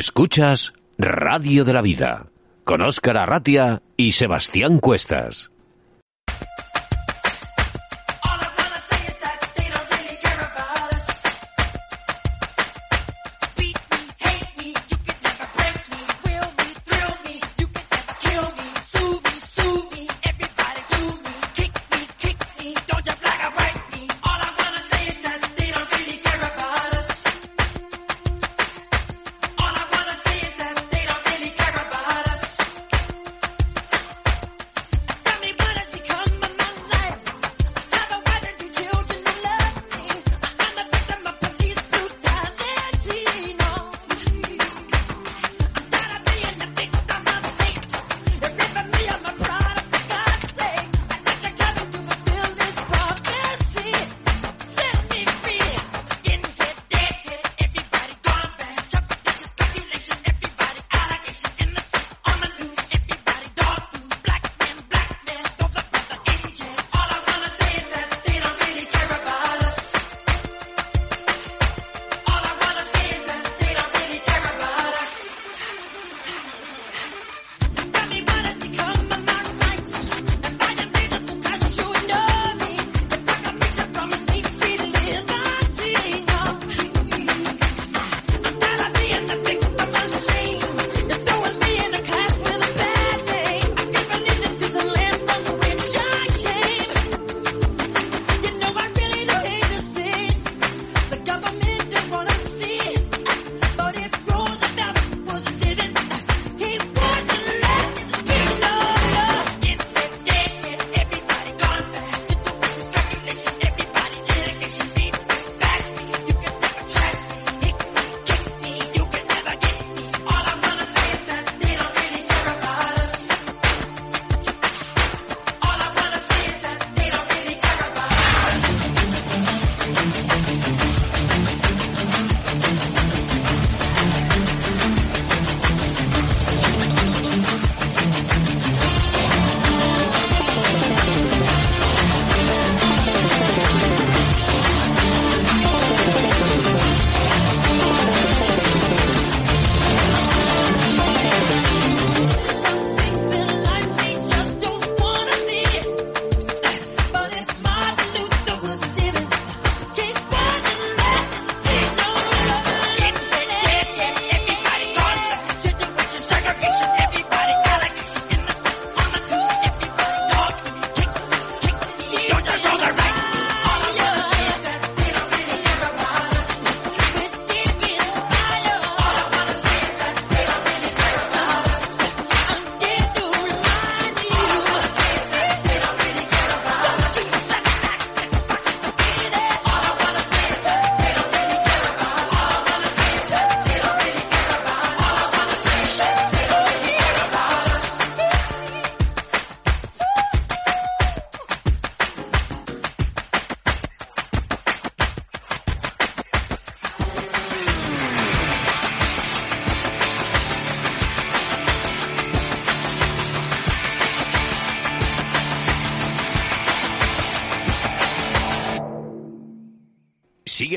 Escuchas Radio de la Vida con Óscar Arratia y Sebastián Cuestas.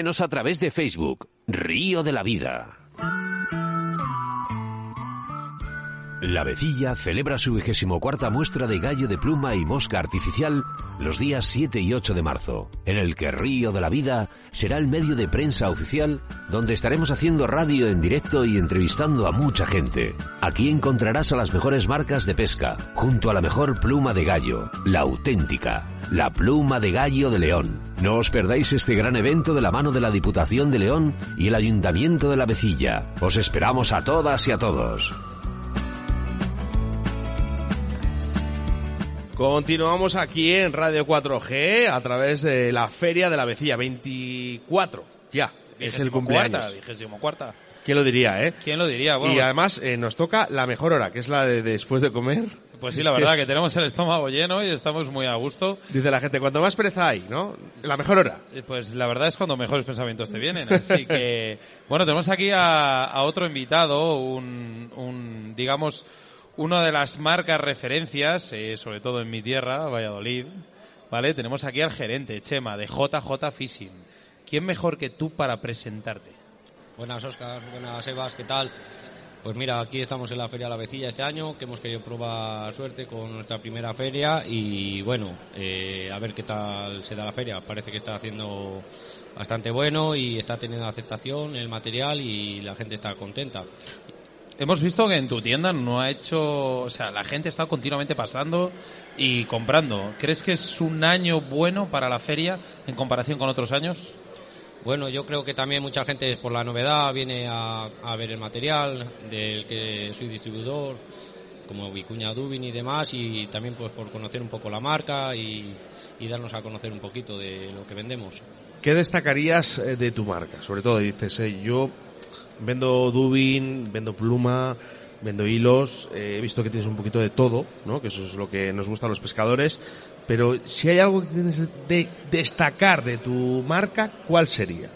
Síguenos a través de Facebook, Río de la Vida. La Vecilla celebra su 24 muestra de gallo de pluma y mosca artificial los días 7 y 8 de marzo, en el que Río de la Vida será el medio de prensa oficial donde estaremos haciendo radio en directo y entrevistando a mucha gente. Aquí encontrarás a las mejores marcas de pesca, junto a la mejor pluma de gallo, la auténtica, la pluma de gallo de León. No os perdáis este gran evento de la mano de la Diputación de León y el Ayuntamiento de la Vecilla. Os esperamos a todas y a todos. Continuamos aquí en Radio 4G a través de la Feria de la Vecilla 24. Ya, es el cumpleaños. Vigésimo cuarta. ¿Quién lo diría, eh? ¿Quién lo diría? Bueno, y además eh, nos toca la mejor hora, que es la de después de comer. Pues sí, la verdad es- que tenemos el estómago lleno y estamos muy a gusto. Dice la gente, cuanto más pereza hay, ¿no? La mejor hora. Eh, Pues la verdad es cuando mejores pensamientos te vienen. Así que, bueno, tenemos aquí a, a otro invitado, un, un, digamos, una de las marcas referencias, eh, sobre todo en mi tierra, Valladolid. ¿Vale? Tenemos aquí al gerente, Chema, de JJ Fishing. ¿Quién mejor que tú para presentarte? Buenas, Oscar. Buenas, Sebas. ¿Qué tal? Pues mira, aquí estamos en la Feria La Vecilla este año, que hemos querido probar suerte con nuestra primera feria y bueno, eh, a ver qué tal se da la feria. Parece que está haciendo bastante bueno y está teniendo aceptación el material y la gente está contenta. Hemos visto que en tu tienda no ha hecho, o sea, la gente está continuamente pasando y comprando. ¿Crees que es un año bueno para la feria en comparación con otros años? Bueno, yo creo que también mucha gente por la novedad viene a, a ver el material del que soy distribuidor, como Vicuña Dubin y demás, y también pues por conocer un poco la marca y, y darnos a conocer un poquito de lo que vendemos. ¿Qué destacarías eh, de tu marca? Sobre todo dices, eh, yo vendo dubin, vendo pluma, vendo hilos, eh, he visto que tienes un poquito de todo, ¿no? Que eso es lo que nos gusta a los pescadores. Pero si hay algo que tienes de destacar de tu marca, ¿cuál sería?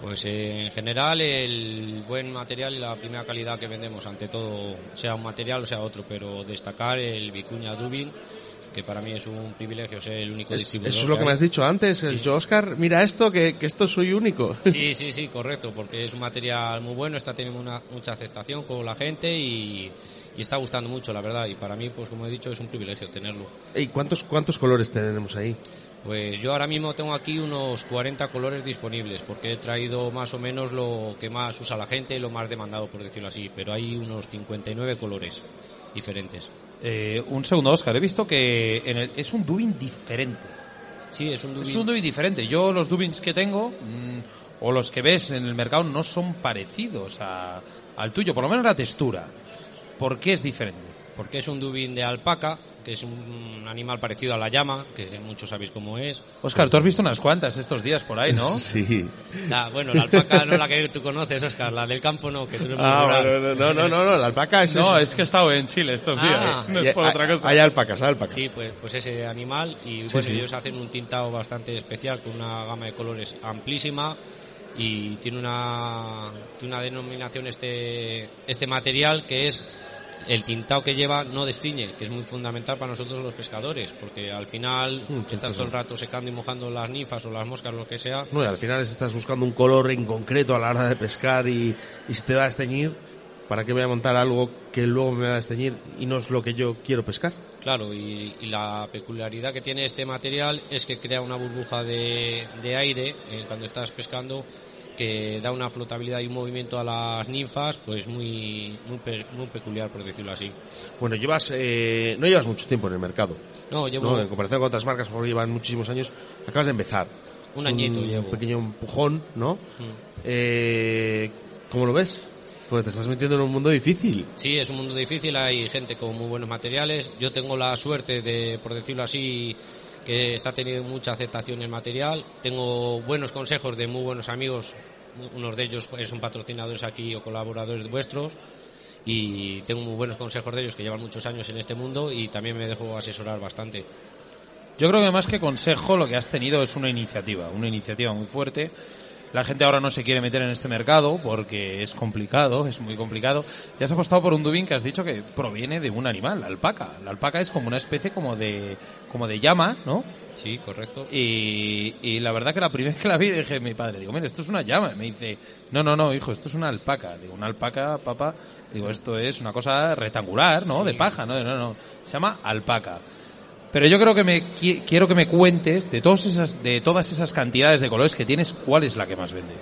Pues eh, en general el buen material y la primera calidad que vendemos, ante todo, sea un material o sea otro, pero destacar el Vicuña Dubin, que para mí es un privilegio ser el único Es- distribuidor. eso es lo que me has dicho antes. Sí. Has dicho, Oscar, mira esto, que, que esto soy único. Sí, sí, sí, correcto, porque es un material muy bueno, está teniendo una, mucha aceptación con la gente y, y está gustando mucho, la verdad. Y para mí, pues como he dicho, es un privilegio tenerlo. ¿Y cuántos, cuántos colores tenemos ahí? Pues yo ahora mismo tengo aquí unos 40 colores disponibles, porque he traído más o menos lo que más usa la gente y lo más demandado, por decirlo así. Pero hay unos 59 colores diferentes. Eh, un segundo, Oscar. He visto que en el- es un dubin diferente. Sí, es un dubin. Es un dubin diferente. Yo los dubins que tengo mm, o los que ves en el mercado no son parecidos a- al tuyo, por lo menos la textura. ¿Por qué es diferente? Porque es un dubin de alpaca, que es un animal parecido a la llama, que muchos sabéis cómo es. Oscar, tú has visto unas cuantas estos días por ahí, ¿no? Sí. La- bueno, la alpaca no la que tú conoces, Oscar, la del campo no, que tú muy Ah, bueno, no, no, no, no, la alpaca es No, es que he estado en Chile estos Ah. días. No es por hay- otra cosa. Hay alpacas, hay alpacas. Sí, pues, pues ese animal y Sí, bueno, sí. ellos hacen un tintado bastante especial con una gama de colores amplísima y tiene una, tiene una denominación este, este material que es el tintado que lleva no destiñe, que es muy fundamental para nosotros los pescadores, porque al final Mm, estás todo el rato secando y mojando las ninfas o las moscas, lo que sea. No, y al final estás buscando un color en concreto a la hora de pescar y, y si te va a desteñir, ¿para qué voy a montar algo que luego me va a desteñir y no es lo que yo quiero pescar? Claro, y, y la peculiaridad que tiene este material es que crea una burbuja de, de aire eh, cuando estás pescando que da una flotabilidad y un movimiento a las ninfas pues muy muy, pe- muy peculiar por decirlo así. Bueno, llevas, eh, no llevas mucho tiempo en el mercado. No, llevo- En comparación con otras marcas, por llevan muchísimos años. Acabas de empezar. Un añito un llevo. pequeño empujón, ¿no? Mm. Eh, ¿Cómo lo ves? Porque te estás metiendo en un mundo difícil. Sí, es un mundo difícil, hay gente con muy buenos materiales. Yo tengo la suerte de, por decirlo así, que está teniendo mucha aceptación el material. Tengo buenos consejos de muy buenos amigos, unos de ellos son patrocinadores aquí o colaboradores vuestros. Y tengo muy buenos consejos de ellos que llevan muchos años en este mundo y también me dejo asesorar bastante. Yo creo que más que consejo lo que has tenido es una iniciativa, una iniciativa muy fuerte La gente ahora no se quiere meter en este mercado porque es complicado, es muy complicado. Y has apostado por un dubín que has dicho que proviene de un animal, la alpaca. La alpaca es como una especie como de, como de llama, ¿no? Sí, correcto. Y, y la verdad que la primera vez que la vi dije a mi padre, digo, mira, esto es una llama. Y me dice, no, no, no, hijo, esto es una alpaca. Digo, una alpaca, papá. Digo, esto es una cosa rectangular, ¿no? De paja, ¿no? No, no. Se llama alpaca. Pero yo creo que me qui- quiero que me cuentes de todas esas de todas esas cantidades de colores que tienes, ¿cuál es la que más vende?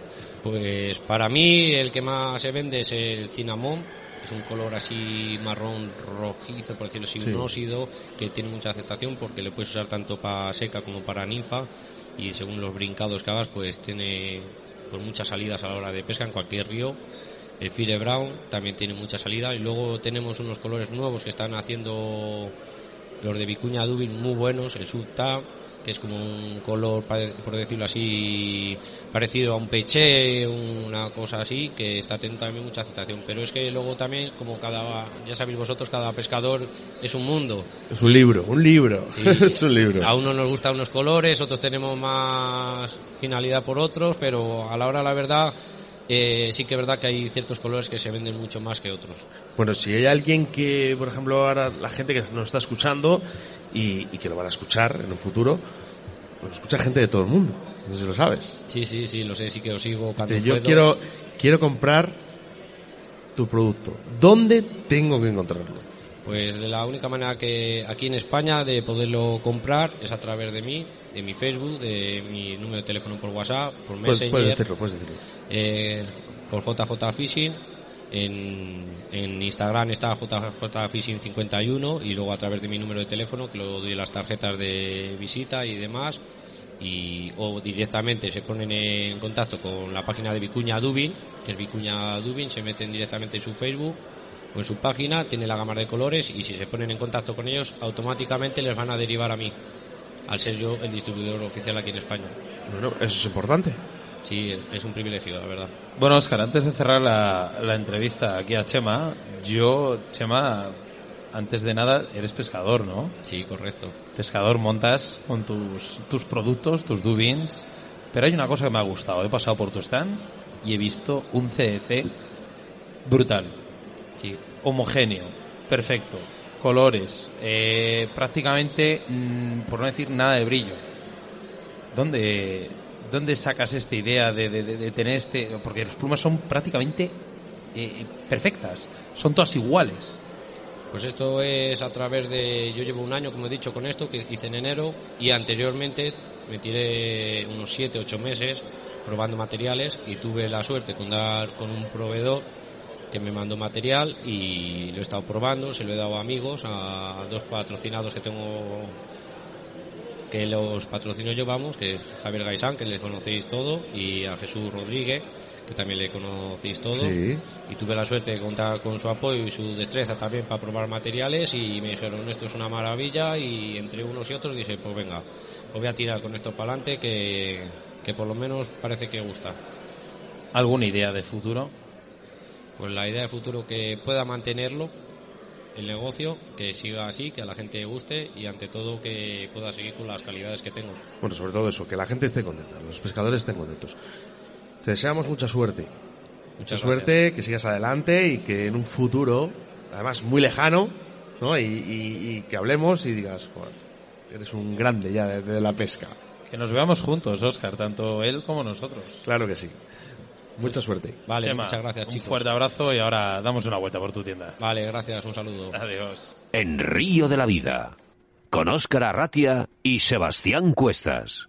Pues para mí el que más se vende es el cinnamon. Es un color así marrón rojizo, por decirlo así, Sí. un óxido que tiene mucha aceptación porque le puedes usar tanto para seca como para ninfa y según los brincados que hagas pues tiene pues, muchas salidas a la hora de pesca en cualquier río. El Fire Brown también tiene mucha salida y luego tenemos unos colores nuevos que están haciendo los de Vicuña Dubin muy buenos, el Subta, que es como un color, por decirlo así, parecido a un peché, una cosa así, que está teniendo también mucha aceptación. Pero es que luego también, como cada, ya sabéis vosotros, cada pescador es un mundo. Es un libro, un libro. Sí. es un libro. A uno nos gustan unos colores, otros tenemos más finalidad por otros, pero a la hora, la verdad, eh, sí que es verdad que hay ciertos colores que se venden mucho más que otros. Bueno, si hay alguien que, por ejemplo, ahora la gente que nos está escuchando y, y que lo van a escuchar en un futuro, pues escucha gente de todo el mundo. No sé si lo sabes. Sí, sí, sí, lo sé, sí que lo sigo cuando Eh, Yo puedo. quiero, quiero comprar tu producto. ¿Dónde tengo que encontrarlo? Pues de la única manera que aquí en España de poderlo comprar es a través de mí, de mi Facebook, de mi número de teléfono por WhatsApp, por Puedes, Messenger, puedes decirlo, puedes decirlo. eh, por JJ Fishing. En, en Instagram está JJ Fishing 51 y luego a través de mi número de teléfono que lo doy las tarjetas de visita y demás y o directamente se ponen en contacto con la página de Vicuña Dubin, que es Vicuña Dubin, se meten directamente en su Facebook o en su página, tiene la gama de colores y si se ponen en contacto con ellos automáticamente les van a derivar a mí, al ser yo el distribuidor oficial aquí en España. Bueno, eso es importante. Sí, es un privilegio, la verdad. Bueno, Oscar, antes de cerrar la, la entrevista aquí a Chema, yo, Chema, antes de nada, eres pescador, ¿no? Sí, correcto. Pescador, montas con tus, tus productos, tus dubins. Pero hay una cosa que me ha gustado. He pasado por tu stand y he visto un CEC brutal. Sí. Homogéneo, perfecto. Colores, eh, prácticamente, mm, por no decir nada de brillo. ¿Dónde, dónde sacas esta idea de, tener este...? Porque las plumas son prácticamente eh, perfectas, son todas iguales. Pues esto es a través de. Yo llevo un año, como he dicho, con esto que hice en enero y anteriormente me tiré unos 7, 8 meses probando materiales y tuve la suerte con dar con un proveedor que me mandó material y lo he estado probando, se lo he dado a amigos, a dos patrocinados que tengo que los patrocinios llevamos, que es Javier Gaisán, que le conocéis todo, y a Jesús Rodríguez, que también le conocéis todo. Sí. Y tuve la suerte de contar con su apoyo y su destreza también para probar materiales y me dijeron esto es una maravilla y entre unos y otros dije pues venga, os voy a tirar con esto para adelante que, que por lo menos parece que gusta. ¿Alguna idea de futuro? Pues la idea de futuro que pueda mantenerlo, el negocio, que siga así, que a la gente guste y ante todo que pueda seguir con las calidades que tengo. Bueno, sobre todo eso, que la gente esté contenta, los pescadores estén contentos. Te deseamos mucha suerte. Mucha Muchas suerte, que sigas adelante y que en un futuro, además muy lejano, ¿no? Y, y- y que hablemos y digas, "Joder, eres un grande ya de, de la pesca. Que nos veamos juntos, Oscar, tanto él como nosotros. Claro que sí. Mucha suerte. Vale, Chema, muchas gracias un chicos. fuerte abrazo y ahora damos una vuelta por tu tienda. Vale, gracias, un saludo. Adiós. En Río de la Vida, con Óscar Arratia y Sebastián Cuestas.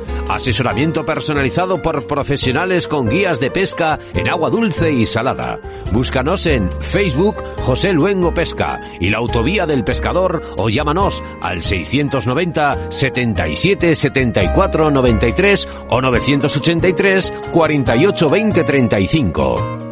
Asesoramiento personalizado por profesionales con guías de pesca en agua dulce y salada. Búscanos en Facebook José Luengo Pesca y la Autovía del Pescador o llámanos al 690 77 74 93 o 983 48 20 35.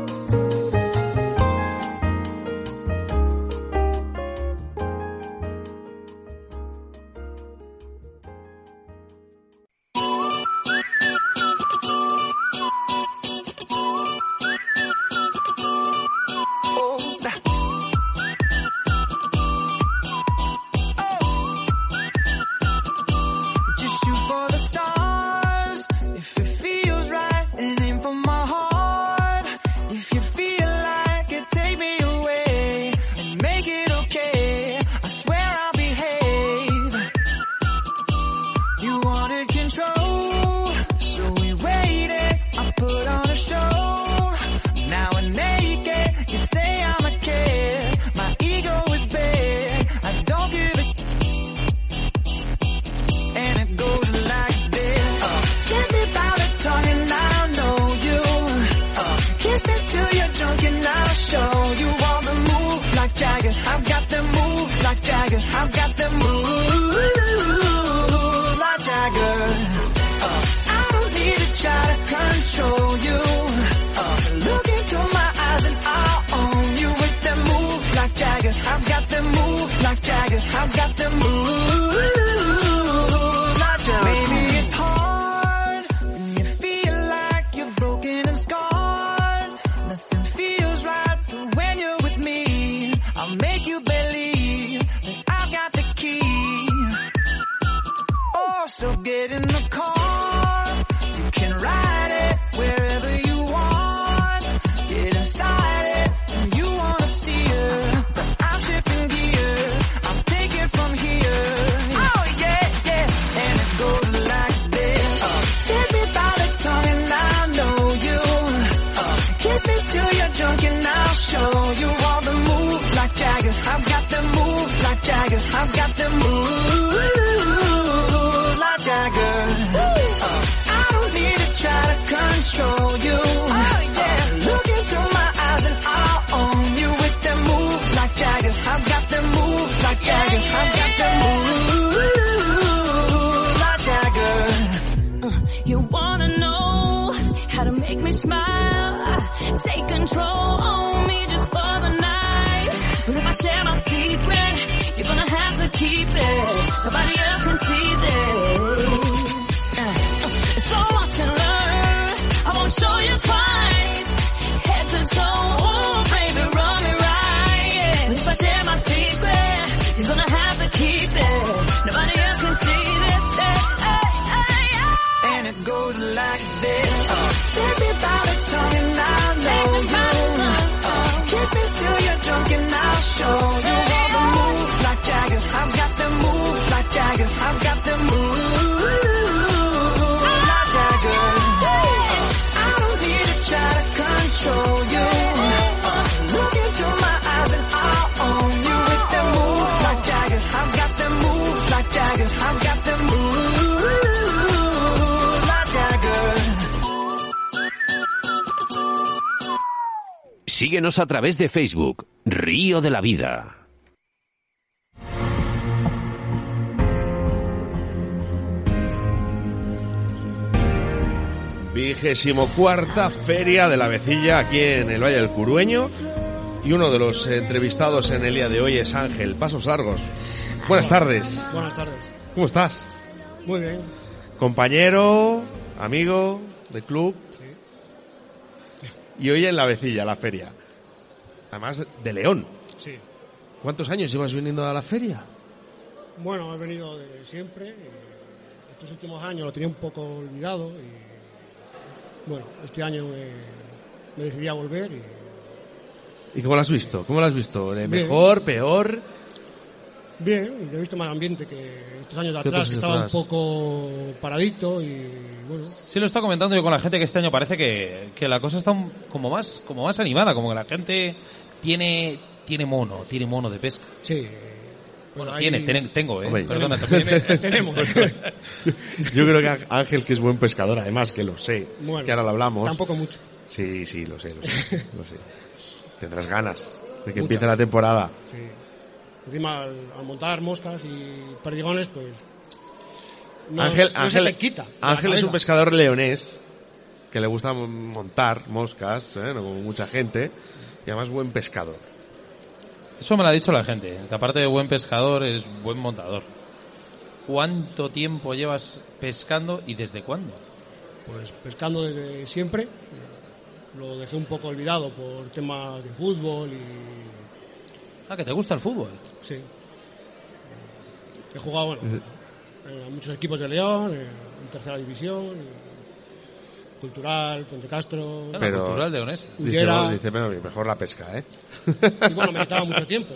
Síguenos a través de Facebook, Río de la Vida. Vigésimo cuarta Feria de la Vecilla aquí en el Valle del Curueño. Y uno de los entrevistados en el día de hoy es Ángel Pasos Largos. Buenas tardes. Buenas tardes. ¿Cómo estás? Muy bien. Compañero, amigo de club. Y hoy en la Vecilla, la feria. Además de León. Sí. ¿Cuántos años llevas viniendo a la feria? Bueno, he venido de siempre. Estos últimos años lo tenía un poco olvidado y bueno, este año me, me decidí a volver y ¿Y cómo lo has visto? ¿Cómo lo has visto? ¿Eh, Bien. ¿Mejor? ¿Peor? bien, he visto más ambiente que estos años de ¿Qué atrás, que estaba un poco paradito y Sí, lo está comentando yo con la gente que este año parece que, que la cosa está un- como más, como más animada, como que la gente tiene, tiene mono, tiene mono de pesca. Sí. Bueno, hay- tiene, tengo, eh. Hombre, Perdona, tenemos. también. Tenemos. Yo creo que Ángel, que es buen pescador, además que lo sé, Bueno, que ahora lo hablamos. tampoco mucho. Sí, sí, lo sé, lo sé, lo sé. Tendrás ganas de que Muchas. empiece la temporada. Sí. Encima al, al montar moscas y perdigones, pues no, Ángel, no Ángel, se te quita. Ángel es un pescador leonés que le gusta montar moscas, ¿eh? no como mucha gente, y además buen pescador. Eso me lo ha dicho la gente, que aparte de buen pescador es buen montador. ¿Cuánto tiempo llevas pescando y desde cuándo? Pues pescando desde siempre. Lo dejé un poco olvidado por temas de fútbol y Ah, que te gusta el fútbol. sí. He jugado bueno, en muchos equipos de León, en tercera división, y cultural, Puente Castro, Pero cultural leonés. Dice, Ullera. "Oh, dice, "Pero mejor la pesca, ¿eh? Y bueno, me quitaba mucho tiempo.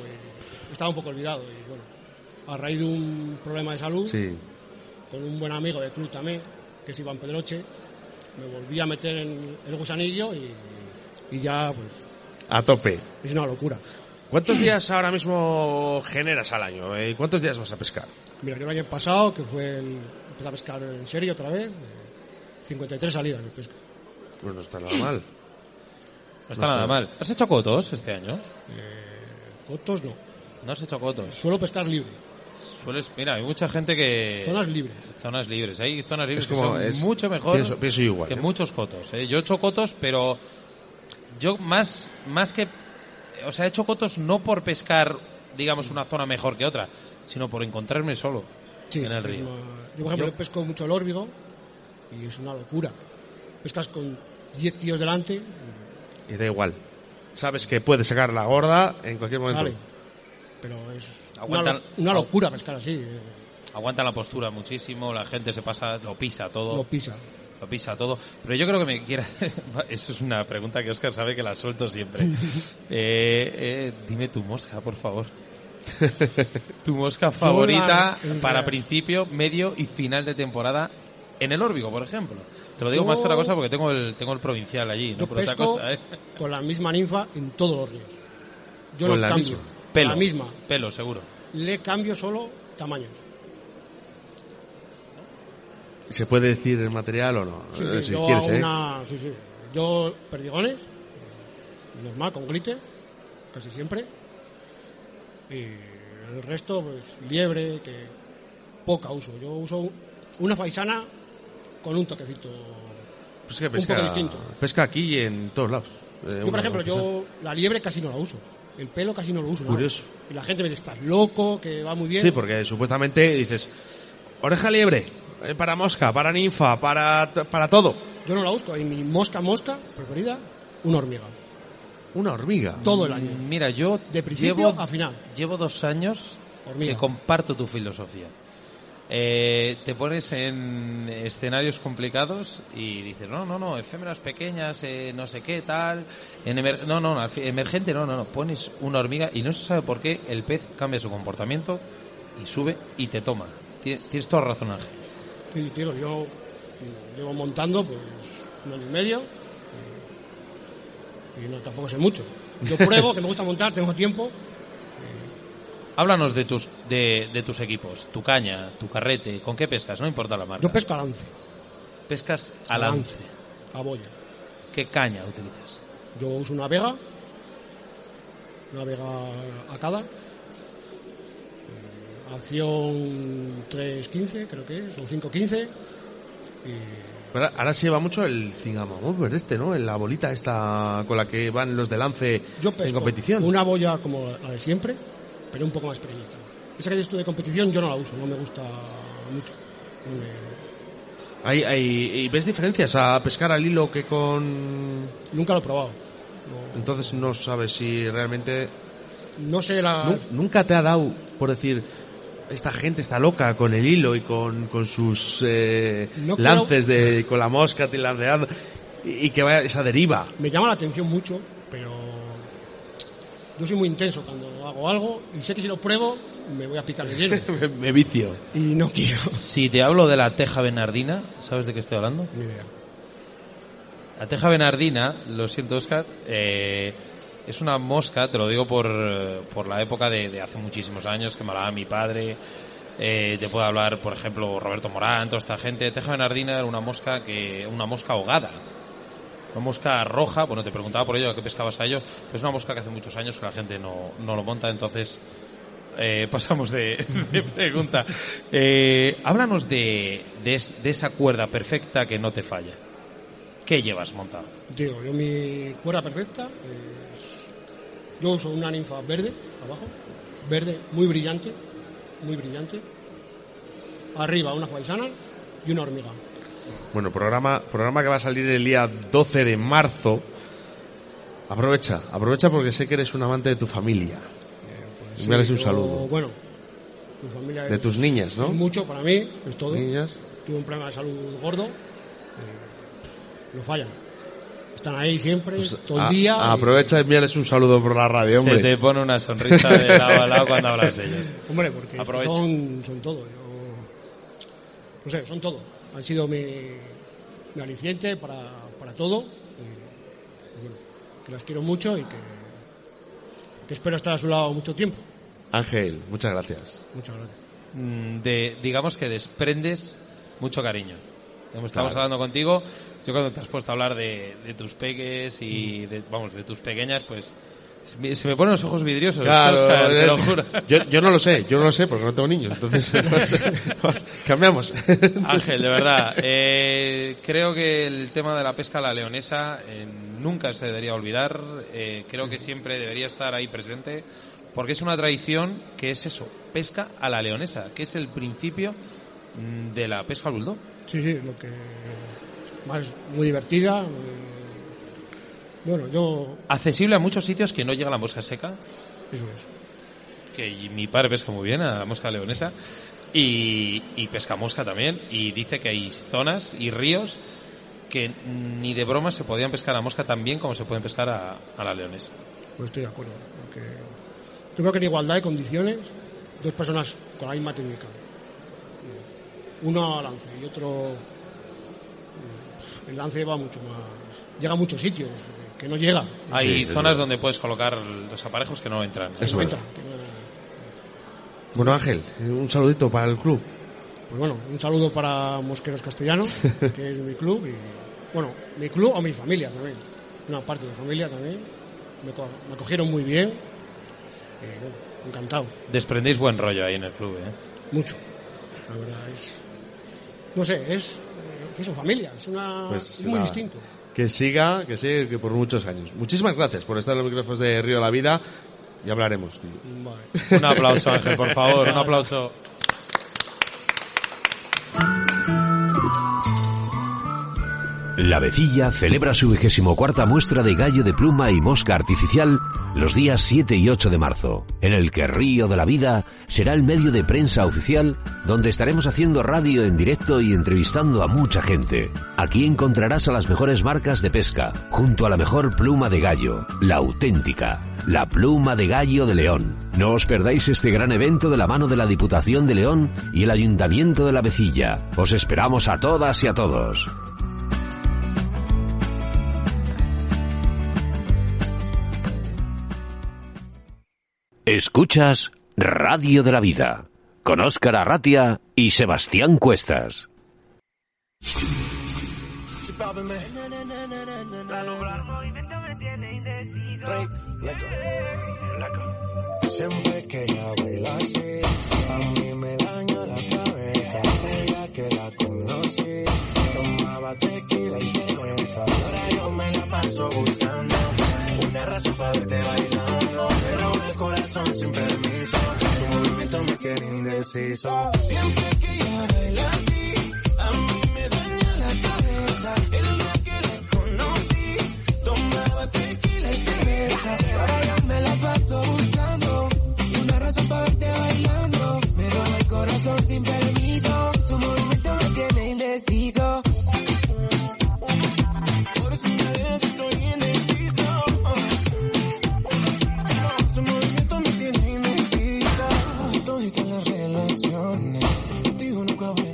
y estaba un poco olvidado. Y bueno, a raíz de un problema de salud, Sí. con un buen amigo de club también, que es Iván Pedroche, me volví a meter en el gusanillo y, y ya, pues, A tope. es una locura. ¿Cuántos días ahora mismo generas al año? eh? ¿Cuántos días vas a pescar? Mira, yo el año pasado, que fue el, empecé a pescar en serio otra vez, eh, 53 salidas de pesca. Pues no está nada mal. No está nada mal. ¿Has hecho cotos este año? Cotos no. No has hecho cotos. Suelo pescar libre. Sueles, mira, hay mucha gente que... Zonas libres. Zonas libres. Hay zonas libres Es que como- son es- mucho mejor pienso- pienso igual, que ¿eh? muchos cotos. ¿eh? Yo he hecho cotos, pero yo más, más que... O sea, he hecho cotos no por pescar, digamos, una zona mejor que otra, sino por encontrarme solo Sí, en el río. Yo, por ejemplo, Yo- pesco mucho el órbigo y es una locura. Pescas con 10 tíos delante Y da igual. Sabes que puedes sacar la gorda en cualquier momento. Sale. Pero es Aguantan- una locura pescar así. eh, Aguanta la postura muchísimo, la gente se pasa, lo pisa todo. Lo pisa. Lo pisa todo. Pero yo creo que me quiera. Eso es una pregunta que Oscar sabe que la suelto siempre. Eh, eh, dime tu mosca, por favor. tu mosca favorita para principio, medio y final de temporada en el Órbigo, por ejemplo. Te lo digo Yo- más que otra cosa porque tengo el, tengo el provincial allí, no Yo por otra cosa. ¿eh? con la misma ninfa en todos los ríos. Yo Con no la cambio. misma. Pelo. La misma. Pelo, seguro. Le cambio solo tamaños. ¿Se puede decir el material o no? Sí, Eh, sí, si yo quieres, ¿eh? una... Sí, sí. Yo perdigones, normal, con glitter, casi siempre. Y el resto, pues, liebre, que poca uso. Yo uso una faisana con un toquecito Pues que un pesca, poco distinto. pesca aquí y en todos lados. Eh, Yo, por ejemplo, yo la liebre casi no la uso. El pelo casi no lo uso. Curioso. Y la gente me dice, estás loco, que va muy bien. Sí, porque supuestamente dices, oreja liebre, eh, para mosca, para ninfa, para, para todo. Yo no la uso. Y mi mosca mosca preferida, una hormiga. Una hormiga. Todo el año. Mira, yo De principio llevo, a final. llevo dos años Hormiga. que comparto tu filosofía. Eh, te pones en escenarios complicados y dices, no, no, no, efémeras pequeñas, eh, no sé qué, tal. En emer- no, no, no, emergente, no, no, no. Pones una hormiga y no se sabe por qué el pez cambia su comportamiento y sube y te toma. Tie- Tienes toda razón, Ángel. Sí, tío, yo llevo montando pues un año y medio y, y no tampoco sé mucho. Yo pruebo, que me gusta montar, tengo tiempo. Háblanos de tus, de, de tus equipos, tu caña, tu carrete, ¿con qué pescas? No importa la marca. Yo pesco a lance, Pescas a a lance. a boya. ¿Qué caña utilizas? Yo uso una vega, una vega acada, eh, acción 3.15 creo que es, o 5.15. Pero ahora se lleva mucho el cingamover este, ¿no? En la bolita esta con la que van los de lance Yo en pesco competición. una boya como la de siempre, pero un poco más pequeñita. Esa que tú de competición yo no la uso, no me gusta mucho. No me- Hay, hay- ¿Y ves diferencias a pescar al hilo que con...? Nunca lo he probado. Entonces no sabes si realmente... No sé la... Nu- Nunca te ha dado, por decir, esta gente está loca con el hilo y con, con sus eh, No creo- lances de, con la mosca tilanceando y, y que vaya esa deriva. Me llama la atención mucho, pero yo soy muy intenso cuando hago algo y sé que si lo pruebo me voy a picar de lleno. me, me vicio. Y no quiero. Si te hablo de la teja bernardina, ¿sabes de qué estoy hablando? Ni idea. La teja bernardina, lo siento Oscar, eh, es una mosca, te lo digo por, eh, por la época de, hace muchísimos años que me hablaba mi padre. Eh, te puedo hablar, por ejemplo, Roberto Morán, toda esta gente. Teja bernardina era una mosca que, una mosca ahogada. Una mosca roja, bueno, te preguntaba por ello, ¿a qué pescabas a ello? Es una mosca que hace muchos años que la gente no, no lo monta, entonces eh, pasamos de, pregunta. Eh, háblanos de, de, es- de esa cuerda perfecta que no te falla. ¿Qué llevas montado? Digo, yo mi cuerda perfecta es... Yo uso una ninfa verde abajo, verde muy brillante, muy brillante. Arriba una faisana y una hormiga. Bueno, programa, programa que va a salir el día 12 de marzo. Aprovecha, aprovecha porque sé que eres un amante de tu familia. Sí, Envíales un yo, saludo. Bueno, mi familia De es- tus niñas, ¿no? Es mucho para mí, es todo. Niñas. Tuve un problema de salud gordo, eh, no fallan. Están ahí siempre, todo el A- día. aprovecha y envíales un saludo por la radio, hombre. Se te pone una sonrisa de lado a lado cuando hablas de ellos. Hombre, porque es que Aprovecha. son, son todo. Yo- no sé, son todo. Han sido mi, mi aliciente para, para todo. Y, bueno, que las quiero mucho y que, que espero estar a su lado mucho tiempo. Ángel, muchas gracias. Muchas gracias. Mm, de, digamos que desprendes mucho cariño. Como estamos Claro. hablando contigo, yo cuando te has puesto a hablar de, de tus peques y de, vamos, de tus pequeñas, pues Se me ponen los ojos vidriosos, Claro, te lo juro. Yo, yo no lo sé, yo no lo sé porque no tengo niños. Entonces, cambiamos. Ángel, de verdad, eh, creo que el tema de la pesca a la leonesa eh, nunca se debería olvidar. eh, creo que siempre debería estar ahí presente porque es una tradición que es eso, pesca a la leonesa, que es el principio mm, de la pesca al bulldog. Sí, sí, lo que más muy divertida. muy- Bueno, yo Accesible a muchos sitios que no llega la mosca seca. Eso es. Que y mi padre pesca muy bien a la mosca leonesa. Y, y pesca mosca también. Y dice que hay zonas y ríos que ni de broma se podían pescar a mosca tan bien como se pueden pescar a, a la leonesa. pues estoy de acuerdo. Porque yo creo que en igualdad de condiciones, dos personas con la misma técnica. Uno a lance y otro. El lance va mucho más. Llega a muchos sitios eh, que no llega. Hay zonas donde puedes colocar los aparejos que no entran. Que no entra, que no- Bueno, Ángel, un saludito para el club. Pues bueno, un saludo para Mosqueros Castellanos, que es mi club, y bueno, mi club o mi familia también. Una parte de mi familia también. Me, co- me acogieron muy bien. y, bueno, encantado. Desprendéis buen rollo ahí en el club, ¿eh? Mucho. La verdad es. No sé, es. Es su familia, es, una, Pues es muy nada, distinto. Que siga, que siga, que por muchos años. Muchísimas gracias por estar en los micrófonos de Río de la Vida. Y hablaremos. tío. Un aplauso, Ángel, por favor, un aplauso. La Vecilla celebra su vigésimo cuarta muestra de gallo de pluma y mosca artificial los días 7 y 8 de marzo, en el que Río de la Vida será el medio de prensa oficial donde estaremos haciendo radio en directo y entrevistando a mucha gente. Aquí encontrarás a las mejores marcas de pesca, junto a la mejor pluma de gallo, la auténtica, la pluma de gallo de León. No os perdáis este gran evento de la mano de la Diputación de León y el Ayuntamiento de la Vecilla. Os esperamos a todas y a todos. Escuchas Radio de la Vida con Óscar Arratia y Sebastián Cuestas. Siempre que ella baila así, a mí me daña la cabeza. Ella que la conocí, tomaba tequila y cerveza. Ahora yo me la paso buscando una razón para verte bailando. Corazón sin permiso, su movimiento me tiene indeciso. Siempre que ella baila así, a mí me daña la cabeza. El día que la conocí, tomaba tequila y cerveza. Ahora yo me la paso buscando una razón para verte bailando. Pero el corazón sin permiso, relaciones, contigo nunca habrá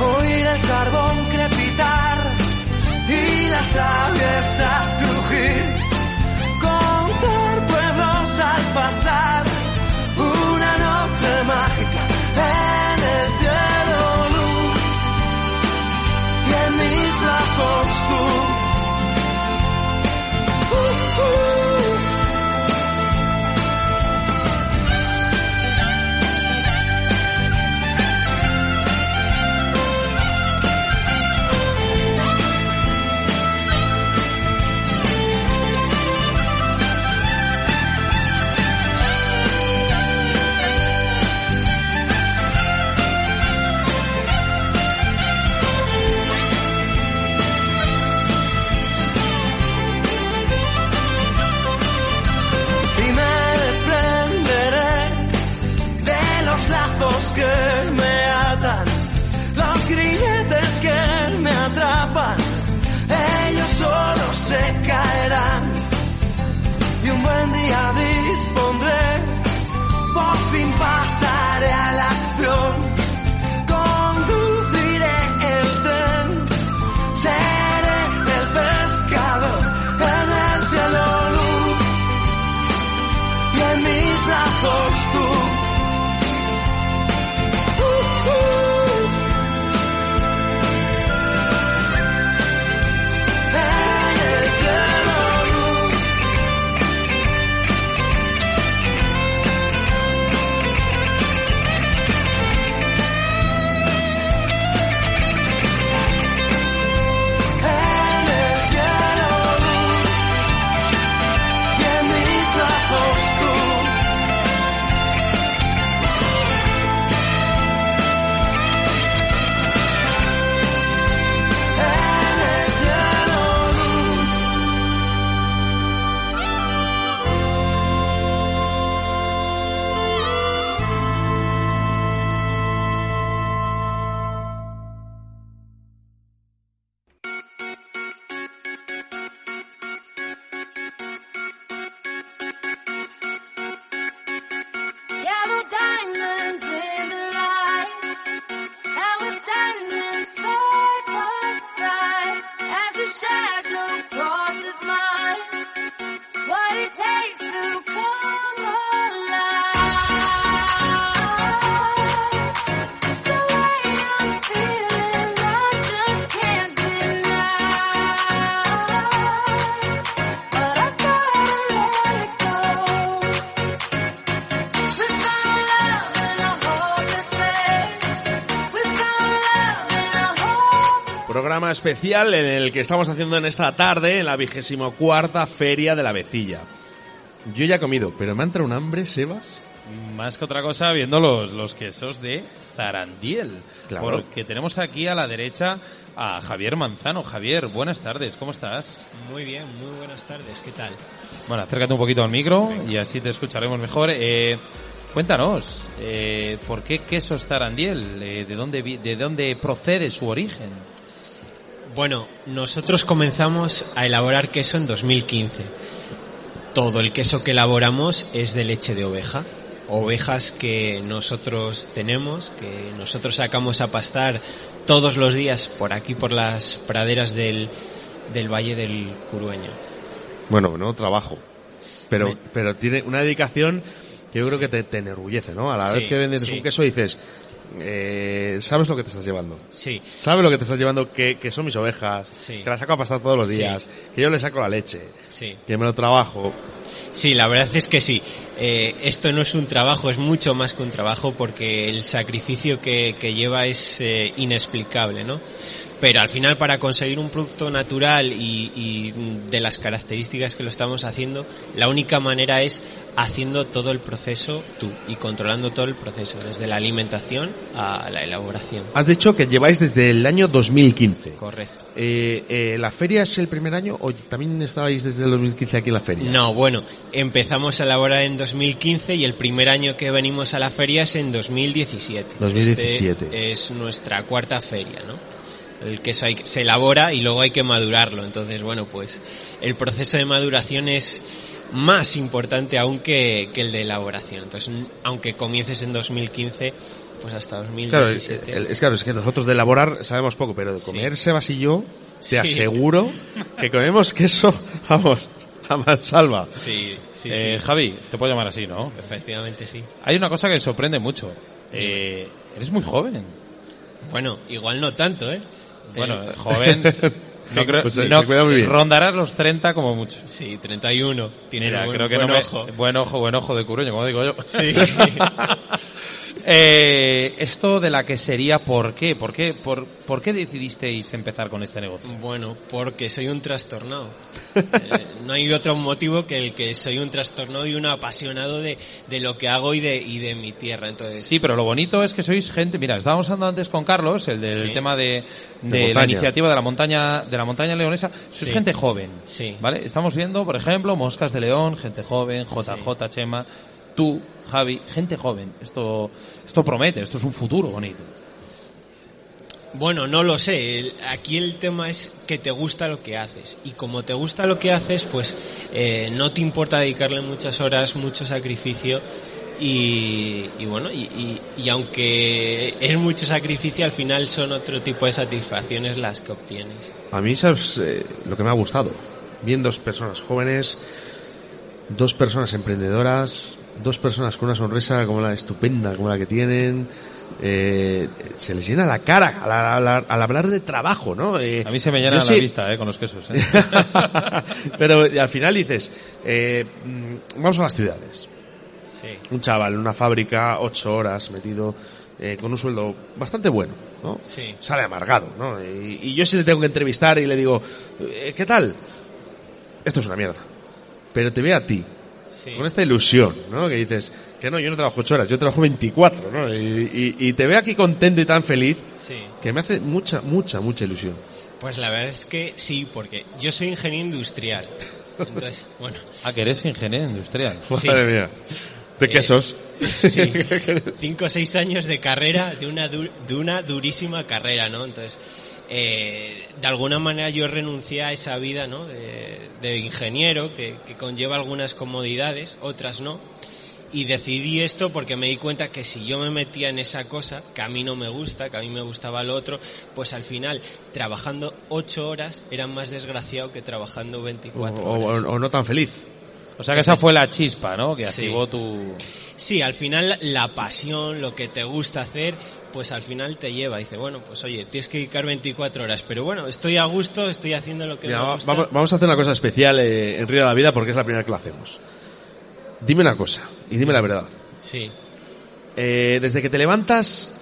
oír el carbón crepitar y las traviesas crujir, contar pueblos al pasar, una noche mágica en el cielo luz y en mis brazos tú. que me atan, los grilletes que me atrapan, ellos solo se caerán. Y un buen día dispondré, por fin pasaré a la Programa especial en el que estamos haciendo en esta tarde en la vigésimo cuarta Feria de la Vecilla. Yo ya he comido, pero me ha entrado un hambre, Sebas. Más que otra cosa, viendo los, los quesos de Zarandiel. Claro. Porque tenemos aquí a la derecha a Javier Manzano. Javier, buenas tardes, ¿cómo estás? Muy bien, muy buenas tardes, ¿qué tal? Bueno, acércate un poquito al micro y así te escucharemos mejor. Eh, cuéntanos, eh, ¿por qué quesos Zarandiel? Eh, ¿de, dónde, ¿De dónde procede su origen? Bueno, nosotros comenzamos a elaborar queso en 2015. Todo el queso que elaboramos es de leche de oveja. Ovejas que nosotros tenemos, que nosotros sacamos a pastar todos los días por aquí, por las praderas del, del Valle del Curueño. Bueno, bueno, trabajo. Pero, pero tiene una dedicación que yo creo que te, te enorgullece, ¿no? A la Sí, vez que vendes sí. un queso dices, eh, ¿sabes lo que te estás llevando? Sí. ¿Sabes lo que te estás llevando? Que, que son mis ovejas, Sí. que las saco a pastar todos los Sí. días, que yo le saco la leche, Sí. que me lo trabajo. Sí, la verdad es que sí. Eh, esto no es un trabajo, es mucho más que un trabajo porque el sacrificio que, que lleva es eh, inexplicable, ¿no? Pero al final para conseguir un producto natural y, y de las características que lo estamos haciendo, la única manera es haciendo todo el proceso tú y controlando todo el proceso, desde la alimentación a la elaboración. Has dicho que lleváis desde el año 2015. Correcto. Eh, eh, ¿La feria es el primer año o también estabais desde el 2015 aquí en la feria? No, bueno, empezamos a elaborar en 2015 y el primer año que venimos a la feria es en 2017. 2017. Este es nuestra cuarta feria, ¿no? El queso hay- se elabora y luego hay que madurarlo. Entonces, bueno, pues el proceso de maduración es más importante aún que, que el de elaboración. Entonces, aunque comiences en 2015, pues hasta Claro, es, 2017. el- es claro, es que nosotros de elaborar sabemos poco, pero de comer Sebas y yo, te Sí. aseguro que comemos queso, vamos, a mansalva. Sí, sí, Eh, sí. Javi, te puedo llamar así, ¿no? Efectivamente, sí. Hay una cosa que sorprende mucho. Eh, eres muy joven. Bueno, igual no tanto, ¿eh? Bueno, Del- joven. No creo, Pues no- se cuida muy bien. Rondarás los 30 como mucho. Sí, 31. Tiene Mira, buen, creo que buen no me- ojo. buen ojo, buen ojo de curuño, como digo yo. Sí. Eh, esto de la quesería, ¿por qué? ¿Por qué, por, ¿Por qué decidisteis empezar con este negocio? Bueno, porque soy un trastornado. Eh, no hay otro motivo que el que soy un trastornado y un apasionado de, de lo que hago y de, y de mi tierra. Entonces, Sí, pero lo bonito es que sois gente. Mira, estábamos hablando antes con Carlos, el del Sí. tema de, De de la iniciativa de la montaña de la montaña leonesa. Sois Sí. gente joven, Sí. ¿vale? Estamos viendo, por ejemplo, Moscas de León, gente joven, JJ Chema, tú, Javi, gente joven. Esto, esto promete, esto es un futuro bonito. Bueno, no lo sé. El- Aquí el tema es que te gusta lo que haces. Y como te gusta lo que haces, pues eh, no te importa dedicarle muchas horas, mucho sacrificio. Y, y bueno, y, y- y aunque es mucho sacrificio, al final son otro tipo de satisfacciones las que obtienes. A mí, ¿sabes eh, lo que me ha gustado? Bien dos personas jóvenes, dos personas emprendedoras, dos personas con una sonrisa como la estupenda, como la que tienen. eh, se les llena la cara al, al- al hablar de trabajo, ¿no? Eh, A mí se me llena la vista, eh, con los quesos. eh. Pero al final dices, mm, vamos a las ciudades. Sí. Un chaval en una fábrica, ocho horas metido, con un sueldo bastante bueno, ¿no? Sí. Sale amargado, ¿no? Y, y yo sí le tengo que entrevistar y le digo, ¿qué tal? Esto es una mierda. Pero te veo a ti, Sí. con esta ilusión, ¿no? Que dices, que no, yo no trabajo ocho horas, yo trabajo 24, ¿no? Y, y- y te veo aquí contento y tan feliz, Sí. que me hace mucha, mucha, mucha ilusión. Pues la verdad es que sí, porque yo soy ingeniero industrial. Entonces, bueno. Ah, que eres ingeniero industrial. Sí. Madre mía. ¿De Eh, quesos? Sí, cinco o seis años de carrera, de una, du- de una durísima carrera, ¿no? Entonces, eh, de alguna manera yo renuncié a esa vida, ¿no? De, de ingeniero, que, que conlleva algunas comodidades, otras no. Y decidí esto porque me di cuenta que si yo me metía en esa cosa, que a mí no me gusta, que a mí me gustaba lo otro, pues al final, trabajando ocho horas, era más desgraciado que trabajando O, 24 o- horas. o no tan feliz. O sea que esa fue la chispa, ¿no? Que Sí. activó tu... Sí, al final la pasión, lo que te gusta hacer, pues al final te lleva. Dice, bueno, pues oye, tienes que dedicar 24 horas, pero bueno, estoy a gusto, estoy haciendo lo que Mira, me gusta. vamos, vamos a hacer una cosa especial eh, en Río de la Vida porque es la primera que lo hacemos. Dime una cosa y dime la verdad. Sí. Eh, desde que te levantas,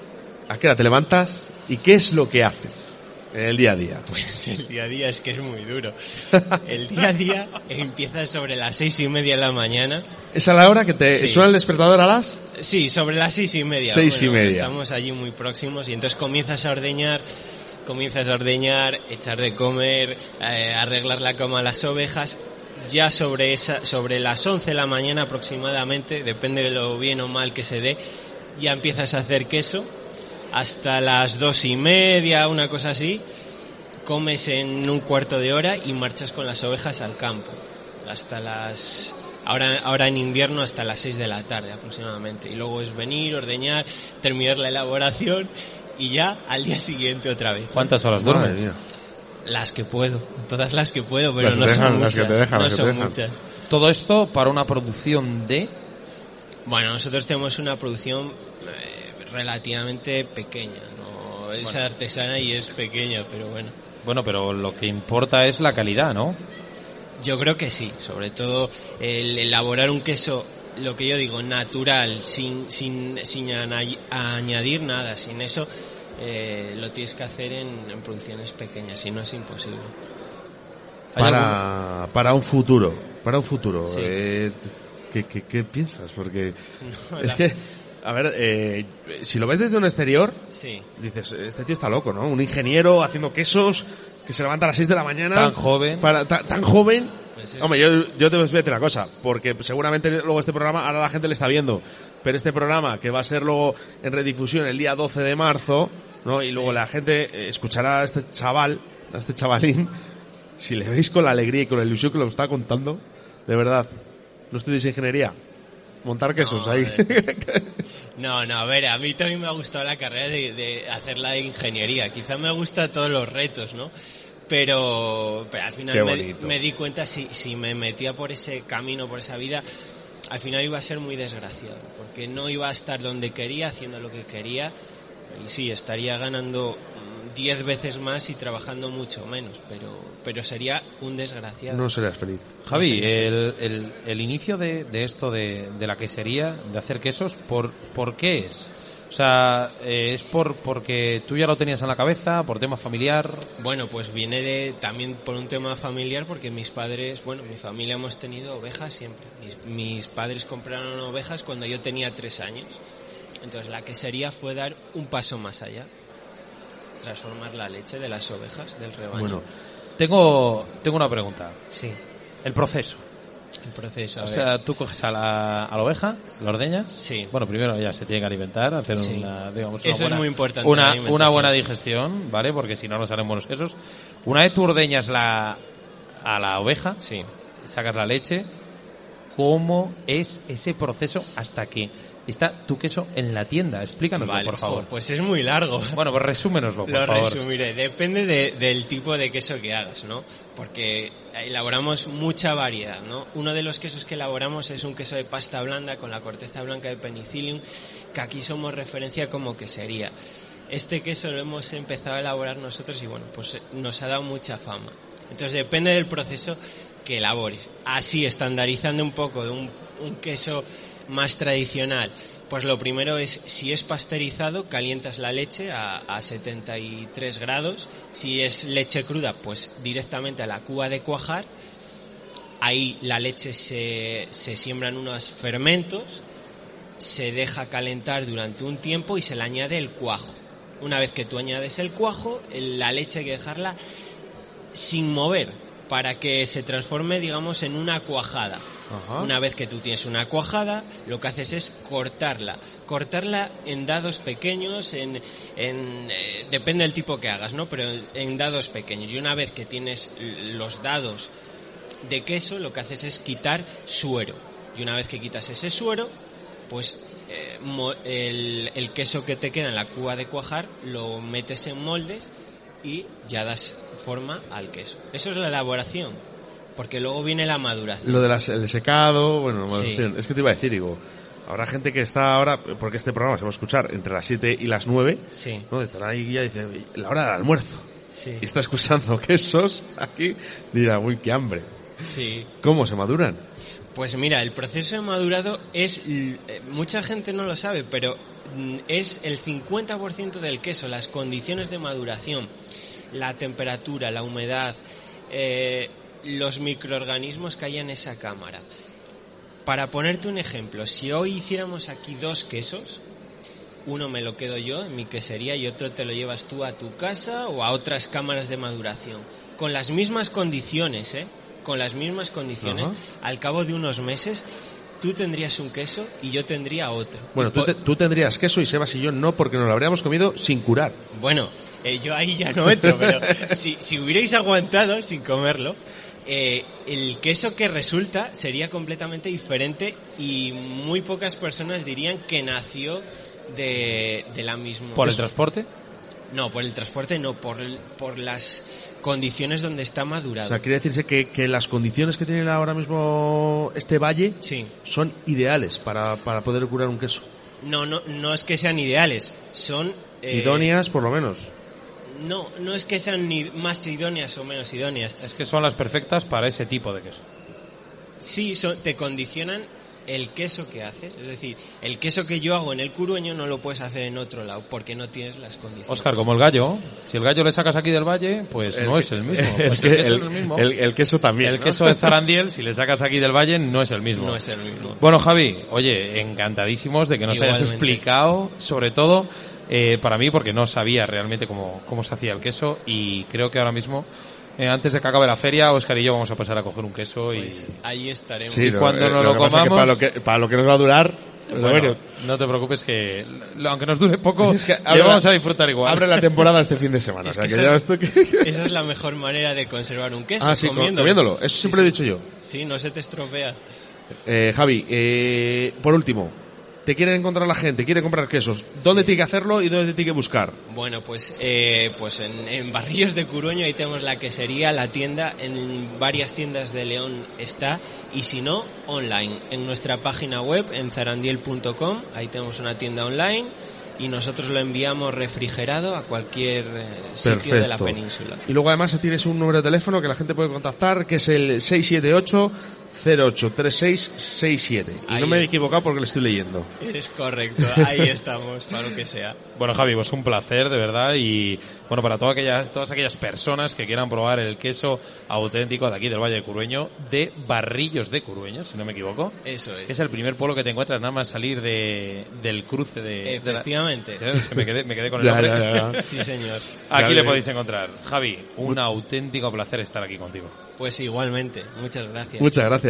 ¿a qué hora te levantas y qué es lo que haces? En el día a día. Pues el día a día es que es muy duro. El día a día empieza sobre las seis y media de la mañana. ¿Es a la hora que te Sí. suena el despertador a las? Sí, sobre las seis y media. Seis y media. Estamos allí muy próximos y entonces comienzas a ordeñar, comienzas a ordeñar, echar de comer, eh, arreglar la cama a las ovejas. Ya sobre esa, sobre las 11 de la mañana aproximadamente, depende de lo bien o mal que se dé, ya empiezas a hacer queso. Hasta las dos y media, una cosa así, comes en un cuarto de hora y marchas con las ovejas al campo. Hasta las ahora, ahora en invierno hasta las 6 de la tarde aproximadamente. Y luego es venir, ordeñar, terminar la elaboración y ya al día siguiente otra vez. ¿Cuántas horas duermes? Las que puedo, todas las que puedo, pero Las no son las muchas. que te dejan, no las que te son dejan. muchas. Todo esto para una producción de... Bueno, nosotros tenemos una producción relativamente pequeña, no es Bueno. artesana y es pequeña, pero bueno. Bueno, pero lo que importa es la calidad, ¿no? Yo creo que sí, sobre todo el elaborar un queso, lo que yo digo, natural, sin, sin, sin añadir nada, sin eso eh, lo tienes que hacer en, en producciones pequeñas, si no es imposible. Para, para un futuro, para un futuro. Sí. eh, ¿qué, qué, qué piensas? Porque No, es la- que, a ver, eh, si lo ves desde un exterior, Sí. dices, este tío está loco, ¿no? Un ingeniero haciendo quesos que se levanta a las 6 de la mañana. Tan joven. Para, ta- tan joven. Pues es- Hombre, yo, yo te voy a decir una cosa, porque seguramente luego este programa, ahora la gente le está viendo, pero este programa que va a ser luego en redifusión el día 12 de marzo, ¿no? Y luego la gente eh, escuchará a este chaval, a este chavalín, si le veis con la alegría y con la ilusión que lo está contando, de verdad, no estudies ingeniería, montar quesos No, ahí. No, no, a ver, a mí también me ha gustado la carrera de, de hacer la de ingeniería. Quizá me gustan todos los retos, ¿no? Pero, pero al final me, me di cuenta si, si me metía por ese camino, por esa vida, al final iba a ser muy desgraciado. Porque no iba a estar donde quería, haciendo lo que quería. Y sí, estaría ganando 10 veces más y trabajando mucho menos. Pero, pero sería un desgraciado. no serás feliz. Javi, el, el, el inicio de, de esto de, de la quesería, de hacer quesos, ¿por, ¿por qué es? O sea, eh, ¿es por porque tú ya lo tenías en la cabeza, por tema familiar? Bueno, pues viene de, también por un tema familiar, porque mis padres, bueno, mi familia hemos tenido ovejas siempre. Mis, mis padres compraron ovejas cuando yo tenía tres años. Entonces la quesería fue dar un paso más allá. Transformar la leche de las ovejas, del rebaño. Bueno, tengo, tengo una pregunta. Sí. El proceso. El proceso, a O ver. sea, tú coges a la, a la oveja, la ordeñas. Sí. Bueno, primero ya se tiene que alimentar, hacer Sí. una, digamos, Eso una es buena, muy importante, Una, una buena digestión, ¿vale? Porque si no, no salen buenos quesos. Una vez tú ordeñas la, a la oveja, sí. sacas la leche, ¿cómo es ese proceso hasta que está tu queso en la tienda? Explícanoslo, Vale, por favor. pues es muy largo. Bueno, pues resúmenoslo, por Lo favor. resumiré. Depende de- del tipo de queso que hagas, ¿no? Porque elaboramos mucha variedad, ¿no? Uno de los quesos que elaboramos es un queso de pasta blanda con la corteza blanca de penicillium, que aquí somos referencia como quesería. Este queso lo hemos empezado a elaborar nosotros y bueno, pues eh, nos ha dado mucha fama. Entonces depende del proceso que elabores. Así, estandarizando un poco de un, un queso más tradicional, pues lo primero es, si es pasteurizado, calientas la leche a, a 73 grados. Si es leche cruda, pues directamente a la cuba de cuajar. Ahí la leche se, se siembran unos fermentos, se deja calentar durante un tiempo y se le añade el cuajo. Una vez que tú añades el cuajo, la leche hay que dejarla sin mover para que se transforme, digamos, en una cuajada. Una vez que tú tienes una cuajada, lo que haces es cortarla. Cortarla en dados pequeños, en, en, eh, depende del tipo que hagas, ¿no? Pero en dados pequeños. Y una vez que tienes los dados de queso, lo que haces es quitar suero. Y una vez que quitas ese suero, pues eh, el, el queso que te queda en la cuba de cuajar lo metes en moldes y ya das forma al queso. Eso es la elaboración, porque luego viene la maduración. Lo del secado, bueno, Sí. es que te iba a decir, digo, habrá gente que está ahora, porque este programa se va a escuchar entre las 7 y las 9, Sí. ¿no? Estará ahí y ya dice, la hora del almuerzo. Sí. Y está escuchando quesos aquí, dirá, uy, qué hambre. Sí. ¿Cómo se maduran? Pues mira, el proceso de madurado es, eh, mucha gente no lo sabe, pero mm, es el 50% del queso, las condiciones de maduración. la temperatura, la humedad, eh, los microorganismos que hay en esa cámara. Para ponerte un ejemplo, si hoy hiciéramos aquí dos quesos, uno me lo quedo yo en mi quesería y otro te lo llevas tú a tu casa o a otras cámaras de maduración. Con las mismas condiciones, ¿eh? Con las mismas condiciones. Al cabo de unos meses, tú tendrías un queso y yo tendría otro. Bueno, tú, te- tú tendrías queso y Sebas y yo no, porque nos lo habríamos comido sin curar. Bueno, eh, yo ahí ya no entro, pero si, si hubierais aguantado sin comerlo, eh, el queso que resulta sería completamente diferente y muy pocas personas dirían que nació de, de la misma. ¿Por el transporte? No, por el transporte no, por, el- por las condiciones donde está madurado. O sea, quiere decirse que, que las condiciones que tiene ahora mismo este valle son ideales para, para poder curar un queso. No, no, no es que sean ideales, son... eh, Idóneas, por lo menos. No, no es que sean ni más idóneas o menos idóneas. Es que son las perfectas para ese tipo de queso. Sí, son- te condicionan el queso que haces. Es decir, el queso que yo hago en el curueño no lo puedes hacer en otro lado porque no tienes las condiciones. Oscar, como el gallo, si el gallo le sacas aquí del valle, pues El no es el mismo. el Pues que- el queso el- es el mismo. el- el queso también, El ¿no? queso de Zarandiel, si le sacas aquí del valle, no es el mismo. No es el mismo. Bueno, Javi, oye, encantadísimos de que nos hayas explicado, sobre todo eh, para mí, porque no sabía realmente cómo, cómo se hacía el queso y creo que ahora mismo, eh, antes de que acabe la feria, Oscar y yo vamos a pasar a coger un queso y... Pues ahí estaremos. y cuando eh, nos lo lo que es que comamos... para lo que- para lo que nos va a durar, lo Bueno, no te preocupes que, lo- aunque nos dure poco, Es que lo abre vamos a disfrutar igual. Abre la temporada este fin de semana. Es o sea, que que esa- ya esto que- Esa es la mejor manera de conservar un queso. Ah, sí, co- comiéndolo. comiéndolo. Eso Sí, siempre he sí. dicho yo. Sí, no se te estropea. Eh, Javi, eh, por último, te quiere encontrar la gente, quiere comprar quesos. ¿Dónde tiene que hacerlo y dónde tiene que buscar? Bueno, pues, eh, pues en, en Barrillos de Curuño ahí tenemos la quesería, la tienda, en varias tiendas de León está, y si no, online, en nuestra página web, en zarandiel.com, ahí tenemos una tienda online, y nosotros lo enviamos refrigerado a cualquier eh, sitio de la península. Y luego además tienes un número de teléfono que la gente puede contactar, que es el 678 083667. Y Ahí no me he equivocado porque lo estoy leyendo. Es correcto, ahí estamos, para lo que sea. Bueno, Javi, pues un placer, de verdad. Y bueno, para toda aquella- todas aquellas personas que quieran probar el queso auténtico de aquí del Valle de Curueño, de Barrillos de Curueño, si no me equivoco. Eso es. Es el primer pueblo que te encuentras nada más salir de, del cruce de. de la- Efectivamente. Es que me quedé, me quedé con el nombre. ya, ya. Sí, señor. Aquí le podéis encontrar. Javi, un auténtico placer estar aquí contigo. Pues igualmente, muchas gracias. Muchas gracias.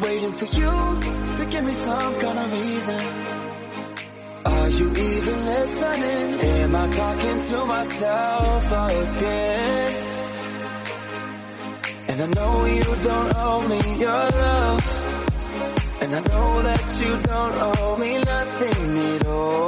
waiting for you to give me some kind of reason. Are you even listening? Am I talking to myself again? And I know you don't owe me your love. And I know that you don't owe me nothing at all.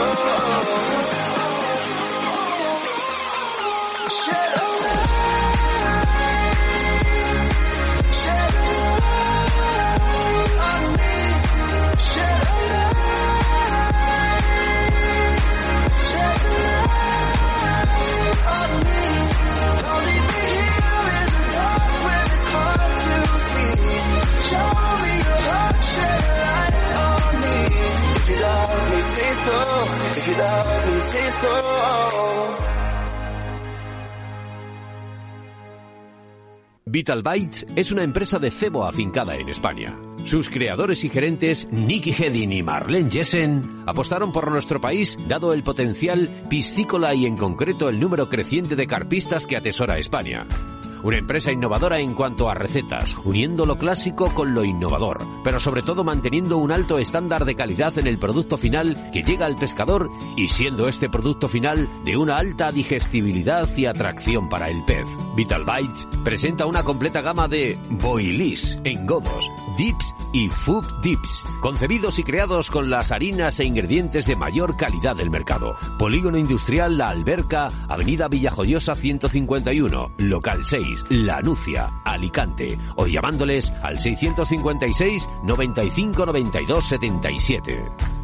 Me, Vital Bytes es una empresa de cebo afincada en España. Sus creadores y gerentes, Nicky Hedin y Marlene Jessen, apostaron por nuestro país dado el potencial piscícola y en concreto el número creciente de carpistas que atesora España. Una empresa innovadora en cuanto a recetas, uniendo lo clásico con lo innovador, pero sobre todo manteniendo un alto estándar de calidad en el producto final que llega al pescador y siendo este producto final de una alta digestibilidad y atracción para el pez. Vital Bites presenta una completa gama de boilies, engodos, dips y food dips, concebidos y creados con las harinas e ingredientes de mayor calidad del mercado. Polígono Industrial La Alberca, Avenida Villajoyosa 151, local 6, La Nucia, Alicante, o llamándoles al 656 95 92 77.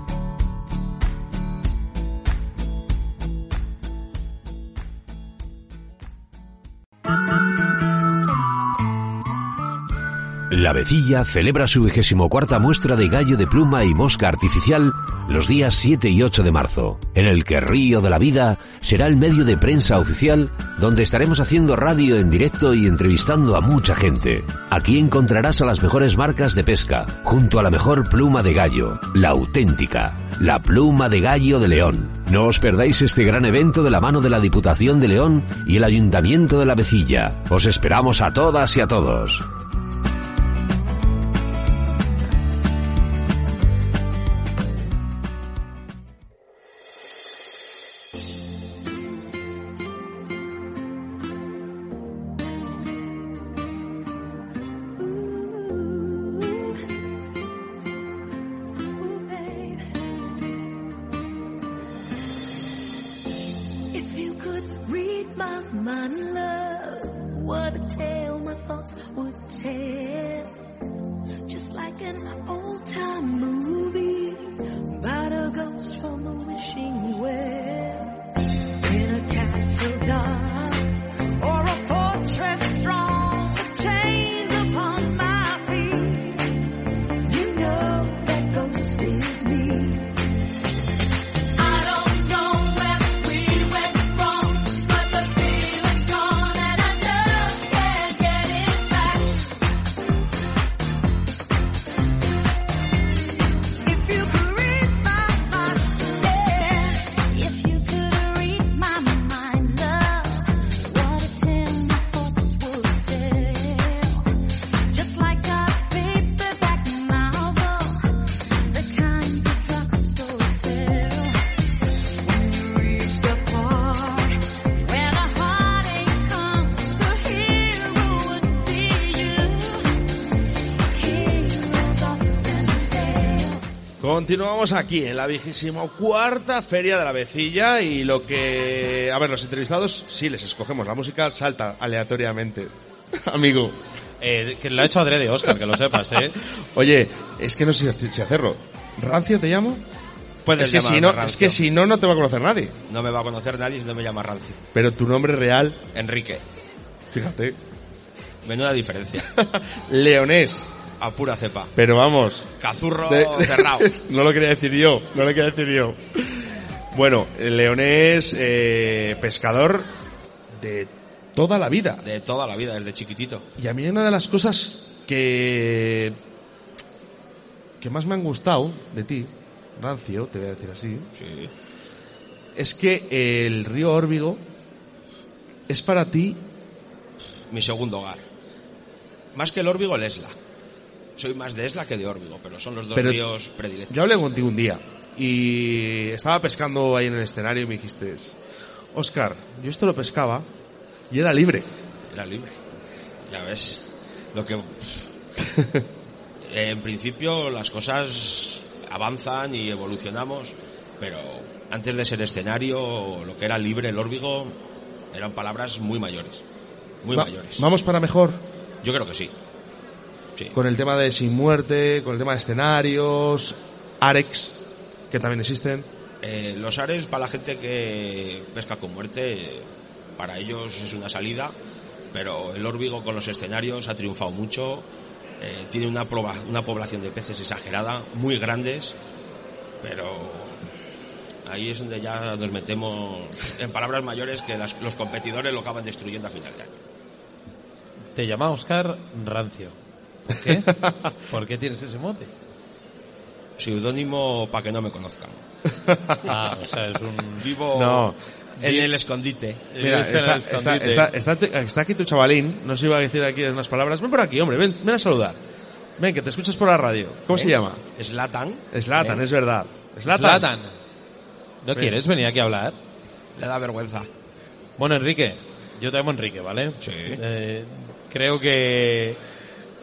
La Vecilla celebra su vigésimo cuarta muestra de gallo de pluma y mosca artificial los días 7 y 8 de marzo, en el que Río de la Vida será el medio de prensa oficial donde estaremos haciendo radio en directo y entrevistando a mucha gente. Aquí encontrarás a las mejores marcas de pesca, junto a la mejor pluma de gallo, la auténtica, la pluma de gallo de León. No os perdáis este gran evento de la mano de la Diputación de León y el Ayuntamiento de la Vecilla. Os esperamos a todas y a todos. Aquí en la vigésimo cuarta feria de la vecilla y lo que... A ver, los entrevistados, sí les escogemos la música, salta aleatoriamente. Amigo. Eh, que lo ha hecho adrede, Oscar, que lo sepas, ¿eh? Oye, es que no sé si hacerlo. ¿Rancio te llamo? Puedes es que, si no, Rancio. es que si no, no te va a conocer nadie. No me va a conocer nadie si no me llama Rancio. Pero tu nombre real, Enrique. fíjate, Menuda diferencia. leonés. A pura cepa. Pero vamos. Cazurro de- cerrado. no lo quería decir yo, no lo quería decir yo. Bueno, el leonés, eh, pescador de toda la vida. De toda la vida, desde chiquitito. Y a mí una de las cosas que que más me han gustado de ti, Rancio, te voy a decir así, es que el río Órbigo es para ti Mi segundo hogar. Más que el Órbigo, el Esla. Soy más de Esla que de Órbigo, pero son los dos Pero ríos predilectos. Yo hablé contigo un día y estaba pescando ahí en el escenario y me dijiste, Oscar, yo esto lo pescaba y era libre. Era libre. Ya ves. Lo que. en principio las cosas avanzan y evolucionamos, pero antes de ser escenario, lo que era libre, el órbigo, eran palabras muy mayores. Muy Va- mayores. ¿Vamos para mejor? Yo creo que sí. Sí. Con el tema de Sin Muerte, con el tema de escenarios, Arex, que también existen. Eh, los ares, para la gente que pesca con muerte, para ellos es una salida, pero el órbigo con los escenarios ha triunfado mucho. eh, tiene una, proba- una población de peces exagerada, muy grandes, pero ahí es donde ya nos metemos en palabras mayores que las- los competidores lo acaban destruyendo a final de año. Te llama Oscar Rancio. ¿Por qué? ¿Por qué tienes ese mote? Seudónimo para que no me conozcan. Ah, o sea, es un... Vivo No. en el escondite. Mira, está, está, está- está- está aquí tu chavalín, no se iba a decir aquí unas palabras. Ven por aquí, hombre, ven, ven a saludar. Ven, que te escuchas por la radio. ¿Cómo se llama? Slatan. Slatan, ¿Eh? es verdad. Slatan. Zlatan. ¿No Ven. quieres venir aquí a hablar? Le da vergüenza. Bueno, Enrique, yo te llamo Enrique, ¿vale? Sí. Eh, creo que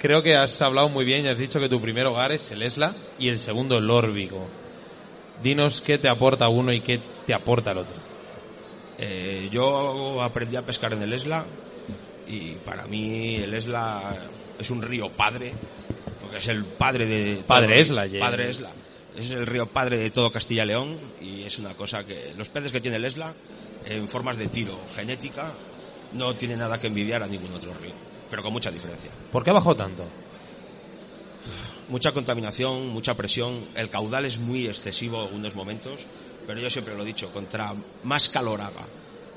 creo que has hablado muy bien y has dicho que tu primer hogar es el Esla y el segundo el Órbigo. Dinos qué te aporta uno y qué te aporta el otro. Eh, yo aprendí a pescar en el Esla y para mí el Esla es un río padre, porque es el padre de... todo- Padre Esla, ya. Padre Esla. Es el río padre de todo Castilla y León y es una cosa que los peces que tiene el Esla en formas de tiro genética no tiene nada que envidiar a ningún otro río, pero con mucha diferencia. ¿Por qué bajado tanto? Mucha contaminación, mucha presión, el caudal es muy excesivo en algunos momentos, pero yo siempre lo he dicho, contra más calor haga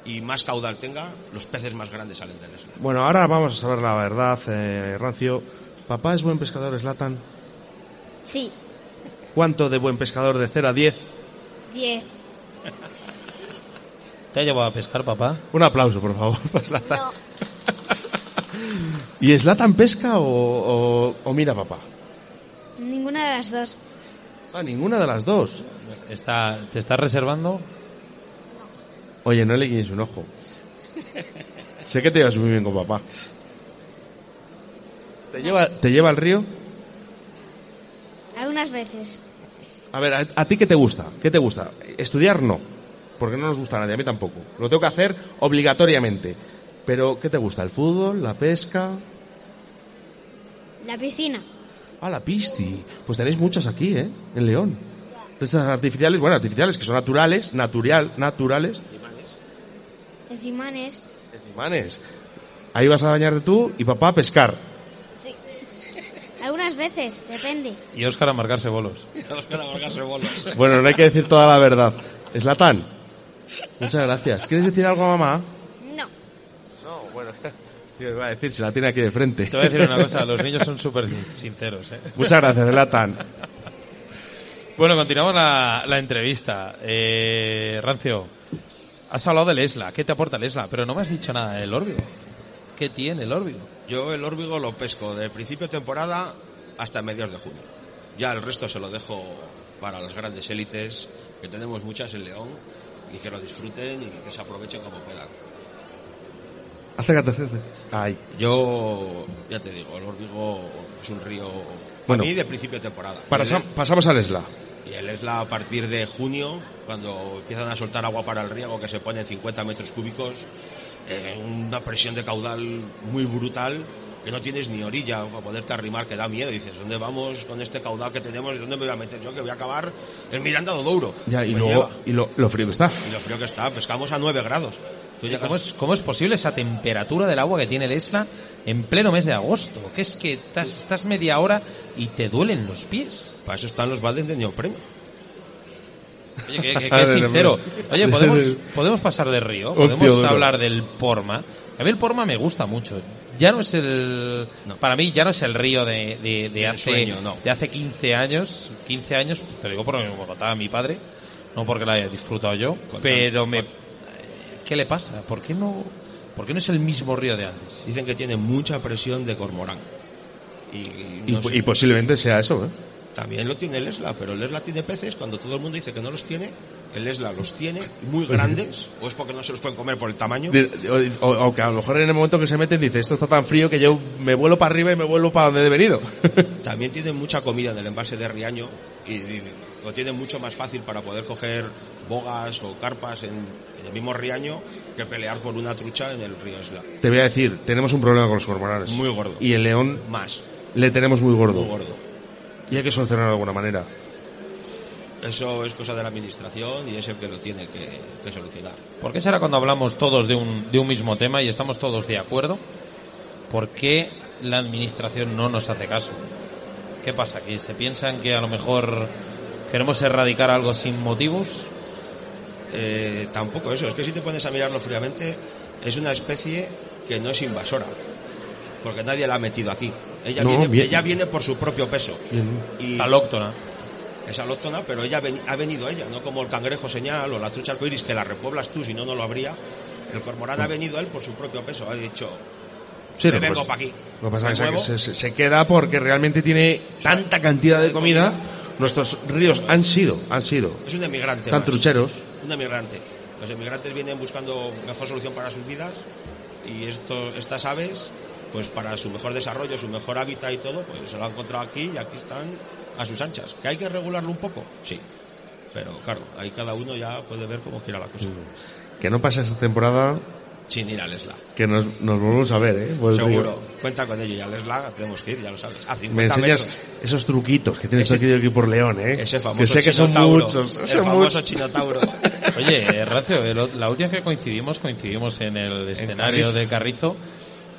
y más caudal tenga, los peces más grandes salen del. Bueno, ahora vamos a saber la verdad, eh, Rancio. ¿Papá es buen pescador, Slatan? Sí, ¿Cuánto de buen pescador de 0 a 10? 10. ¿Te ha llevado a pescar, papá? Un aplauso, por favor. para Zlatan. No, ¿Y Slatan pesca o, o- o mira papá? ninguna de las dos. Ah, ninguna de las dos. Está, ¿Te estás reservando? Oye, no le guiñes un ojo. sé que te llevas muy bien con papá. ¿Te lleva, ¿Te lleva al río? Algunas veces. A ver, ¿a, a ti qué te gusta? ¿Qué te gusta? Estudiar no, porque no nos gusta a nadie, a mí tampoco. Lo tengo que hacer obligatoriamente. Pero, ¿qué te gusta? ¿El fútbol? ¿La pesca? La piscina. Ah, la pisti. Pues tenéis muchas aquí, ¿eh? En León. De Estas artificiales, bueno, artificiales que son naturales, natural, naturales. Encimanes. Imanes. Ahí vas a bañarte tú y papá a pescar. Sí. Algunas veces, depende. Y Óscar a marcarse bolos. Bueno, no hay que decir toda la verdad. Eslatan, muchas gracias. ¿Quieres decir algo a mamá? No. No, bueno, ¿qué iba a decir? Se la tiene aquí de frente. Te voy a decir una cosa, los niños son súper sin- sinceros. ¿eh? Muchas gracias, Eslatan. Bueno, continuamos la, la entrevista. Eh, Rancio, has hablado del Esla. ¿Qué te aporta el Esla? Pero no me has dicho nada del Órbigo. ¿Qué tiene el Órbigo? Yo el órbigo lo pesco de principio de temporada hasta mediados de junio. Ya el resto se lo dejo para las grandes élites, que tenemos muchas en León, y que lo disfruten y que se aprovechen como puedan. Acércate, acércate. Ahí. Yo, ya te digo, el órbigo es un río, para Bueno. mí, de principio de temporada. Para- el- pasamos al Esla. Y el Esla a partir de junio, cuando empiezan a soltar agua para el riego, que se pone en 50 metros cúbicos, eh, una presión de caudal muy brutal, que no tienes ni orilla para poderte arrimar, que da miedo. Dices, ¿dónde vamos con este caudal que tenemos? ¿Y dónde me voy a meter yo? Que voy a acabar en Miranda do Douro. Ya, luego, y lo, lo frío que está. Y lo frío que está, pescamos a 9 grados. Tú llegas- ¿Cómo es, ¿Cómo es posible esa temperatura del agua que tiene el Esla en pleno mes de agosto? Que es que estás, estás media hora y te duelen los pies. Para eso están los baldes de neopreno. Oye, que, que- que A ver, sincero. Oye, ¿podemos, podemos pasar de río, podemos hablar del Porma. A mí el Porma me gusta mucho. Ya no es el, para mí ya no es el río de, de, de Del hace, sueño, no. de hace 15 años. 15 años, te lo digo porque me contaba mi padre, no porque la haya disfrutado yo, pero me, ¿qué le pasa? ¿Por qué no, por qué no es el mismo río de antes? Dicen que tiene mucha presión de cormorán. Y, Y, no sé- y posiblemente sea eso, ¿eh? También lo tiene el Esla, pero el Esla tiene peces cuando todo el mundo dice que no los tiene. El Esla los tiene muy grandes, o es porque no se los pueden comer por el tamaño. O, o- o que a lo mejor en el momento que se meten dice, esto está tan frío que yo me vuelo para arriba y me vuelvo para donde he venido. También tienen mucha comida en el envase de Riaño y, y lo tienen mucho más fácil para poder coger bogas o carpas en el mismo Riaño que pelear por una trucha en el río Esla. Te voy a decir, tenemos un problema con los cormoranes. Muy gordo. Y el león Más. le tenemos muy gordo. Muy gordo. Y hay que solucionarlo de alguna manera. Eso es cosa de la administración y es el que lo tiene que, que solucionar. ¿Por qué será cuando hablamos todos de un, de un mismo tema y estamos todos de acuerdo? ¿Por qué la administración no nos hace caso? ¿Qué pasa? ¿Que se piensan que a lo mejor queremos erradicar algo sin motivos? Eh, tampoco eso, es que si te pones a mirarlo fríamente, es una especie que no es invasora, porque nadie la ha metido aquí. Ella, No, viene, bien. ella viene por su propio peso. Y Es alóctona. es alóctona, pero ella ha veni- ha venido ella, no como el cangrejo señal o la trucha arcoíris que la repueblas tú, si no, no lo habría. El cormorán ha venido él por su propio peso, ha dicho, Sí, me vengo para aquí. Lo que pasa es que se, se- se queda porque realmente tiene tanta cantidad de comida. Nuestros ríos han sido, han sido. Es un emigrante. Tan más. trucheros. Un emigrante. Los emigrantes vienen buscando mejor solución para sus vidas y esto, estas aves, pues para su mejor desarrollo, su mejor hábitat y todo, pues se lo han encontrado aquí y aquí están a sus anchas. ¿Que hay que regularlo un poco? Sí. Pero claro, ahí cada uno ya puede ver cómo quiera la cosa. Que no pasa esta temporada Sin ir al Esla. que nos, nos volvemos a ver, ¿eh? Seguro. Cuenta con ello y al Esla tenemos que ir, ya lo sabes. A 50 Me enseñas metros. esos truquitos que tienes Ese- aquí, aquí por León, ¿eh? Ese famoso que sé que son chinotauro. muchos. El son famoso muchos. chinotauro. Oye, eh, Racio, la última vez que coincidimos, coincidimos en el escenario Carrizo. de Carrizo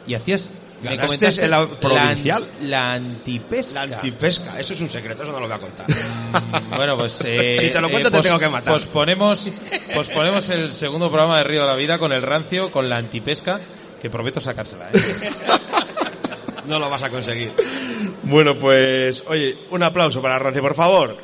y hacías... me Ganaste en la la- provincial. La, antipesca. La antipesca. Eso es un secreto, eso no lo voy a contar. Bueno, pues... eh, Si te lo eh, cuento te tengo que matar. Posponemos, posponemos el segundo programa de Río de la Vida con el rancio, con la antipesca, que prometo sacársela, ¿eh? No lo vas a conseguir. Bueno, pues, oye, un aplauso para Rancio, por favor.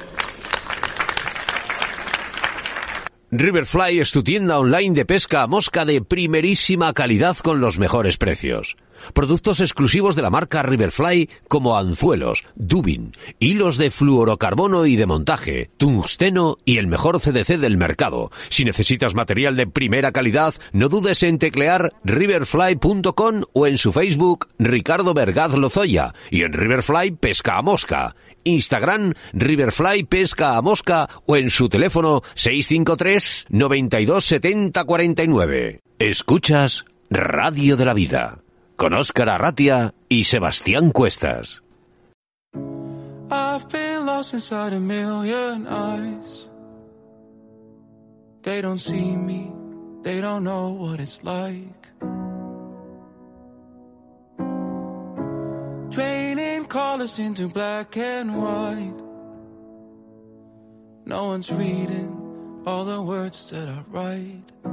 Riverfly es tu tienda online de pesca a mosca de primerísima calidad con los mejores precios. Productos exclusivos de la marca Riverfly como anzuelos, dubin, hilos de fluorocarbono y de montaje, tungsteno y el mejor CDC del mercado. Si necesitas material de primera calidad, no dudes en teclear riverfly.com o en su Facebook Ricardo Vergaz Lozoya y en Riverfly Pesca a Mosca. Instagram Riverfly Pesca a Mosca o en su teléfono 653 92 70 49. Escuchas Radio de la Vida con Óscar Arratia y Sebastián Cuestas. I've been lost inside a million eyes. They don't see me, they don't know what it's like. Draining colors into black and white. No one's reading all the words that I write.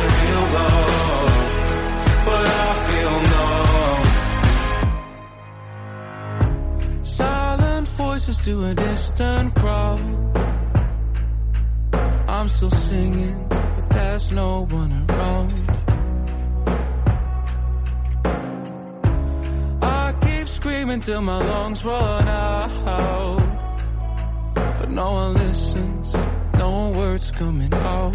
Real love. But I feel numb. Silent voices to a distant crowd. I'm still singing, but there's no one around. I keep screaming till my lungs run out. But no one listens, no words coming out.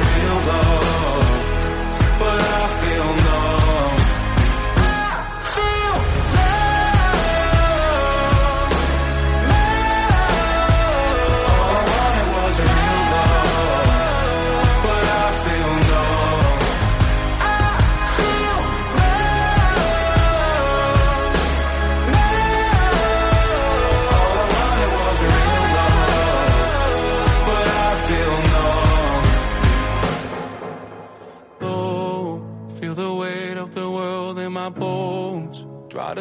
real low, but I.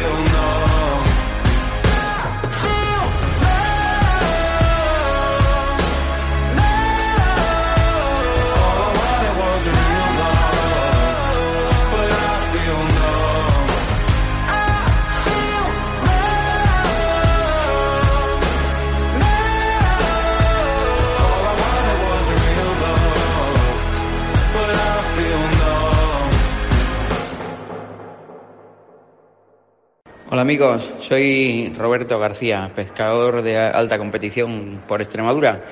feel Hola amigos, soy Roberto García, pescador de alta competición por Extremadura.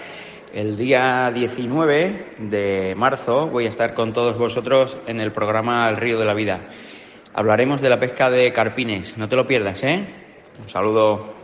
El día 19 de marzo voy a estar con todos vosotros en el programa El Río de la Vida. Hablaremos de la pesca de carpines, no te lo pierdas, ¿eh? Un saludo.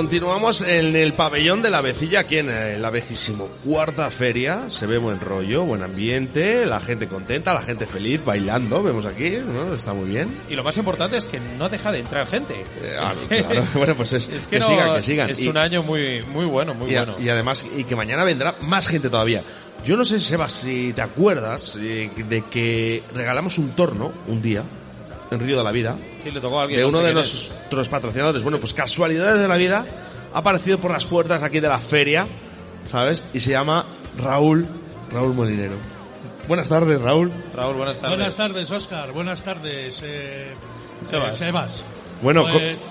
Continuamos en el pabellón de la vecilla, aquí en eh, la vejísimo cuarta feria. Se ve buen rollo, buen ambiente, la gente contenta, la gente feliz, bailando, vemos aquí, ¿no? Está muy bien. Y lo más importante es que no deja de entrar gente. ah, que- claro. Bueno, pues es- que no- sigan, que sigan. Es Y- un año muy, muy bueno, muy y, a- bueno. y además, y que mañana vendrá más gente todavía. Yo no sé, Sebas, si te acuerdas eh, de que regalamos un torno un día en Río de la Vida Sí, le tocó a alguien. de no uno de es. Nuestros patrocinadores. Bueno, pues casualidades de la vida ha aparecido por las puertas aquí de la feria, ¿sabes? Y se llama Raúl, Raúl Molinero. Buenas tardes, Raúl. Raúl, buenas tardes. Buenas tardes, Oscar. Buenas tardes, eh, Sebas. eh, Sebas. Bueno, Pues, co-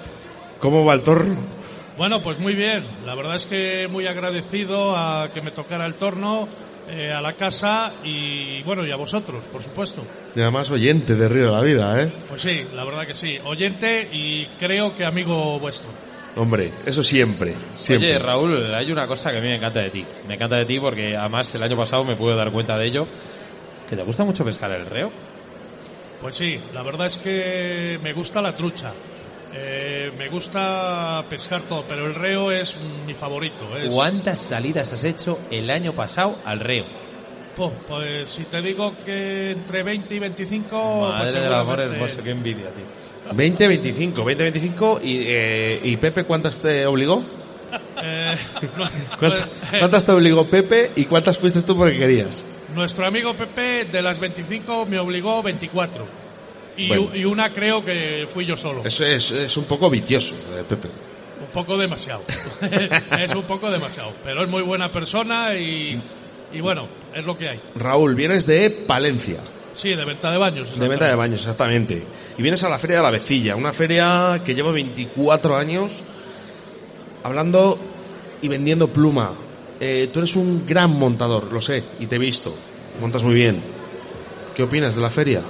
¿cómo va el torno? bueno, pues muy bien. La verdad es que muy agradecido a que me tocara el torno, eh, a la casa y bueno, y a vosotros, por supuesto. Y además oyente de Río de la Vida, ¿eh? Pues sí, la verdad que sí. Oyente y creo que amigo vuestro. Hombre, eso siempre, siempre. Oye, Raúl, hay una cosa que a mí me encanta de ti. Me encanta de ti porque además el año pasado me pude dar cuenta de ello. Que te gusta mucho pescar el reo. Pues sí, la verdad es que me gusta la trucha. Eh, me gusta pescar todo, pero el reo es mi favorito. Es, ¿Cuántas salidas has hecho el año pasado al reo? Po, pues si te digo que entre 20 y 25... Madre pues del amor hermoso, qué envidia, tío. 20, 25, 20, 25 y, eh, y Pepe, ¿cuántas te obligó? Eh, ¿Cuántas, pues, cuántas te obligó Pepe y cuántas fuiste tú porque querías? Nuestro amigo Pepe de las 25 me obligó 24. Y, Bueno. y una creo que fui yo solo. Eso es, es un poco vicioso, eh, Pepe. Un poco demasiado. es un poco demasiado. Pero es muy buena persona y, y bueno, es lo que hay. Raúl, vienes de Palencia, Sí, de venta de baños. de venta de baños, exactamente. Y vienes a la Feria de la Vecilla, una feria que lleva 24 años hablando y vendiendo pluma. Eh, tú eres un gran montador, lo sé, y te he visto. Montas muy bien. ¿Qué opinas de la feria?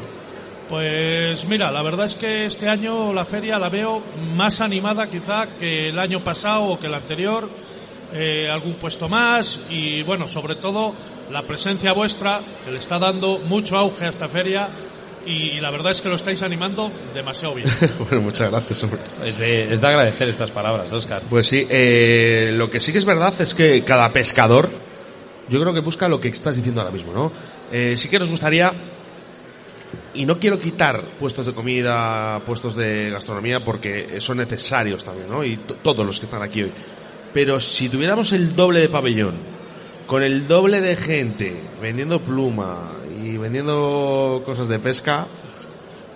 Pues mira, la verdad es que este año la feria la veo más animada quizá que el año pasado o que el anterior. Eh, algún puesto más y bueno, sobre todo la presencia vuestra que le está dando mucho auge a esta feria y la verdad es que lo estáis animando demasiado bien. bueno, muchas gracias, hombre. Es de, es de agradecer estas palabras, Oscar. Pues sí, eh, lo que sí que es verdad es que cada pescador, yo creo que busca lo que estás diciendo ahora mismo, ¿no? Eh, sí que nos gustaría, y no quiero quitar puestos de comida, puestos de gastronomía, porque son necesarios también, ¿no? Y to- todos los que están aquí hoy. Pero si tuviéramos el doble de pabellón, con el doble de gente vendiendo pluma y vendiendo cosas de pesca,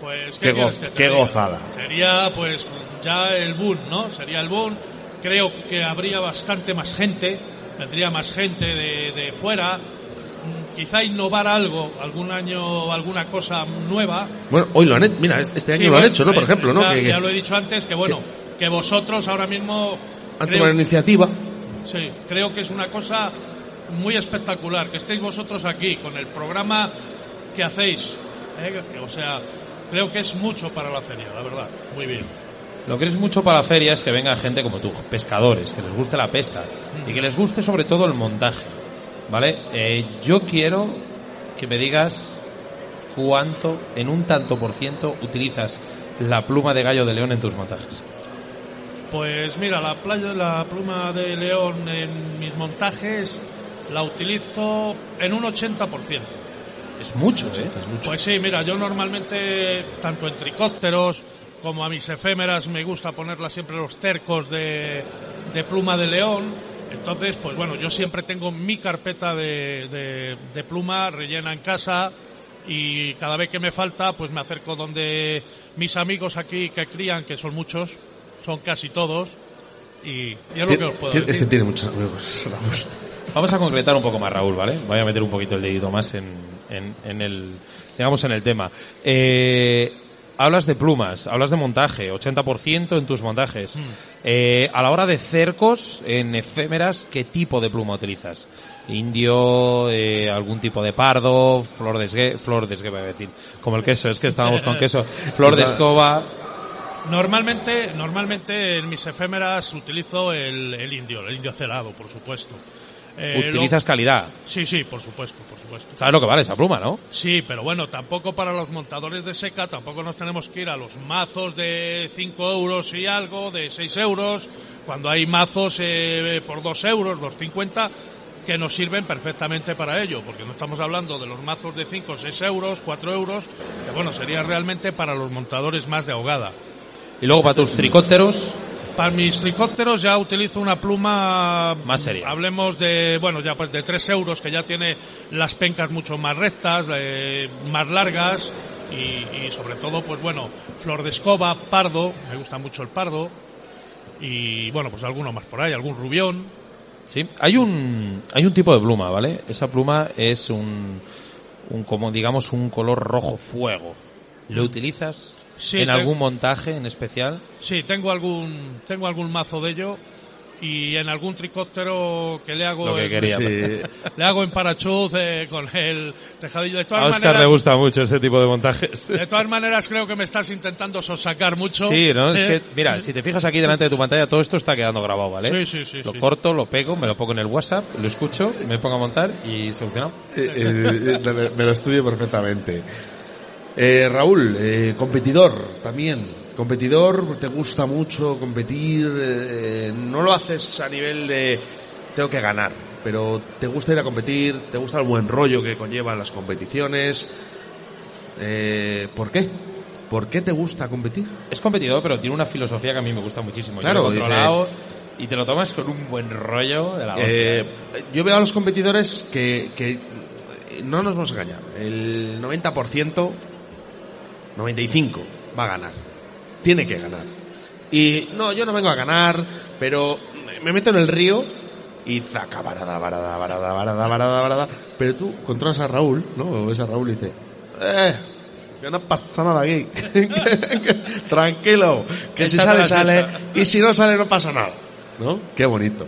Pues Qué quieres goz- que qué gozada. Sería pues ya el boom, ¿no? Sería el boom. Creo que habría bastante más gente, vendría más gente de, de fuera. Quizá innovar algo, algún año, alguna cosa nueva. bueno, hoy lo han hecho, mira, este año Sí, lo han hecho, ¿no? Por eh, ejemplo, ¿no? Ya, Que- que ya lo he dicho antes, que bueno, que vosotros ahora mismo han creo- tomado la iniciativa. Sí, creo que es una cosa muy espectacular que estéis vosotros aquí con el programa que hacéis. ¿eh? O sea, creo que es mucho para la feria, la verdad. Muy bien. Lo que es mucho para la feria es que venga gente como tú, pescadores, que les guste la pesca y que les guste sobre todo el montaje. ¿Vale? Eh, yo quiero que me digas cuánto, en un tanto por ciento, utilizas la pluma de gallo de león en tus montajes. Pues mira, la playa, la pluma de león en mis montajes la utilizo en un 80%. Es mucho, ¿eh? Pues sí, mira, yo normalmente, tanto en tricópteros como a mis efémeras me gusta ponerlas siempre los cercos de, de pluma de león. Entonces, pues bueno, yo siempre tengo mi carpeta de, de- de pluma rellena en casa y cada vez que me falta, pues me acerco donde mis amigos aquí que crían, que son muchos, son casi todos, y, y es lo que os puedo decir. Es que tiene muchos amigos. Raúl. Vamos a concretar un poco más, Raúl, ¿vale? Voy a meter un poquito el dedito más en, en, en el, digamos, en el tema. Eh, hablas de plumas, hablas de montaje, 80% en tus montajes. Hmm. Eh, a la hora de cercos, en efémeras, ¿qué tipo de pluma utilizas? Indio, eh, algún tipo de pardo, flor de esgue, flor de esgue, voy a decir, como el queso, es que estábamos con queso, flor de escoba, Normalmente, normalmente en mis efémeras utilizo el, el indio, el indio celado, por supuesto. Eh, utilizas lo- calidad. Sí, sí, por supuesto, por supuesto. ¿Sabes lo que vale esa pluma, no? Sí, pero bueno, tampoco para los montadores de seca, tampoco nos tenemos que ir a los mazos de 5 euros y algo, de 6 euros, cuando hay mazos eh, por 2 euros, 2,50, que nos sirven perfectamente para ello, porque no estamos hablando de los mazos de 5, 6 euros, 4 euros, que bueno, sería realmente para los montadores más de ahogada. Y luego para tus tricópteros, Para mis tricópteros ya utilizo una pluma Más seria. Hablemos de, bueno, ya pues de 3 euros, que ya tiene las pencas mucho más rectas, eh, más largas y, y sobre todo, pues bueno, flor de escoba, pardo, me gusta mucho el pardo y bueno, pues alguno más por ahí, algún rubión. Sí, hay un, hay un tipo de pluma, ¿vale? Esa pluma es un, un como digamos un color rojo fuego. ¿Lo utilizas Sí, en algún montaje en especial? Sí, tengo algún, tengo algún mazo de ello y en algún tricóptero que le hago Lo que en- quería. Sí. le hago en parachuz eh, con el tejadillo de A todas Oscar maneras le gusta mucho ese tipo de montajes. De todas maneras, creo que me estás intentando sosacar mucho. Sí, ¿no? Es Eh, que, mira, si te fijas aquí delante de tu pantalla, todo esto está quedando grabado, ¿vale? Sí, sí, sí, Lo sí. corto, lo pego, me lo pongo en el WhatsApp, lo escucho, me pongo a montar y solucionado. Eh, eh, me lo estudio perfectamente. Eh, Raúl, eh, competidor también. Competidor, te gusta mucho competir. eh, no lo haces a nivel de tengo que ganar, pero te gusta ir a competir, te gusta el buen rollo que conllevan las competiciones. Eh, ¿Por qué? ¿Por qué te gusta competir? Es competidor, pero tiene una filosofía que a mí me gusta muchísimo. Yo Claro, lo dice- controlado y te lo tomas con un buen rollo de la. Eh, yo veo a los competidores que, que no nos vamos a engañar. El 90%, 95% va a ganar. Tiene que ganar. Y no, yo no vengo a ganar, pero me meto en el río y zaca, varada, varada, varada, varada, varada, varada. Pero tú controlas a Raúl, ¿no? O ves a Raúl y dices, eh, que no pasa nada aquí. Tranquilo, que si sale, sale. Y si no sale, no pasa nada. ¿No? Qué bonito.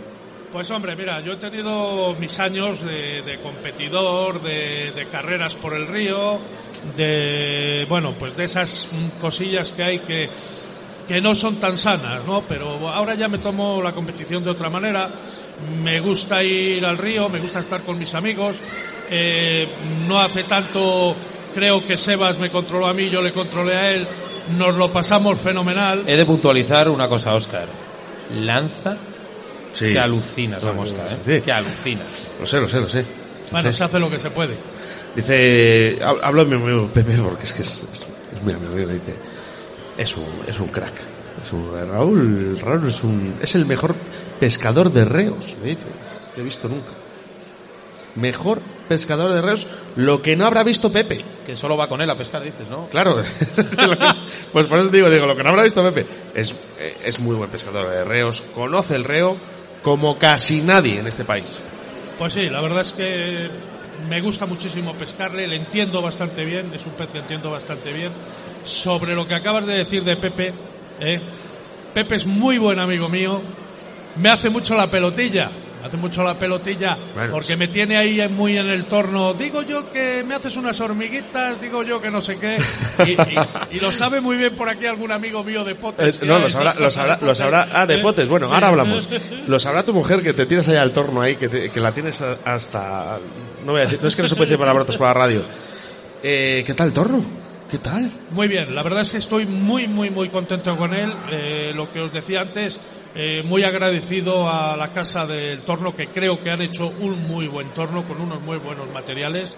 Pues hombre, mira, yo he tenido mis años de, competidor, de, carreras por el río, de, bueno, pues de esas cosillas que hay que, que no son tan sanas, ¿no? Pero ahora ya me tomo la competición de otra manera. Me gusta ir al río, me gusta estar con mis amigos. Eh, no hace tanto, creo que Sebas me controló a mí, yo le controlé a él. Nos lo pasamos fenomenal. He de puntualizar una cosa, Oscar. Lanza Sí. que alucinas la mosca, ¿eh? sí. Que alucinas. Lo sé, lo sé, lo sé. Lo Bueno, sé. se hace lo que se puede. Dice, hab- hablo de mi amigo Pepe porque es que es, es, es muy amigo, mío, dice, es un, es un crack. Es un, Raúl, Raúl es un, es el mejor pescador de reos, me dice, que he visto nunca. Mejor pescador de reos, lo que no habrá visto Pepe. Que solo va con él a pescar, dices, ¿no? Claro, pues por eso te digo, digo, lo que no habrá visto Pepe es, eh, es muy buen pescador de reos, conoce el reo como casi nadie en este país. Pues sí, la verdad es que me gusta muchísimo pescarle, le entiendo bastante bien, es un pez que entiendo bastante bien. Sobre lo que acabas de decir de Pepe, ¿eh? Pepe es muy buen amigo mío, me hace mucho la pelotilla, hace mucho la pelotilla, Bueno, porque sí. me tiene ahí muy en el torno. Digo yo que me haces unas hormiguitas, digo yo que no sé qué, y, y- y lo sabe muy bien por aquí algún amigo mío de potes. Es- que no, lo sabrá, lo sabrá, lo sabrá. Ah, de ¿Eh? potes. Bueno, Sí. ahora hablamos. Lo sabrá tu mujer que te tienes allá al torno ahí, que, te- que la tienes hasta. No voy a decir, no es que no se puede decir palabrotas por la radio. Eh, ¿Qué tal el torno? ¿Qué tal? Muy bien, la verdad es que estoy muy, muy, muy contento con él. Eh, lo que os decía antes, eh, muy agradecido a la casa del torno, que creo que han hecho un muy buen torno con unos muy buenos materiales.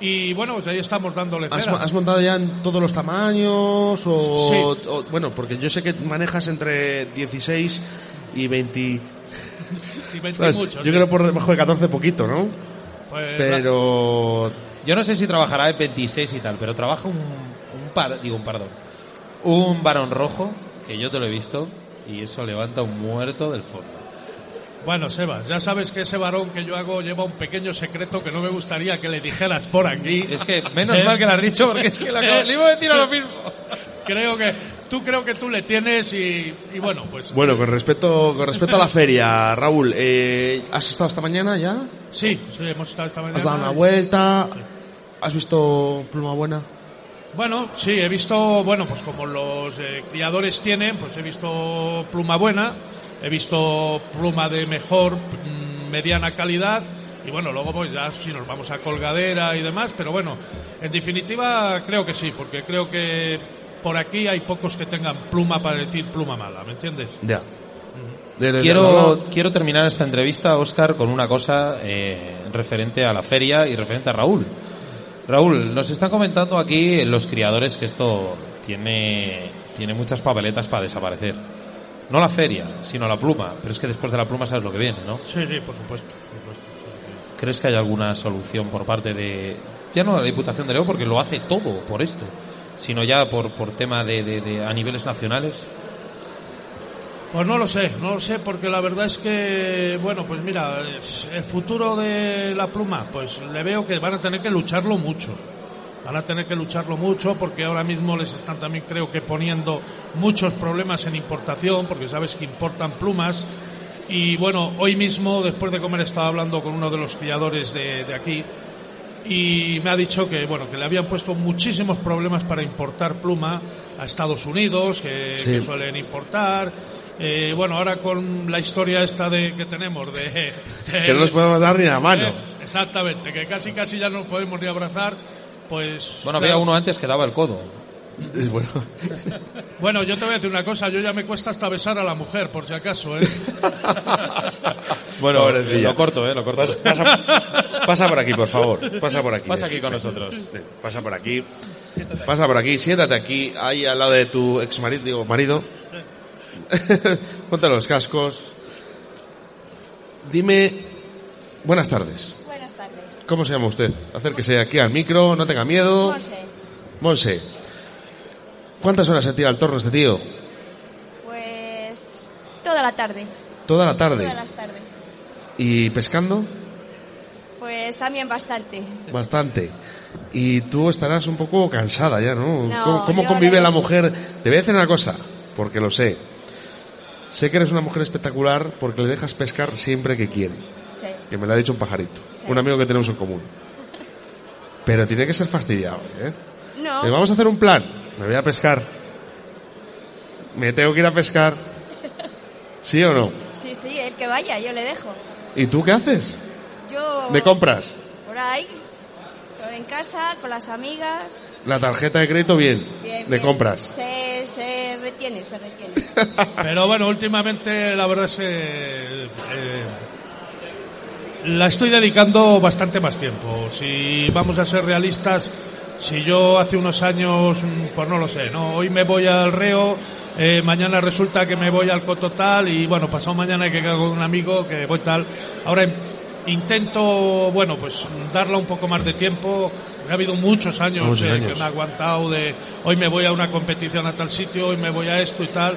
Y bueno, pues ahí estamos dándole ¿Has, cera. has montado ya en todos los tamaños? O, Sí. o- bueno, porque yo sé que manejas entre 16 y 20. Y veinti ¿sabes? muchos, yo sí. creo por debajo de 14 poquito, ¿no? Pues, Pero. Yo no sé si trabajará en 26 y tal, pero trabaja un, un par, digo un perdón, un varón rojo que yo te lo he visto y eso levanta un muerto del fondo. Bueno, Sebas, ya sabes que ese varón que yo hago lleva un pequeño secreto que no me gustaría que le dijeras por aquí. Es que menos mal que lo has dicho porque es que lo acabo- le iba a decir a lo mismo. Creo que tú creo que tú le tienes y, y bueno, pues Bueno, con respecto, con respecto a la feria, Raúl, eh, ¿has estado esta mañana ya? sí, sí, hemos estado esta mañana. ¿Has dado una vuelta? ¿Has visto Pluma Buena? Bueno, sí, he visto, bueno, pues como los eh, criadores tienen, pues he visto pluma buena, he visto pluma de mejor, mm, mediana calidad, y bueno, luego pues ya si nos vamos a colgadera y demás, pero bueno, en definitiva creo que sí, porque creo que por aquí hay pocos que tengan pluma para decir pluma mala, ¿me entiendes? Ya. Quiero, quiero terminar esta entrevista, Oscar, con una cosa eh, referente a la feria y referente a Raúl. Raúl, nos están comentando aquí los criadores que esto tiene, tiene muchas papeletas para desaparecer. No la feria, sino la pluma. Pero es que después de la pluma sabes lo que viene, ¿no? Sí, sí, por supuesto. por supuesto. ¿Crees que hay alguna solución por parte de... Ya no la Diputación de León, porque lo hace todo por esto, sino ya por, por tema de, de- de- a niveles nacionales? Pues no lo sé, no lo sé, porque la verdad es que, bueno, pues mira, el futuro de la pluma, pues le veo que van a tener que lucharlo mucho. Van a tener que lucharlo mucho porque ahora mismo les están también, creo que, poniendo muchos problemas en importación, porque sabes que importan plumas. Y bueno, hoy mismo, después de comer, estaba hablando con uno de los criadores de, de aquí y me ha dicho que bueno que le habían puesto muchísimos problemas para importar pluma a Estados Unidos que, Sí. que suelen importar Eh, bueno ahora con la historia esta de que tenemos de, de- Que no nos podemos dar ni la mano. Eh, exactamente que casi casi ya no nos podemos ni abrazar pues Bueno, claro. había uno antes que daba el codo. Bueno. bueno yo te voy a decir una cosa yo ya me cuesta hasta besar a la mujer por si acaso ¿eh? Bueno, lo corto, ¿eh? Lo corto. Pasa, pasa- pasa por aquí, por favor. Pasa por aquí. Pasa aquí con nosotros. Pasa por aquí. Pasa por aquí, siéntate aquí, ahí al lado de tu ex marido, digo, marido. Ponte los cascos. Dime, buenas tardes. Buenas tardes. ¿Cómo se llama usted? Acérquese aquí al micro, no tenga miedo. Monse, Monse. ¿Cuántas horas se tira al torno este tío? pues toda la tarde. Toda la tarde. Todas las tardes. ¿Y pescando? Pues también bastante. Bastante. Y tú estarás un poco cansada ya, ¿no? No, ¿Cómo, cómo convive la mujer? Te voy a decir una cosa, porque lo sé. Sé que eres una mujer espectacular porque le dejas pescar siempre que quiere. Sí. Que me lo ha dicho un pajarito. Sí. Un amigo que tenemos en común. Pero tiene que ser fastidiado, ¿eh? No. Vamos a hacer un plan. Me voy a pescar. Me tengo que ir a pescar. ¿Sí o no? Sí, sí, el que vaya, yo le dejo. ¿Y tú qué haces? Yo. ¿De compras? Por ahí, en casa, con las amigas. La tarjeta de crédito, bien. Bien, de bien. compras. Se, se retiene, se retiene. Pero bueno, últimamente la verdad es que eh, la estoy dedicando bastante más tiempo. Si vamos a ser realistas, si yo hace unos años, mm, pues no lo sé, ¿no? Hoy me voy al reo, eh, mañana resulta que me voy al cototal y bueno, pasado mañana hay que quedar con un amigo que voy tal. Ahora intento, bueno, pues darle un poco más de tiempo. Ha habido muchos años, Muchos años. que me ha aguantado de hoy me voy a una competición a tal sitio, hoy me voy a esto y tal.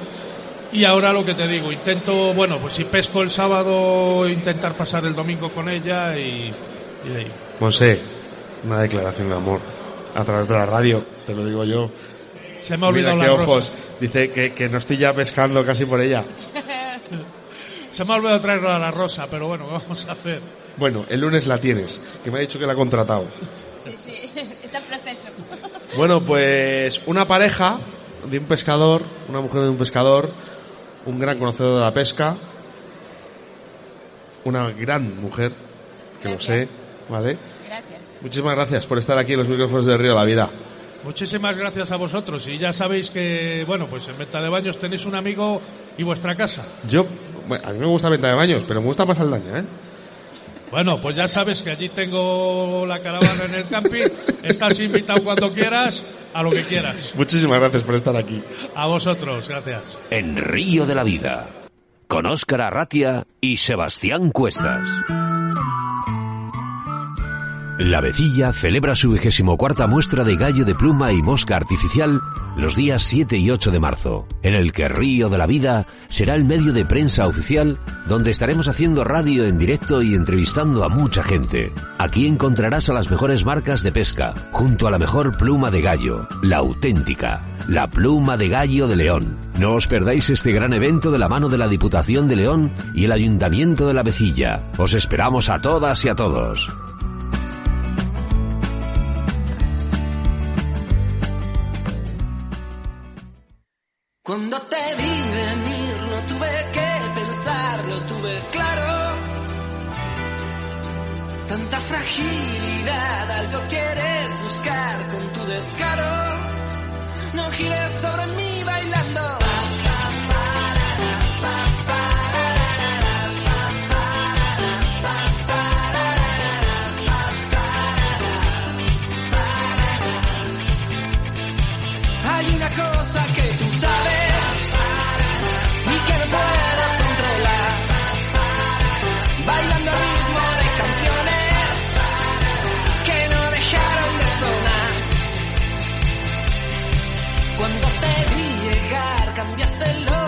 Y ahora lo que te digo, intento, bueno, pues si pesco el sábado, intentar pasar el domingo con ella y, y de ahí. Monse, una declaración de amor a través de la radio, te lo digo yo. Se me ha olvidado Mira la qué rosa. ojos. Dice que, que no estoy ya pescando casi por ella. Se me ha olvidado traerla a la rosa, pero bueno, ¿qué vamos a hacer? Bueno, el lunes la tienes, que me ha dicho que la ha contratado. Sí, sí, está en proceso. Bueno, pues una pareja de un pescador, una mujer de un pescador, un gran conocedor de la pesca, una gran mujer, que lo sé, ¿vale? Gracias. Muchísimas gracias por estar aquí en los micrófonos de Río de la Vida. Muchísimas gracias a vosotros y ya sabéis que, bueno, pues en Venta de Baños tenéis un amigo y vuestra casa. Yo, bueno, a mí me gusta Venta de Baños, pero me gusta más Aldaña, ¿eh? Bueno, pues ya sabes que allí tengo la caravana en el camping. Estás invitado cuando quieras, a lo que quieras. Muchísimas gracias por estar aquí. A vosotros, gracias. En Río de la Vida, con Óscar Arratia y Sebastián Cuestas. La Vecilla celebra su 24 muestra de gallo de pluma y mosca artificial los días 7 y 8 de marzo, en el que Río de la Vida será el medio de prensa oficial donde estaremos haciendo radio en directo y entrevistando a mucha gente. Aquí encontrarás a las mejores marcas de pesca, junto a la mejor pluma de gallo, la auténtica, la pluma de gallo de León. No os perdáis este gran evento de la mano de la Diputación de León y el Ayuntamiento de la Vecilla. Os esperamos a todas y a todos. Cuando te vi venir no tuve que pensarlo, tuve claro. Tanta fragilidad, llegar, cambiaste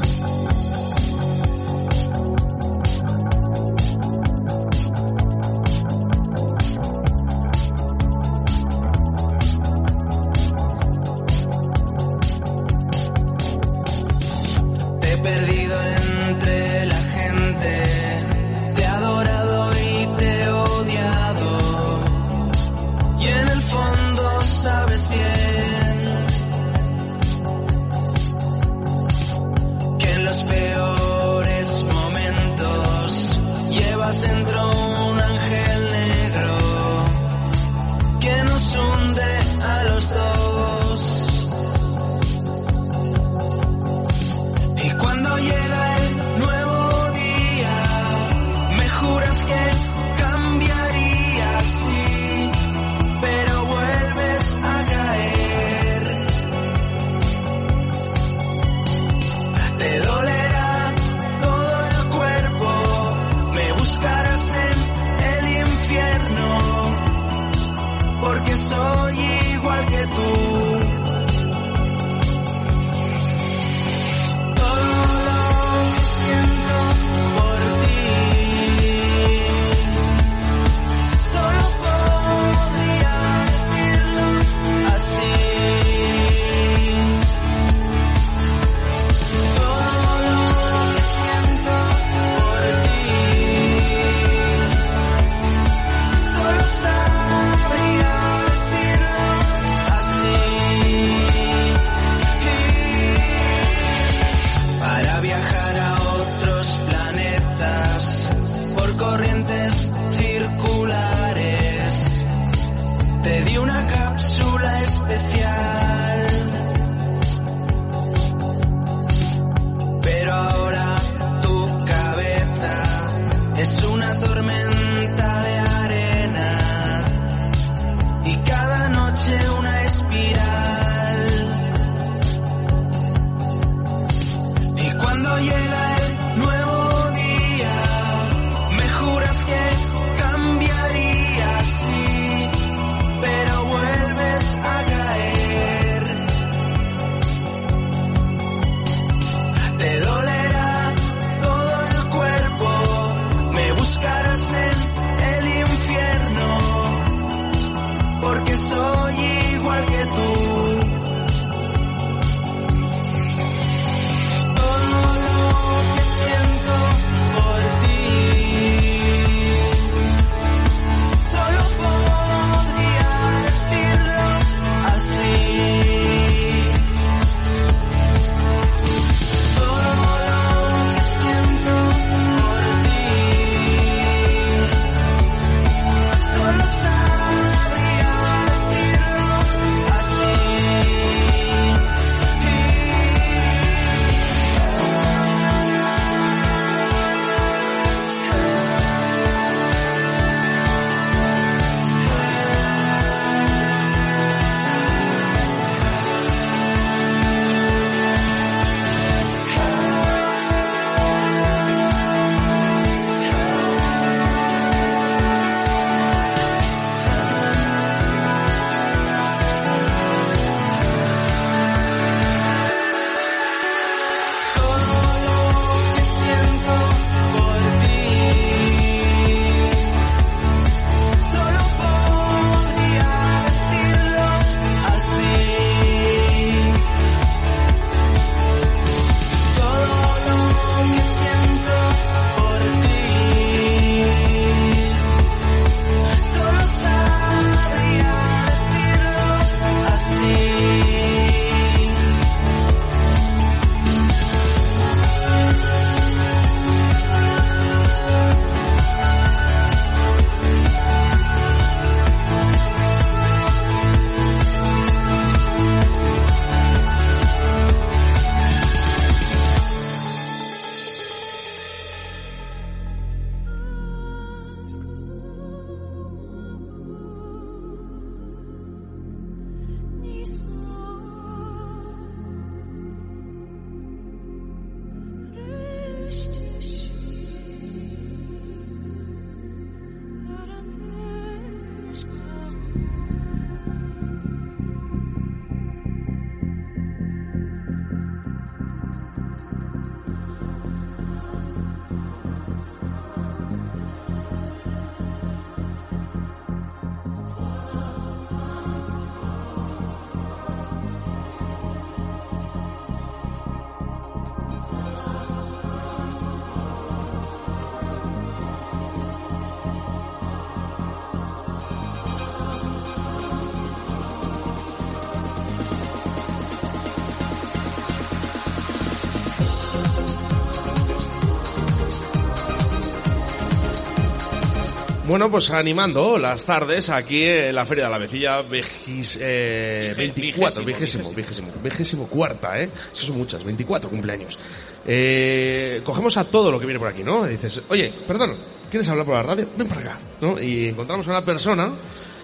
Bueno, pues animando las tardes aquí en la Feria de la Vecilla vejis, eh, 24, vigésimo, vigésimo, vigésimo cuarta, ¿eh? Eso son muchas, 24 cumpleaños. Eh, cogemos a todo lo que viene por aquí, ¿no? Y dices, oye, perdón, ¿quieres hablar por la radio? Ven para acá, ¿no? Y encontramos a una persona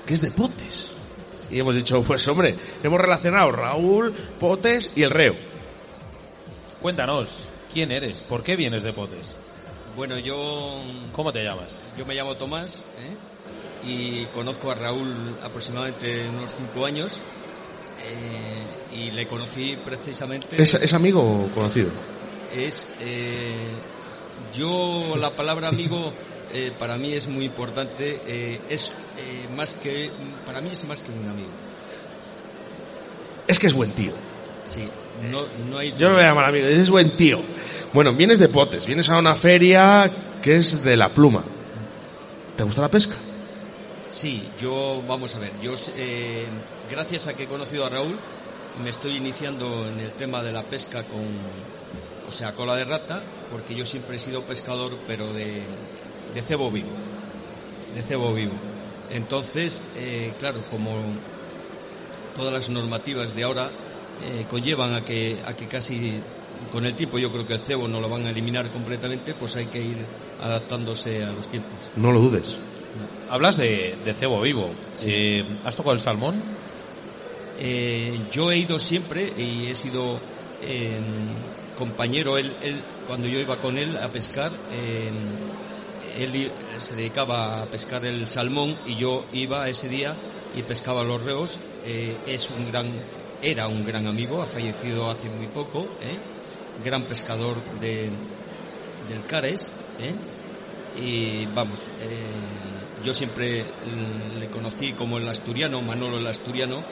que es de Potes. Y hemos dicho, pues hombre, hemos relacionado Raúl, Potes y el reo. Cuéntanos, ¿quién eres? ¿Por qué vienes de Potes? Bueno, yo... ¿Cómo te llamas? Yo me llamo Tomás. Y conozco a Raúl aproximadamente unos cinco años eh, y le conocí precisamente... ¿Es, es amigo o conocido? Es... eh, yo la palabra amigo eh, para mí es muy importante. eh, es más que... Para mí es más que un amigo. Es que es buen tío. Sí, no, no hay... Yo lo voy a llamar amigo, es buen tío. Bueno, vienes de Potes, vienes a una feria que es de la pluma. ¿Te gusta la pesca? Sí, yo, vamos a ver, yo, eh, gracias a que he conocido a Raúl, me estoy iniciando en el tema de la pesca con, o sea, cola de rata, porque yo siempre he sido pescador, pero de, de cebo vivo, de cebo vivo. Entonces, eh, claro, como todas las normativas de ahora eh, conllevan a que, a que casi con el tiempo yo creo que el cebo no lo van a eliminar completamente, pues hay que ir adaptándose a los tiempos. No lo dudes. Hablas de, de cebo vivo. Eh, ¿Has tocado el salmón? Eh, yo he ido siempre y he sido eh, compañero, él, él- cuando yo iba con él a pescar, eh, él se dedicaba a pescar el salmón y yo iba ese día y pescaba los reos. Eh, es un gran, era un gran amigo, ha fallecido hace muy poco, gran pescador de, del Cares, y vamos, eh, yo siempre le conocí como el asturiano, Manolo el asturiano,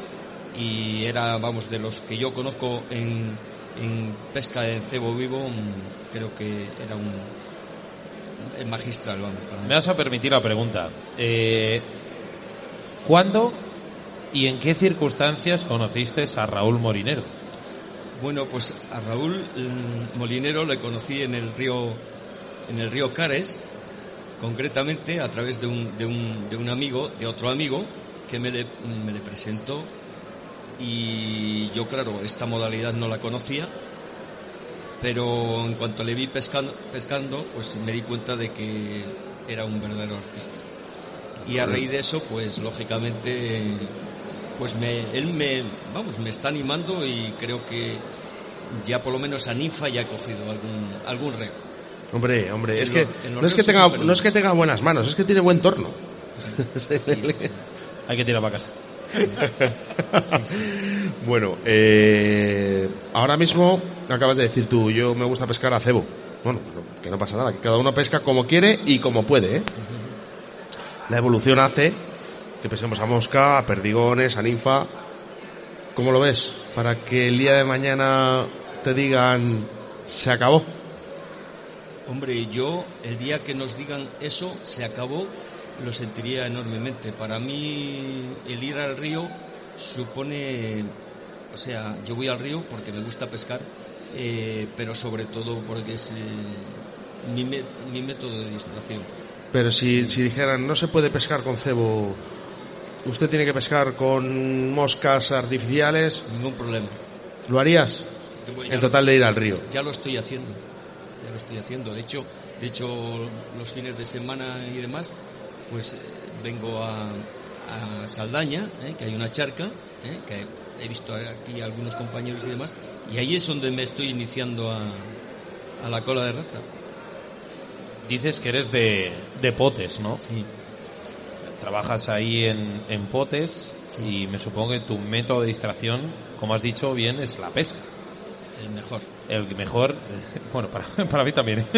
y era, vamos, de los que yo conozco en, en pesca de cebo vivo, creo que era un magistral, vamos, para mí. Me vas a permitir la pregunta. Eh, ¿Cuándo y en qué circunstancias conociste a Raúl Morinero? Bueno, pues a Raúl mm, Molinero le conocí en el río, en el río Cares, concretamente a través de un, de un, de un amigo, de otro amigo, que me le, me le presentó y yo, claro, esta modalidad no la conocía, pero en cuanto le vi pescando, pescando pues me di cuenta de que era un verdadero artista. Y a raíz de eso, pues lógicamente, pues me, él me, vamos, me está animando y creo que ya por lo menos a Ninfa ya ha cogido algún, algún reo. Hombre, hombre, es que, no, es que tenga, no es que tenga buenas manos, es que tiene buen torno. Hay que tirar para casa. Bueno, eh, ahora mismo acabas de decir tú, yo me gusta pescar a cebo. Bueno, no- que no pasa nada, que cada uno pesca como quiere y como puede. ¿eh? La evolución hace que pesquemos a mosca, a perdigones, a ninfa. ¿Cómo lo ves? Para que el día de mañana te digan, se acabó. Hombre, yo el día que nos digan eso, se acabó, lo sentiría enormemente. Para mí el ir al río supone, o sea, yo voy al río porque me gusta pescar, eh, pero sobre todo porque es eh, mi, me- mi método de distracción. Pero si, si dijeran, no se puede pescar con cebo, usted tiene que pescar con moscas artificiales, Ningún problema. ¿lo harías? En total de ir al río. Ya lo estoy haciendo. Lo estoy haciendo. De hecho, de hecho los fines de semana y demás, pues eh, vengo a, a Saldaña, eh, que hay una charca, eh, que he visto aquí a algunos compañeros y demás, y ahí es donde me estoy iniciando a, a la cola de rata. Dices que eres de, de potes, ¿no? Sí. Trabajas ahí en, en potes y me supongo que tu método de distracción, como has dicho bien, es la pesca. El mejor. El mejor, bueno, para, para mí también.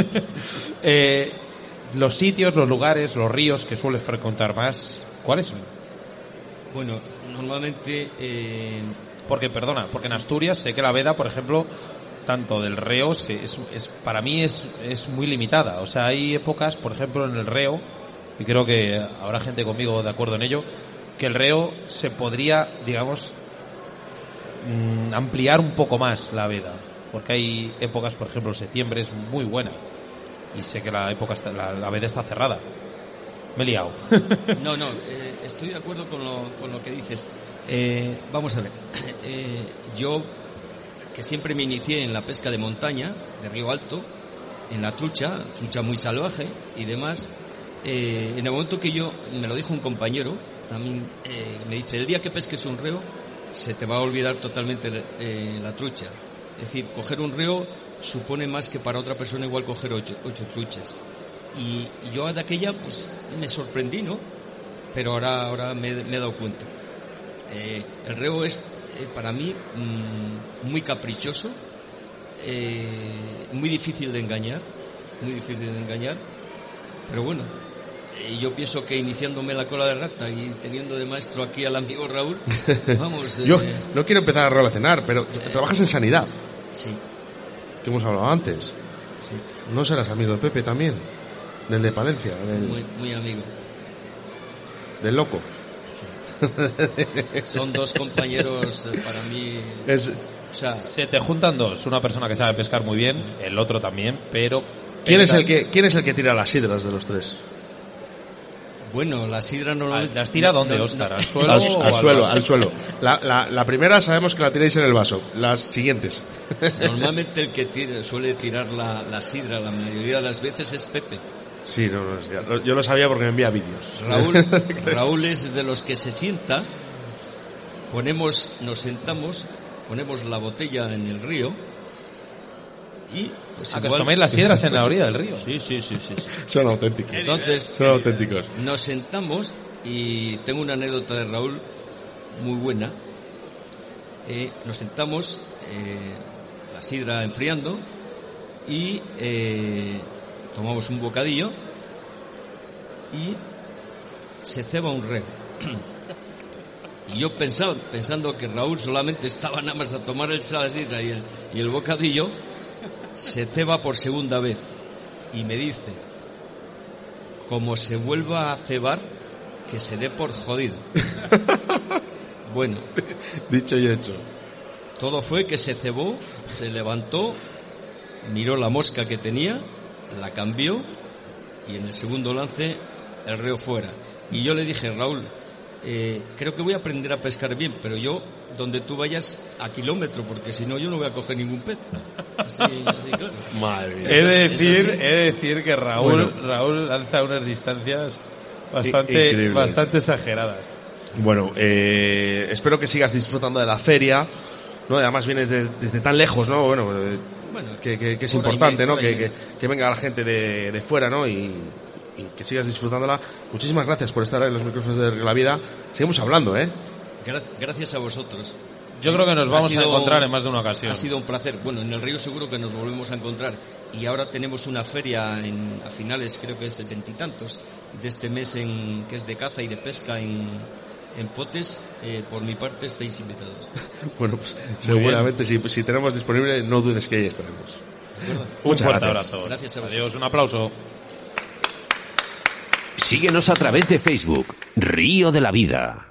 Eh, los sitios, los lugares, los ríos que sueles frecuentar más, ¿cuáles son? Bueno, normalmente... eh, Porque, perdona, porque en Asturias sé que la veda, por ejemplo, tanto del reo, se- es, es- para mí es, es muy limitada. O sea, hay épocas, por ejemplo, en el reo, y creo que habrá gente conmigo de acuerdo en ello, que el reo se podría, digamos, mm, ampliar un poco más la veda. Porque hay épocas, por ejemplo, septiembre es muy buena. Y sé que la época está- la, la veda está cerrada. Me he liado. No, no, eh, estoy de acuerdo con lo, con lo que dices. Eh, vamos a ver, eh, yo que siempre me inicié en la pesca de montaña, de río alto, en la trucha, trucha muy salvaje y demás, eh, en el momento que yo, me lo dijo un compañero, también me dice, el día que pesques un reo, se te va a olvidar totalmente la trucha. Es decir, coger un reo supone más que para otra persona igual coger ocho, ocho truchas. Y, y yo de aquella, pues me sorprendí, ¿no? Pero ahora, ahora me, me he dado cuenta. Eh, el reo es eh, para mí mm, muy caprichoso, eh, muy difícil de engañar, muy difícil de engañar, pero bueno, yo pienso que iniciándome la cola de rata y teniendo de maestro aquí al amigo Raúl, vamos, Yo eh, no quiero empezar a relacionar, pero trabajas en sanidad, sí, que hemos hablado antes. ¿No serás amigo de Pepe también? Del de Palencia, del, muy, muy amigo. del loco. Son dos compañeros eh, para mí. Es- o sea, Se te juntan dos, una persona que sabe pescar muy bien, el otro también, pero... ¿Quién es, el que, ¿Quién es el que tira las sidras de los tres? Bueno, la sidra normalmente... ¿Las tira dónde, Óscar? ¿Al suelo Al, o al suelo, vaso? al suelo. La, la- la primera sabemos que la tenéis en el vaso. Las siguientes. Normalmente el que tira- suele tirar la, la sidra la mayoría de las veces es Pepe. Sí, no, no, yo lo sabía porque me envía vídeos. Raúl, Raúl es de los que se sienta, ponemos, nos sentamos, ponemos la botella en el río y pues ¿A que os las sidras en la orilla del río? Sí, sí, sí, sí. sí. Son auténticos. Entonces, Son auténticos. nos sentamos y tengo una anécdota de Raúl muy buena. Eh, nos sentamos, eh, la sidra enfriando y eh, tomamos un bocadillo y se ceba un reo. Y yo pensaba, pensando que Raúl solamente estaba nada más a tomar el la sidra y el, y el bocadillo, se ceba por segunda vez y me dice, como se vuelva a cebar, que se dé por jodido. Bueno, Dicho y hecho. todo fue que se cebó, se levantó, miró la mosca que tenía, la cambió y en el segundo lance el reo fuera. Y yo le dije, Raúl, eh, creo que voy a aprender a pescar bien, pero yo donde tú vayas a kilómetro, porque si no yo no voy a coger ningún pez. Así, así claro. Madre mía. He de decir, así. he de decir que Raúl, Bueno. Raúl lanza unas distancias bastante, Increíbles. bastante exageradas. Bueno, eh, espero que sigas disfrutando de la feria. ¿no? Además vienes de- desde tan lejos, ¿no? Bueno, eh, Bueno, que, que- que es importante, me- ¿no? Que, que- venga la gente de, de fuera, ¿no? Y, y que sigas disfrutándola. Muchísimas gracias por estar en los micrófonos de la vida. Seguimos hablando, ¿eh? Gra- Gracias a vosotros. Yo creo que nos vamos a sido- encontrar en más de una ocasión. Ha sido un placer. Bueno, en el río seguro que nos volvemos a encontrar. Y ahora tenemos una feria en, a finales, creo que es el veintitantos de este mes, en, que es de caza y de pesca en, en Potes. Eh, por mi parte estáis invitados. Bueno, pues seguramente si, si tenemos disponible, no dudes que ahí estaremos. Un Muchas fuerte gracias. abrazo. Gracias a vosotros. Adiós, un aplauso. Síguenos a través de Facebook, Río de la Vida.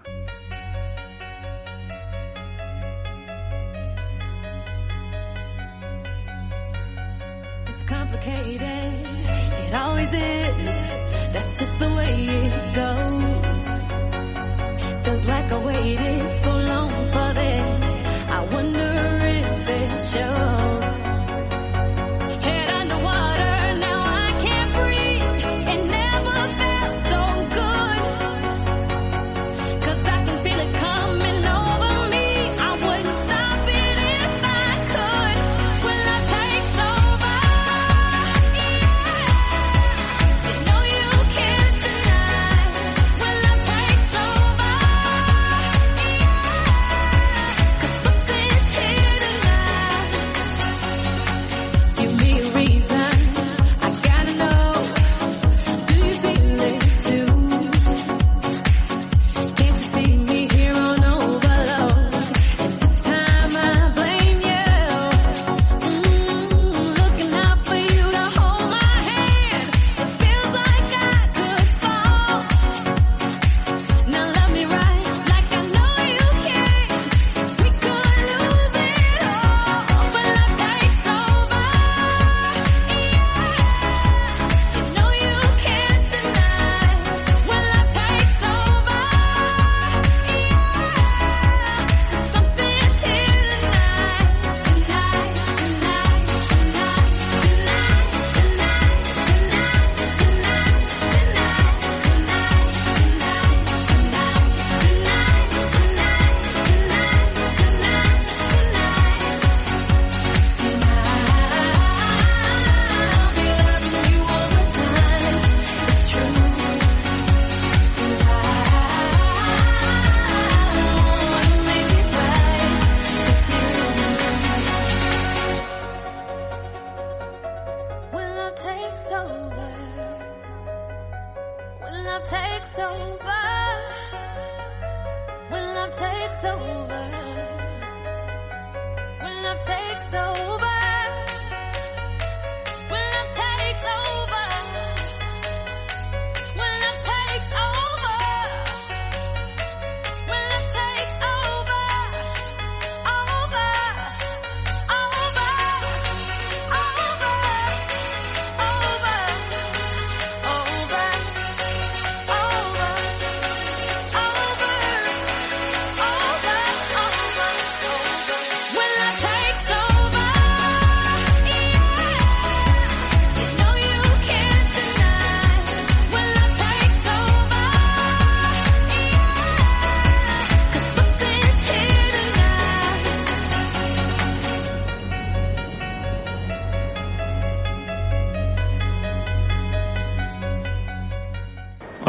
Just the way it goes. Feels like I waited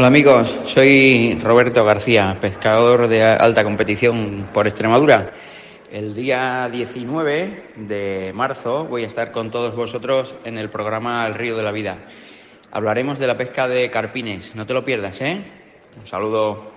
Hola amigos, soy Roberto García, pescador de alta competición por Extremadura. El día 19 de marzo voy a estar con todos vosotros en el programa El Río de la Vida. Hablaremos de la pesca de carpines, no te lo pierdas, ¿eh? Un saludo.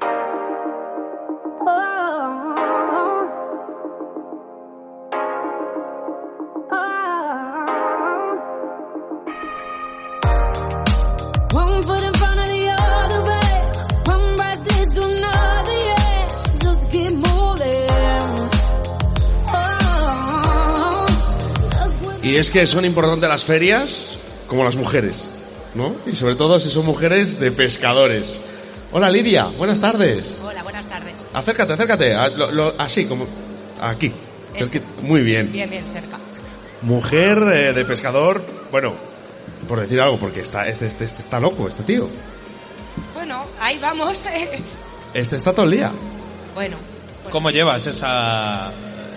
Que son importantes las ferias como las mujeres, ¿no? Y sobre todo si son mujeres de pescadores. Hola Lidia, buenas tardes. Hola, buenas tardes. Acércate, acércate. a- lo- lo- así, como aquí. Cerqui- Muy bien. Bien, bien, cerca. Mujer eh, de pescador, bueno, por decir algo, porque está, este, este, este está loco, este tío. Bueno, ahí vamos. Este está todo el día. bueno, ¿Cómo llevas esa,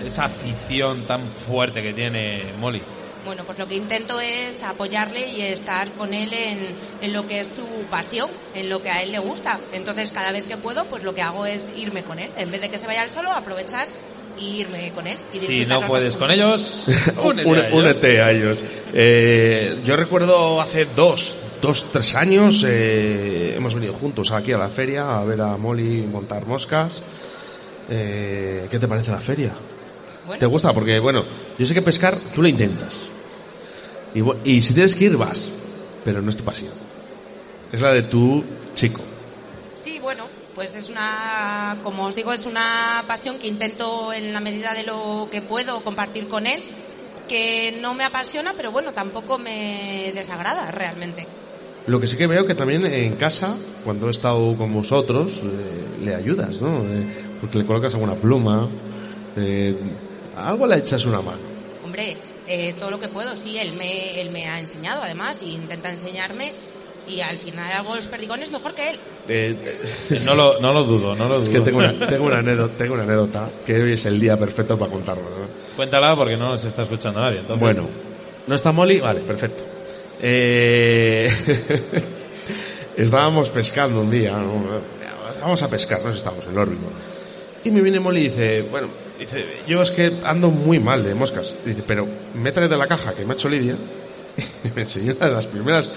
esa afición tan fuerte que tiene Molly? Bueno, pues lo que intento es apoyarle y estar con él en, en lo que es su pasión, en lo que a él le gusta. Entonces, cada vez que puedo, pues lo que hago es irme con él. En vez de que se vaya él solo, aprovechar y irme con él. Y Si no puedes con ellos, únete a ellos. únete a ellos. Eh, yo recuerdo hace dos, dos, tres años eh, hemos venido juntos aquí a la feria a ver a Molly montar moscas. Eh, ¿Qué te parece la feria? ¿Te gusta? Porque, bueno, yo sé que pescar tú lo intentas. Y, y si tienes que ir, vas. Pero no es tu pasión. Es la de tu chico. Sí, bueno, pues es una, como os digo, es una pasión que intento en la medida de lo que puedo compartir con él, que no me apasiona, pero bueno, tampoco me desagrada realmente. Lo que sí que veo que también en casa, cuando he estado con vosotros, eh, le ayudas, ¿no? Eh, porque le colocas alguna pluma, eh, algo le echas una mano. Hombre, eh, todo lo que puedo, sí, él me, él me ha enseñado además y intenta enseñarme y al final hago los perdigones mejor que él. Eh, No lo, no lo dudo, no lo dudo. Es que tengo una, tengo, una anécdota, tengo una anécdota que hoy es el día perfecto para contarlo. ¿no? Cuéntala porque no nos está escuchando nadie. entonces- Bueno, ¿no está Molly? Vale, perfecto. Eh, estábamos pescando un día, ¿no? vamos a pescar, nos estamos en el órbigo. Y me viene Molly y dice, bueno, dice, yo es que ando muy mal de moscas. Dice, pero métale de la caja que me ha hecho Lidia. Y me enseñó una de las primeras,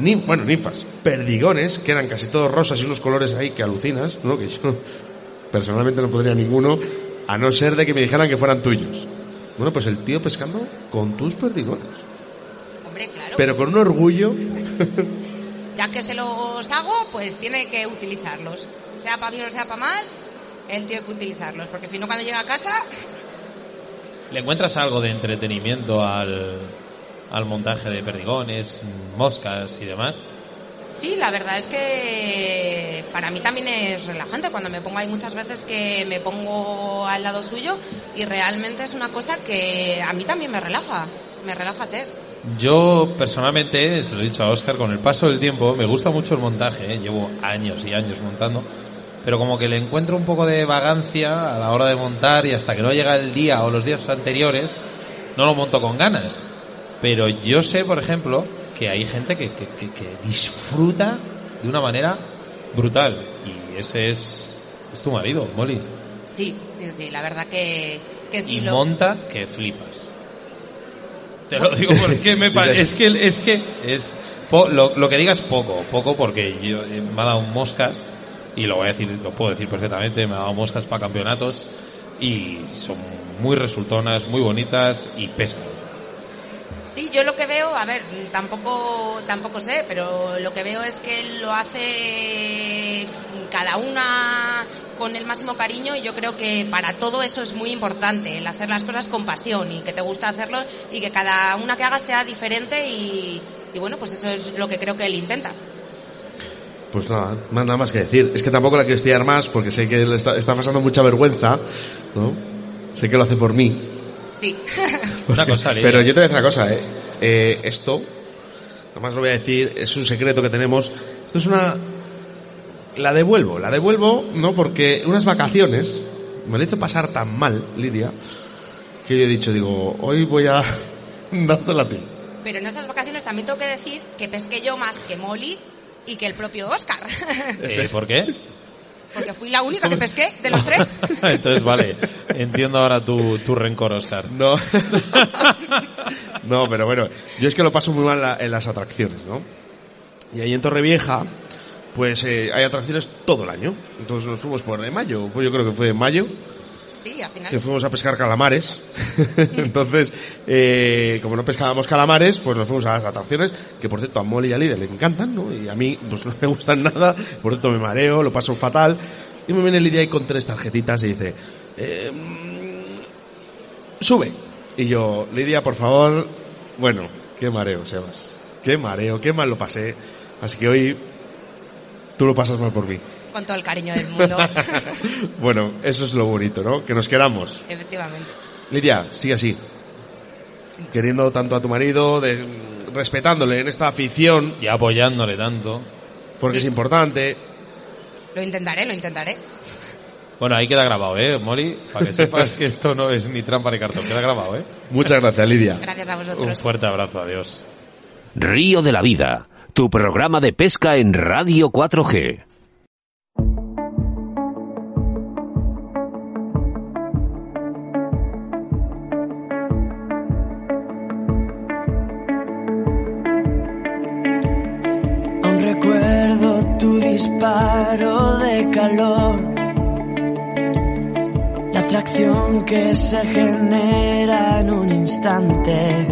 nin- bueno, ninfas, perdigones, que eran casi todos rosas y unos colores ahí que alucinas, ¿no? Que yo personalmente no podría ninguno, a no ser de que me dijeran que fueran tuyos. Bueno, pues el tío pescando con tus perdigones. Hombre, claro. Pero con un orgullo. Ya que se los hago, pues tiene que utilizarlos. Sea para bien o sea para mal, él tiene que utilizarlos, porque si no cuando llega a casa, ¿Le encuentras algo de entretenimiento al, al montaje de perdigones, moscas y demás? Sí, la verdad es que para mí también es relajante cuando me pongo. Hay muchas veces que me pongo al lado suyo y realmente es una cosa que a mí también me relaja, me relaja hacer. Yo personalmente, se lo he dicho a Oscar, con el paso del tiempo me gusta mucho el montaje, ¿eh? llevo años y años montando, pero como que le encuentro un poco de vagancia a la hora de montar y hasta que no llega el día o los días anteriores, no lo monto con ganas. Pero yo sé, por ejemplo, que hay gente que, que- que- que disfruta de una manera brutal y ese es, es tu marido, Molly. Sí, sí, sí, la verdad que, que sí y lo... monta que flipas. Te lo digo porque me pa- es que es que es po- lo, lo que digas poco, poco porque yo eh, me ha dado moscas y lo voy a decir, lo puedo decir perfectamente, me ha dado moscas para campeonatos y son muy resultonas, muy bonitas y pescan. Sí, yo lo que veo, a ver, tampoco, tampoco sé, pero lo que veo es que él lo hace cada una con el máximo cariño y yo creo que para todo eso es muy importante, el hacer las cosas con pasión y que te gusta hacerlo y que cada una que hagas sea diferente y bueno, pues eso es lo que creo que él intenta. Pues nada, más- nada más que decir. Es que tampoco la quiero estirar más porque sé que le está, está pasando mucha vergüenza, ¿no? Sé que lo hace por mí. Sí. Una cosa, Lidia. Pero yo te voy a decir una cosa, ¿eh? Eh, esto, nada más lo voy a decir, es un secreto que tenemos. Esto es una... La devuelvo, la devuelvo, ¿no? Porque unas vacaciones me lo hizo pasar tan mal, Lidia, que yo he dicho, digo, hoy voy a dártela a ti. Pero en esas vacaciones también tengo que decir que pesqué yo más que Molly y que el propio Oscar. Eh, ¿Por qué? Porque fui la única que pesqué de los tres. Entonces, vale. Entiendo ahora tu, tu rencor, Oscar. No. no, pero bueno, yo es que lo paso muy mal en la- en las atracciones, ¿no? Y ahí en Torrevieja, pues eh, hay atracciones todo el año. Entonces nos fuimos por de mayo, pues yo creo que fue en mayo, Sí, al final. que fuimos a pescar calamares. Entonces, eh, como no pescábamos calamares, pues nos fuimos a las atracciones, que por cierto a Molly y a Lidia le encantan, ¿no? Y a mí, pues no me gustan nada, por cierto me mareo, lo paso fatal. Y me viene Lidia ahí con tres tarjetitas y dice, eh, mm, sube. Y yo, Lidia, por favor, bueno, qué mareo, Sebas. Qué mareo, qué mal lo pasé. Así que hoy tú lo pasas mal por mí. Con todo el cariño del mundo. Bueno, eso es lo bonito, ¿no? Que nos queramos. Efectivamente. Lidia, sigue así. Queriendo tanto a tu marido, de, respetándole en esta afición. Y apoyándole tanto. Porque es importante. Lo intentaré, lo intentaré. Bueno, ahí queda grabado, ¿eh, Molly? Para que sepas que esto no es ni trampa ni cartón. Queda grabado, ¿eh? Muchas gracias, Lidia. Gracias a Un vosotros. fuerte abrazo, adiós. Río de la Vida, tu programa de pesca en Radio 4G. La atracción que se genera en un instante.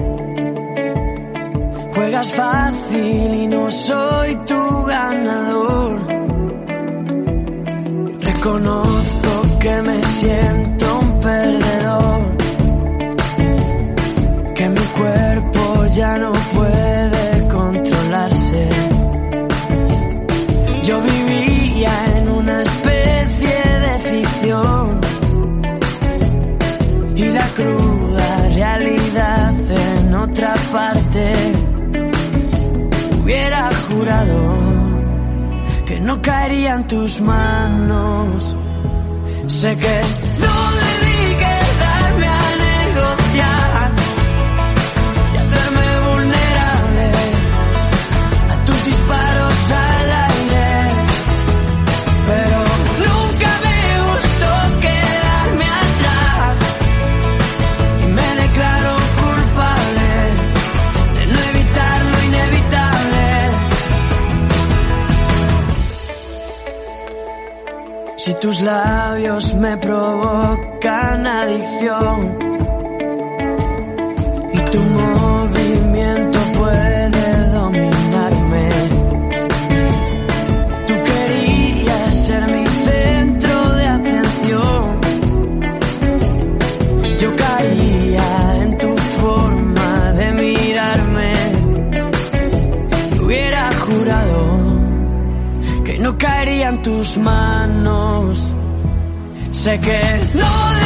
Juegas fácil y no soy tu ganador. Reconozco que me siento un perdedor, que mi cuerpo ya no cruda realidad en otra parte. Hubiera jurado que no caería en tus manos. Sé que no Si tus labios me provocan adicción y tu tus manos. Sé que no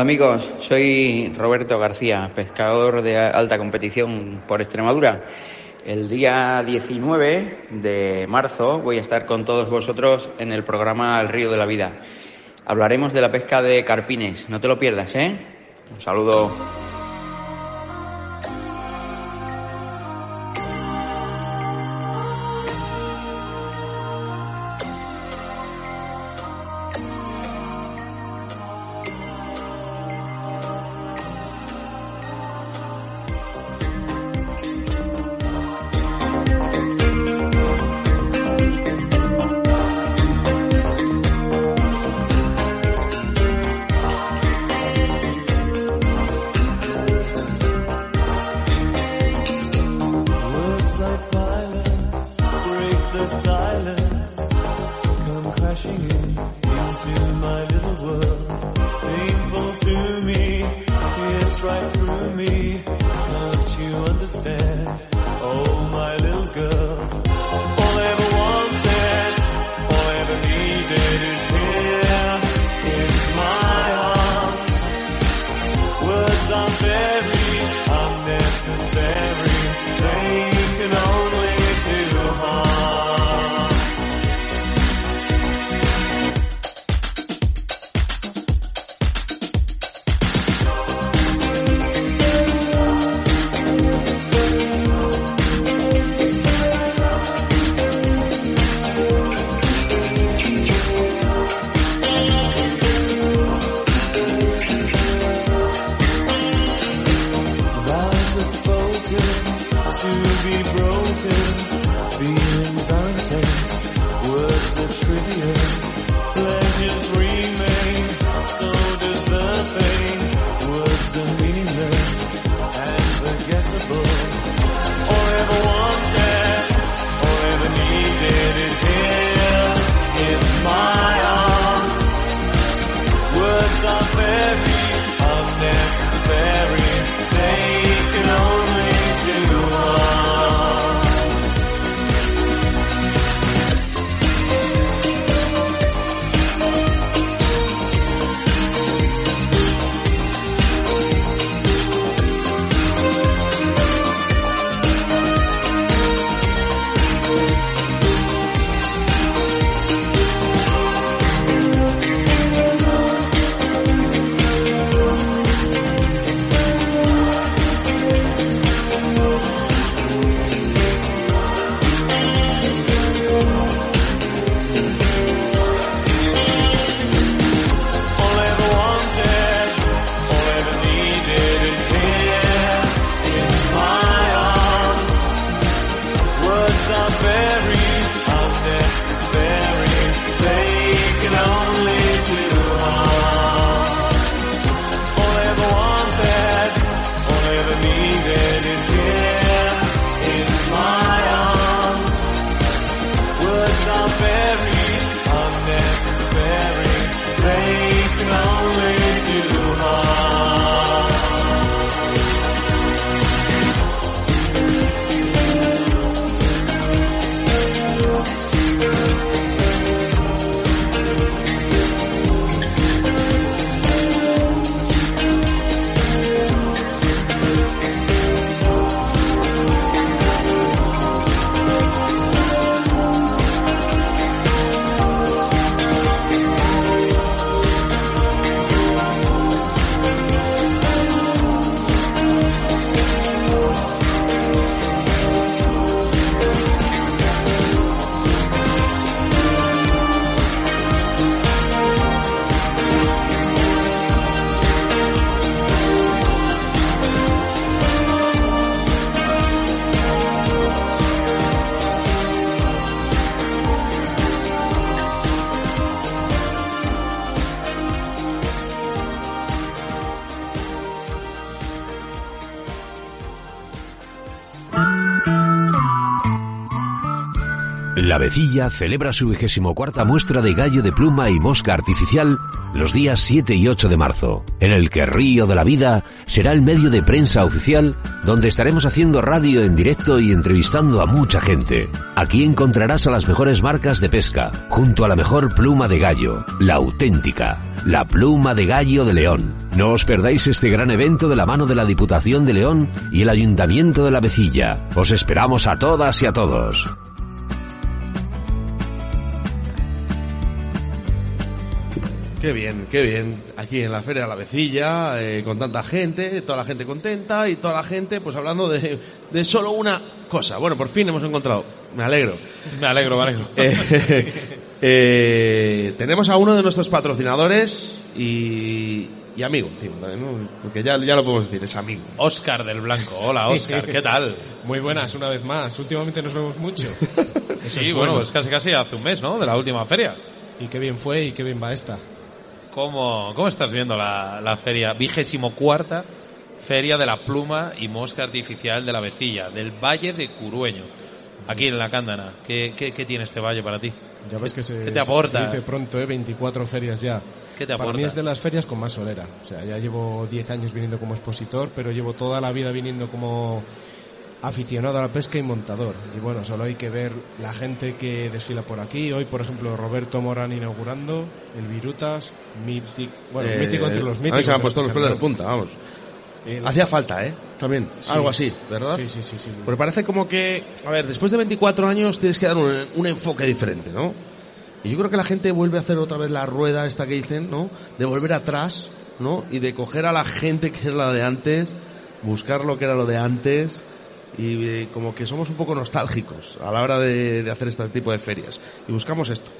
Hola amigos, soy Roberto García, pescador de alta competición por Extremadura. El día 19 de marzo voy a estar con todos vosotros en el programa El Río de la Vida. Hablaremos de la pesca de carpines, no te lo pierdas, ¿eh? Un saludo. La Vecilla celebra su vigésimo cuarta muestra de gallo de pluma y mosca artificial los días 7 y 8 de marzo, en el que Río de la Vida será el medio de prensa oficial donde estaremos haciendo radio en directo y entrevistando a mucha gente. Aquí encontrarás a las mejores marcas de pesca, junto a la mejor pluma de gallo, la auténtica. la pluma de gallo de León. No os perdáis este gran evento de la mano de la Diputación de León y el Ayuntamiento de la Vecilla. Os esperamos a todas y a todos. Qué bien, qué bien. Aquí en la Feria de la Vecilla, eh, con tanta gente, toda la gente contenta y toda la gente pues hablando de, de solo una cosa. Bueno, por fin hemos encontrado. Me alegro. Me alegro, me alegro. Eh, eh, tenemos a uno de nuestros patrocinadores y, y amigo, tío, ¿no? porque ya, ya lo podemos decir, es amigo. Óscar del Blanco. Hola, Óscar, ¿qué tal? Muy buenas, una vez más. Últimamente nos vemos mucho. Eso Sí, es bueno, pues casi casi hace un mes, ¿no? De la última feria. Y qué bien fue y qué bien va esta. ¿Cómo, cómo estás viendo la, la feria? Vigésimo cuarta Feria de la Pluma y Mosca Artificial de la Vecilla, del Valle de Curueño, aquí en la Cándana. ¿Qué, qué, qué tiene este valle para ti? Ya ves que se, ¿Qué te aporta? se dice pronto, ¿eh? 24 ferias ya. ¿Qué te Para aporta? mí es de las ferias con más solera. O sea, ya llevo 10 años viniendo como expositor, pero llevo toda la vida viniendo como aficionado a la pesca y montador. Y bueno, solo hay que ver la gente que desfila por aquí. Hoy, por ejemplo, Roberto Morán inaugurando, el Virutas, mítico, bueno, Eh, mítico entre los a mí míticos. se me han puesto los pelos de punta, vamos. El- Hacía falta, ¿eh? También, Sí. algo así, ¿verdad? Sí, sí, sí, sí. Porque parece como que, a ver, después de 24 años tienes que dar un, un enfoque diferente, ¿no? Y yo creo que la gente vuelve a hacer otra vez la rueda esta que dicen, ¿no? De volver atrás, ¿no? Y de coger a la gente que era la de antes, buscar lo que era lo de antes y eh, como que somos un poco nostálgicos a la hora de, de hacer este tipo de ferias. Y buscamos esto.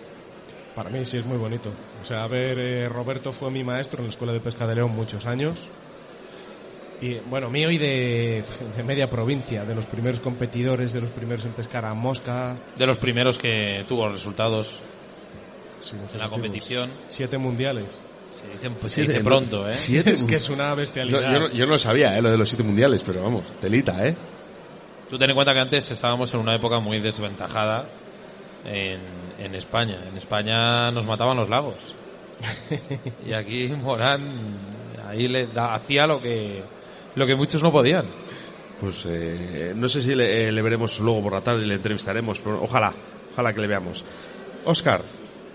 Para mí sí es muy bonito. O sea, a ver, eh, Roberto fue mi maestro en la Escuela de Pesca de León muchos años. Y bueno, mío y de, de media provincia, de los primeros competidores, de los primeros en pescar a mosca. De los primeros que tuvo resultados en la competición. Siete mundiales. Se dice, se dice pronto, ¿eh? Siete Es que es una No, bestialidad. yo, no, yo no lo sabía, ¿eh? Lo de los siete mundiales, pero vamos, telita, ¿eh? Tú ten en cuenta que antes estábamos en una época muy desventajada en, en España. En España nos mataban los lagos. y aquí Morán ahí le da- hacía lo que lo que muchos no podían. Pues eh, no sé si le, eh, le veremos luego por la tarde y le entrevistaremos, pero ojalá, ojalá que le veamos. Óscar,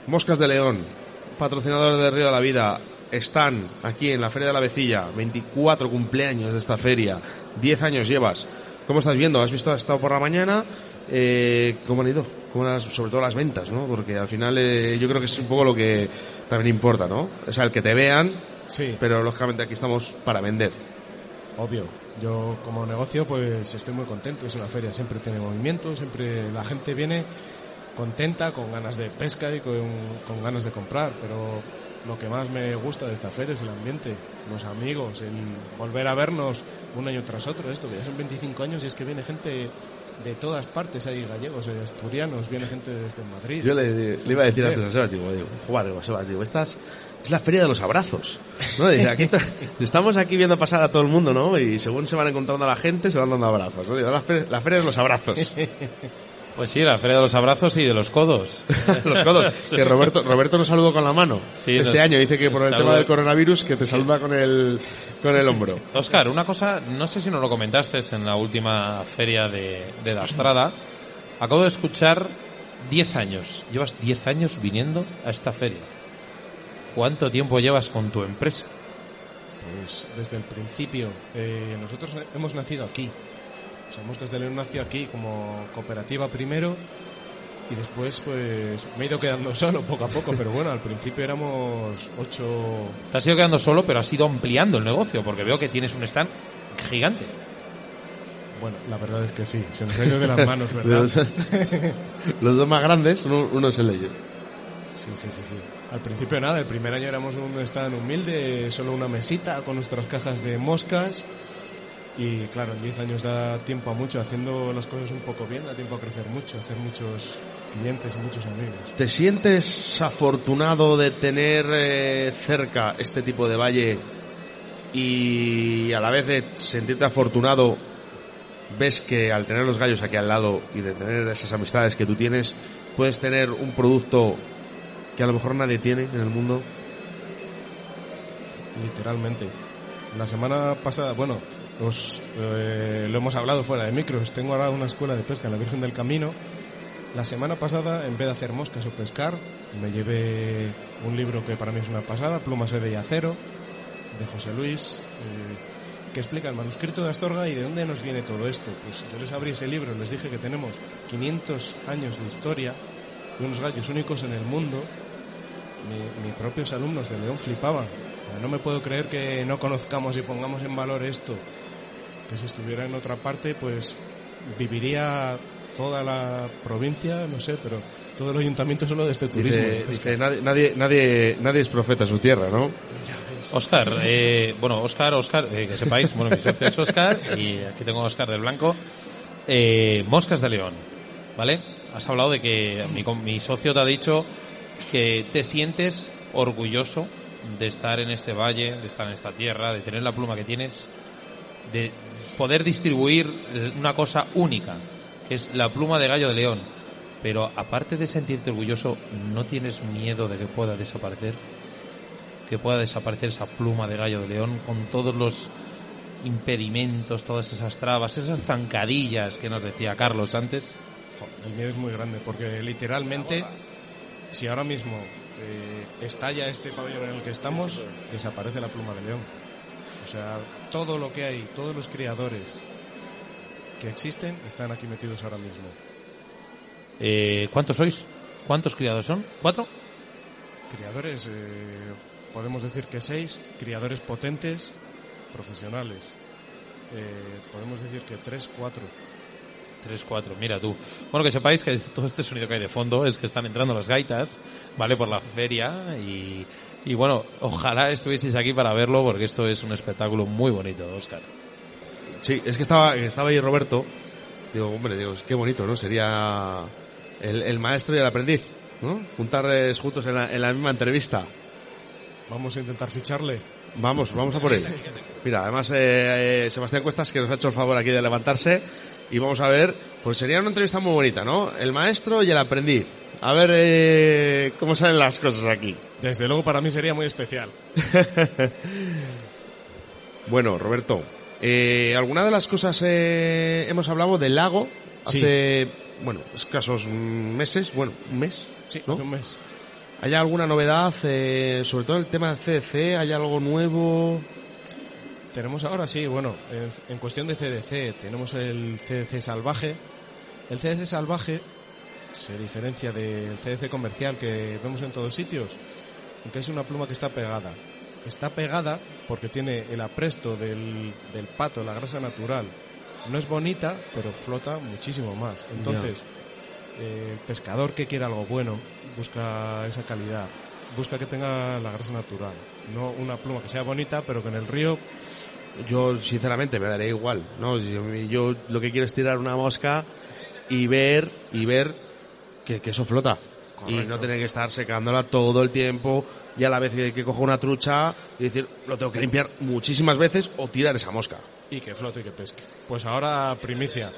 Moscas de León, patrocinador de Río de la Vida, están aquí en la Feria de la Vecilla, 24 cumpleaños de esta feria, 10 años llevas. ¿Cómo estás viendo? ¿Has visto, has estado por la mañana? Eh, ¿Cómo han ido? ¿Cómo las- sobre todo las ventas, ¿no? Porque al final eh, yo creo que es un poco lo que también importa, ¿no? O sea, el que te vean, Sí. pero lógicamente aquí estamos para vender. Obvio. Yo como negocio pues estoy muy contento. Es una feria, siempre tiene movimiento, siempre la gente viene contenta, con ganas de pesca y con, con ganas de comprar. Pero lo que más me gusta de esta feria es el ambiente, los amigos, el volver a vernos un año tras otro. Esto que ya son 25 años y es que viene gente de todas partes. Hay gallegos, hay asturianos, viene gente desde Madrid. Yo le, le iba a decir antes a Sebas, digo, digo, joder, digo, Sebas, digo, estas es la feria de los abrazos, ¿no? Aquí está- estamos aquí viendo pasar a todo el mundo, ¿no? Y según se van encontrando a la gente, se van dando abrazos, ¿no? La, fe- la feria de los abrazos. Pues sí, la feria de los abrazos y de los codos. los codos. Que Roberto, Roberto nos saludó con la mano Sí, este nos- año. Dice que por el tema del coronavirus que te saluda con el, con el hombro. Oscar, una cosa, no sé si nos lo comentaste en la última feria de, de Dastrada. Acabo de escuchar 10 años. Llevas 10 años viniendo a esta feria. ¿Cuánto tiempo llevas con tu empresa? Pues desde el principio. Eh, nosotros hemos nacido aquí. O sea, Moscas de León nació aquí como cooperativa primero y después pues me he ido quedando solo poco a poco, pero bueno, al principio éramos ocho... Te has ido quedando solo, pero has ido ampliando el negocio, porque veo que tienes un stand gigante. Bueno, la verdad es que sí, se nos ha ido de las manos, ¿verdad? Los, los dos más grandes, uno, uno es el ellos. Sí, sí, sí, sí. Al principio nada, el primer año éramos un stand humilde, solo una mesita con nuestras cajas de moscas. Y claro, en 10 años da tiempo a mucho, haciendo las cosas un poco bien, da tiempo a crecer mucho, a hacer muchos clientes y muchos amigos. ¿Te sientes afortunado de tener eh, cerca este tipo de valle y a la vez de sentirte afortunado ves que al tener los gallos aquí al lado y de tener esas amistades que tú tienes puedes tener un producto que a lo mejor nadie tiene en el mundo? Literalmente. La semana pasada, bueno, os, eh, lo hemos hablado fuera de micros, tengo ahora una escuela de pesca en la Virgen del Camino. La semana pasada, en vez de hacer moscas o pescar, Me llevé un libro que para mí es una pasada, Plumas de Acero, de José Luis, eh, que explica el manuscrito de Astorga y de dónde nos viene todo esto. Pues yo les abrí ese libro, les dije que tenemos 500 años de historia de unos gallos únicos en el mundo. Mi- mis propios alumnos de León flipaban. No me puedo creer que no conozcamos y pongamos en valor esto. Que si estuviera en otra parte, pues viviría toda la provincia, no sé, pero todo el ayuntamiento solo de este turismo. Dice, dice, nadie, nadie, nadie, nadie es profeta en su tierra, ¿no? Oscar, eh, bueno, Oscar, Oscar, eh, que sepáis, bueno, mi socio es Oscar y aquí tengo a Oscar del Blanco. Eh, Moscas de León, ¿vale? Has hablado de que mi, com- mi socio te ha dicho que te sientes orgulloso de estar en este valle, de estar en esta tierra, de tener la pluma que tienes, de poder distribuir eh, una cosa única, que es la pluma de gallo de León. Pero aparte de sentirte orgulloso, ¿no tienes miedo de que pueda desaparecer? que pueda desaparecer esa pluma de gallo de león con todos los impedimentos, todas esas trabas, esas zancadillas que nos decía Carlos antes. El miedo es muy grande porque literalmente, si ahora mismo eh, estalla este pabellón en el que estamos, desaparece la pluma de león. O sea, todo lo que hay, todos los criadores que existen están aquí metidos ahora mismo. Eh, ¿Cuántos sois? ¿Cuántos criados son? ¿Cuatro? Criadores, eh, podemos decir que seis, criadores potentes, profesionales. Eh, podemos decir que tres, cuatro. Tres, cuatro, mira tú. Bueno, que sepáis que todo este sonido que hay de fondo es que están entrando las gaitas, ¿vale? Por la feria y, y bueno, ojalá estuvieseis aquí para verlo porque esto es un espectáculo muy bonito, Oscar. Sí, es que estaba, estaba ahí Roberto. Digo, hombre, digo, qué bonito, ¿no? Sería el, el maestro y el aprendiz, ¿no? Juntarles juntos en la, en la misma entrevista. Vamos a intentar ficharle. Vamos, vamos a por él. Mira, además eh, eh, Sebastián Cuestas que nos ha hecho el favor aquí de levantarse y vamos a ver, pues sería una entrevista muy bonita, ¿no? El maestro y el aprendiz. A ver eh, cómo salen las cosas aquí. Desde luego para mí sería muy especial. Bueno, Roberto, eh, alguna de las cosas eh, hemos hablado del lago Sí. hace, bueno, escasos meses, bueno, un mes. Sí, ¿no? hace un mes. ¿Hay alguna novedad, eh, sobre todo el tema del CDC? ¿Hay algo nuevo? Tenemos ahora, sí, bueno, en, en cuestión de CDC, tenemos el CDC salvaje. El CDC salvaje se diferencia del CDC comercial que vemos en todos sitios, en que es una pluma que está pegada. Está pegada porque tiene el apresto del, del pato, la grasa natural. No es bonita, pero flota muchísimo más. Entonces, eh, el pescador que quiere algo bueno busca esa calidad, busca que tenga la grasa natural, no una pluma que sea bonita, pero que en el río Yo, sinceramente, me daré igual, ¿no? Yo, yo lo que quiero es tirar una mosca y ver, y ver que, que eso flota. Y no tener que estar secándola todo el tiempo y a la vez que, que cojo una trucha y decir, lo tengo que limpiar muchísimas veces o tirar esa mosca. y que flote y que pesque. Pues ahora primicia.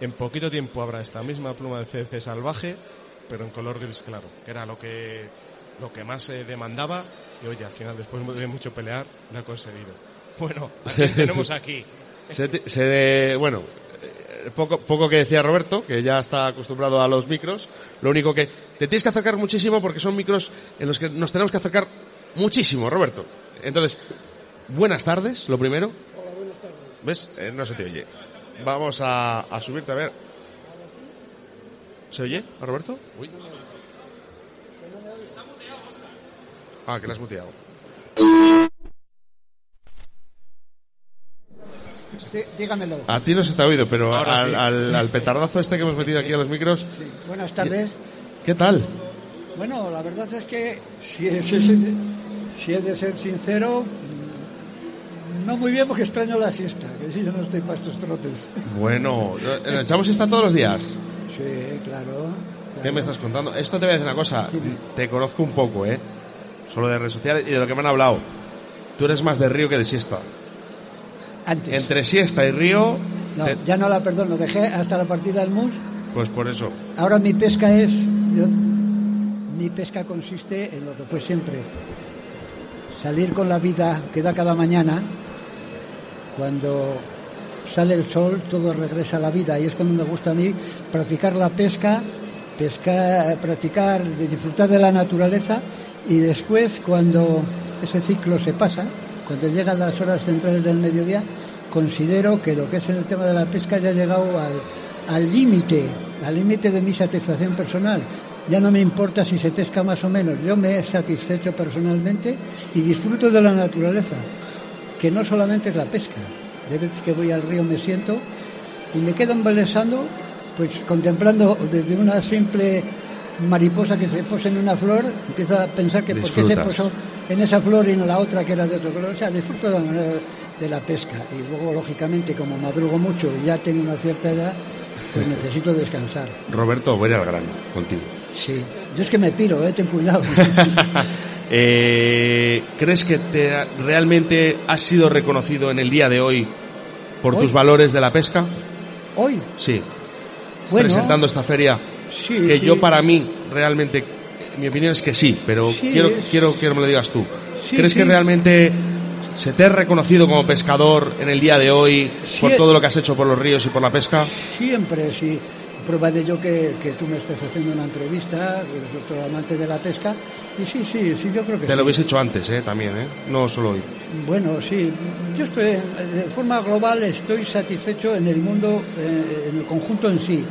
En poquito tiempo habrá esta misma pluma de CDC salvaje, pero en color gris claro, que era lo que lo que más se demandaba y oye, al final después de mucho pelear lo he conseguido. Bueno, ¿a quién tenemos aquí? Se, te- se- bueno, poco, poco que decía Roberto, que ya está acostumbrado a los micros. Lo único que te tienes que acercar muchísimo porque son micros en los que nos tenemos que acercar muchísimo, Roberto. Entonces, buenas tardes, lo primero. Hola, buenas tardes. ¿Ves? Eh, no se te oye. Vamos a, a subirte a ver. ¿Se oye a Roberto? Uy. Ah, que la has muteado. Dígamelo. A ti no se te ha oído, pero Ahora al, sí. al- al petardazo este que hemos metido aquí a los micros. Buenas tardes. ¿Qué tal? Bueno, la verdad es que si, es- si de ser sincero, no muy bien porque extraño la siesta, que si yo no estoy para estos trotes. Bueno, ¿nos echamos esta todos los días? Sí, claro. ¿Qué me estás contando? Esto te voy a decir una cosa. Te conozco un poco, ¿eh? Solo de redes sociales y de lo que me han hablado. Tú eres más de río que de siesta. Antes. Entre siesta y río, No, te- ya no la perdono, dejé hasta la partida del mus. pues por eso. Ahora mi pesca es. yo- mi pesca consiste en lo que fue siempre: salir con la vida que da cada mañana. Cuando sale el sol, todo regresa a la vida y es cuando me gusta a mí practicar la pesca pescar, practicar, disfrutar de la naturaleza y después cuando ese ciclo se pasa, cuando llegan las horas centrales del mediodía, considero que lo que es el tema de la pesca ya ha llegado al- límite, al límite de mi satisfacción personal. Ya no me importa si se pesca más o menos, yo me he satisfecho personalmente y disfruto de la naturaleza, que no solamente es la pesca. De veces que voy al río me siento y me quedo embelesando, pues contemplando desde una simple mariposa que se posa en una flor, empiezo a pensar que por qué se Disfrutas. posó en esa flor y en la otra que era de otro color. O sea, disfruto de la manera de la pesca. Y luego, lógicamente, como madrugo mucho y ya tengo una cierta edad, pues necesito descansar. Roberto, voy al grano contigo. Sí. Yo es que me tiro, eh, ten cuidado. Eh, ¿Crees que te ha- realmente has sido reconocido en el día de hoy por ¿Hoy? tus valores de la pesca? Hoy, Sí. Bueno. Presentando esta feria. Sí, que sí. yo para mí, realmente, mi opinión es que sí, pero Sí, quiero, es- quiero que me lo digas tú. ¿Crees que realmente se te ha reconocido como pescador en el día de hoy por todo lo que has hecho por los ríos y por la pesca? siempre, sí. Prueba de ello que, que tú me estés haciendo una entrevista, otro amante de la pesca. Y sí, sí, sí, yo creo que Te lo habéis hecho antes, ¿eh? También, ¿eh? No solo hoy. Bueno, sí, yo estoy, de forma global estoy satisfecho en el mundo, eh, en el conjunto en sí.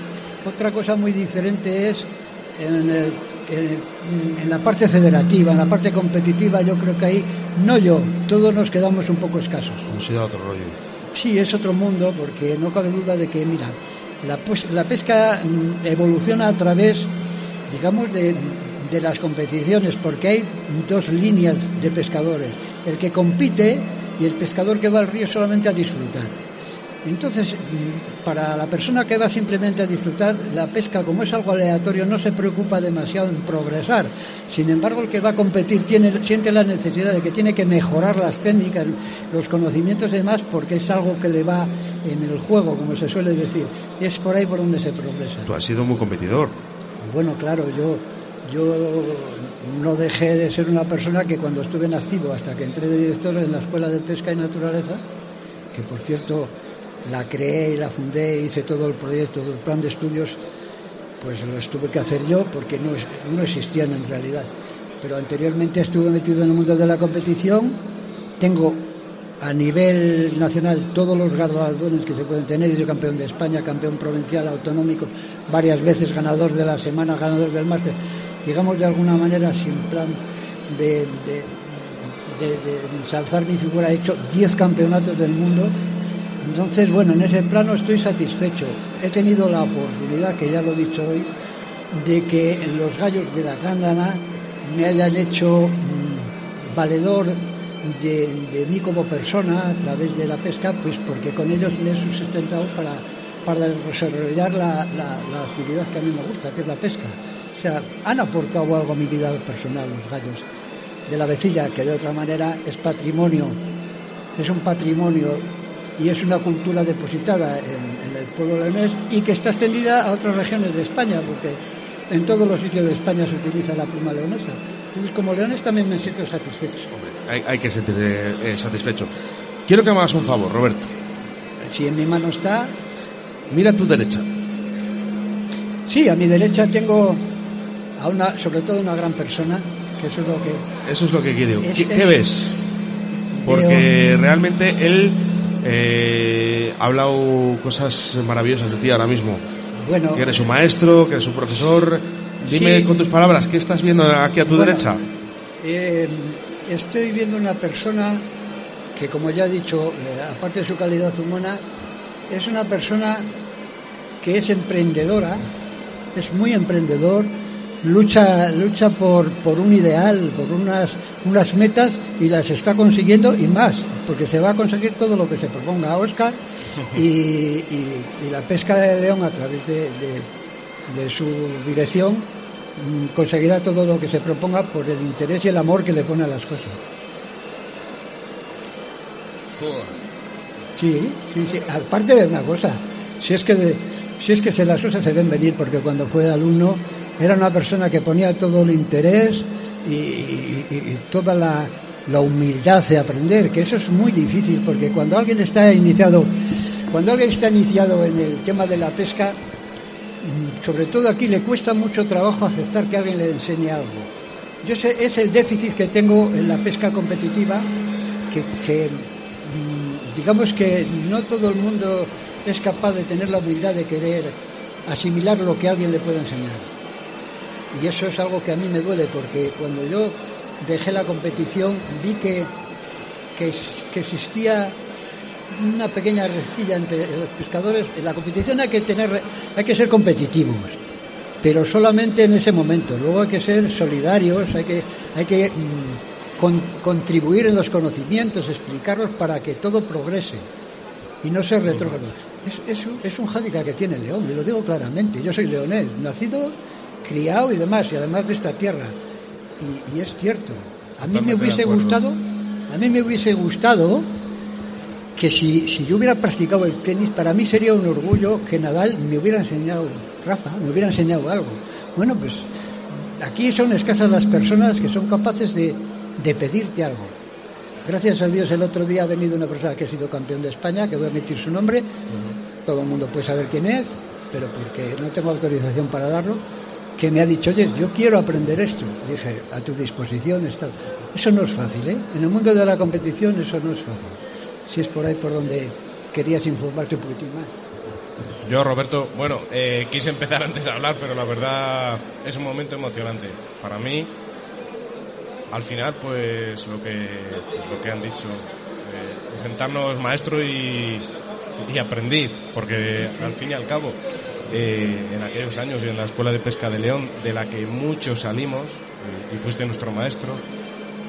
Otra cosa muy diferente es en, el- en el- en la parte federativa, en la parte competitiva, yo creo que ahí, no yo, todos nos quedamos un poco escasos. Hemos ido a otro rollo. Sí, es otro mundo, porque no cabe duda de que, mira, la, pues- la pesca mm, evoluciona a través, digamos, de, de las competiciones, porque hay dos líneas de pescadores, el que compite y el pescador que va al río solamente a disfrutar. Entonces, para la persona que va simplemente a disfrutar, la pesca, como es algo aleatorio, no se preocupa demasiado en progresar. Sin embargo, el que va a competir tiene, siente la necesidad de que tiene que mejorar las técnicas, los conocimientos y demás, porque es algo que le va en el juego, como se suele decir. Es por ahí por donde se progresa. Tú has sido muy competidor. Bueno, claro, yo, yo no dejé de ser una persona que cuando estuve en activo, hasta que entré de director en la Escuela de Pesca y Naturaleza, que por cierto la creé y la fundé, hice todo el proyecto, el plan de estudios, pues los tuve que hacer yo porque no, no existían en realidad. Pero anteriormente estuve metido en el mundo de la competición, tengo a nivel nacional todos los galardones que se pueden tener, he sido campeón de España, campeón provincial, autonómico, varias veces ganador de la semana, ganador del máster, digamos de alguna manera sin plan de, de, de- de ensalzar mi figura, he hecho 10 campeonatos del mundo, entonces bueno, en ese plano estoy satisfecho. He tenido la oportunidad, que ya lo he dicho hoy, de que los gallos de la cándana me hayan hecho mm, valedor de, mí como persona a través de la pesca, pues porque con ellos me he sustentado para, para desarrollar la, la- la actividad que a mí me gusta, que es la pesca. O sea, han aportado algo a mi vida personal los gallos de la vecilla, que de otra manera es patrimonio, es un patrimonio y es una cultura depositada en, en el pueblo leonés y que está extendida a otras regiones de España, porque en todos los sitios de España se utiliza la pluma leonesa. Entonces, como leones también me siento satisfecho. Hay, hay que sentirse eh, satisfecho. Quiero que me hagas un favor, Roberto. Si en mi mano está... Mira a tu derecha. Sí, a mi derecha tengo a una, sobre todo una gran persona, que eso es lo que... Eso es lo que quiero. Es- ¿Qué, es- qué ves? Porque realmente él eh, ha hablado cosas maravillosas de ti ahora mismo. Bueno, Que eres un maestro, que eres un profesor. Dime Sí. con tus palabras, ¿qué estás viendo aquí a tu Bueno, derecha? Eh, estoy viendo una persona que, como ya he dicho, eh, aparte de su calidad humana, es una persona que es emprendedora, es muy emprendedor, lucha, lucha por, por un ideal, por unas, unas metas y las está consiguiendo y más, porque se va a conseguir todo lo que se proponga a Oscar y, y- y la pesca de León a través de, de- de su dirección mm, conseguirá todo lo que se proponga por el interés y el amor que le pone a las cosas. Sí, sí, sí. Aparte de una cosa, si es que de- si es que se las cosas se ven venir, porque cuando fue alumno era una persona que ponía todo el interés y, toda la, la humildad de aprender, que eso es muy difícil, porque cuando alguien está iniciado, cuando alguien está iniciado en el tema de la pesca, mm, sobre todo aquí, le cuesta mucho trabajo aceptar que alguien le enseñe algo. Yo sé, es el déficit que tengo en la pesca competitiva, que, que, mm, digamos que no todo el mundo es capaz de tener la humildad de querer asimilar lo que alguien le puede enseñar. Y eso es algo que a mí me duele, porque cuando yo dejé la competición vi que, que, existía una pequeña rencilla entre los pescadores. En la competición hay que tener, hay que ser competitivos, pero solamente en ese momento. Luego hay que ser solidarios, hay que, hay que mm, con- contribuir en los conocimientos, explicarlos para que todo progrese y no ser retrógrados. Es, es un hándicap que tiene León, y lo digo claramente. Yo soy leonés, nacido, criado y demás, y además de esta tierra. Y, y es cierto. A mí me Totalmente hubiese gustado, a mí me hubiese gustado que si, si yo hubiera practicado el tenis, para mí sería un orgullo que Nadal me hubiera enseñado, Rafa, me hubiera enseñado algo. Bueno, pues aquí son escasas las personas que son capaces de, de pedirte algo. Gracias a Dios el otro día ha venido una persona que ha sido campeón de España, que voy a emitir su nombre, todo el mundo puede saber quién es, pero porque no tengo autorización para darlo, que me ha dicho, oye, yo quiero aprender esto. Dije, a tu disposición está. Eso no es fácil, ¿eh? En el mundo de la competición eso no es fácil. Si es por ahí por donde querías informarte un poquitín más. Yo, Roberto, bueno, eh, quise empezar antes a hablar, pero la verdad es un momento emocionante. Para mí, al final, pues lo que, pues, lo que han dicho, eh, sentarnos maestro y, y aprendiz, porque al fin y al cabo, eh, en aquellos años en la Escuela de Pesca de León, de la que muchos salimos, eh, y fuiste nuestro maestro,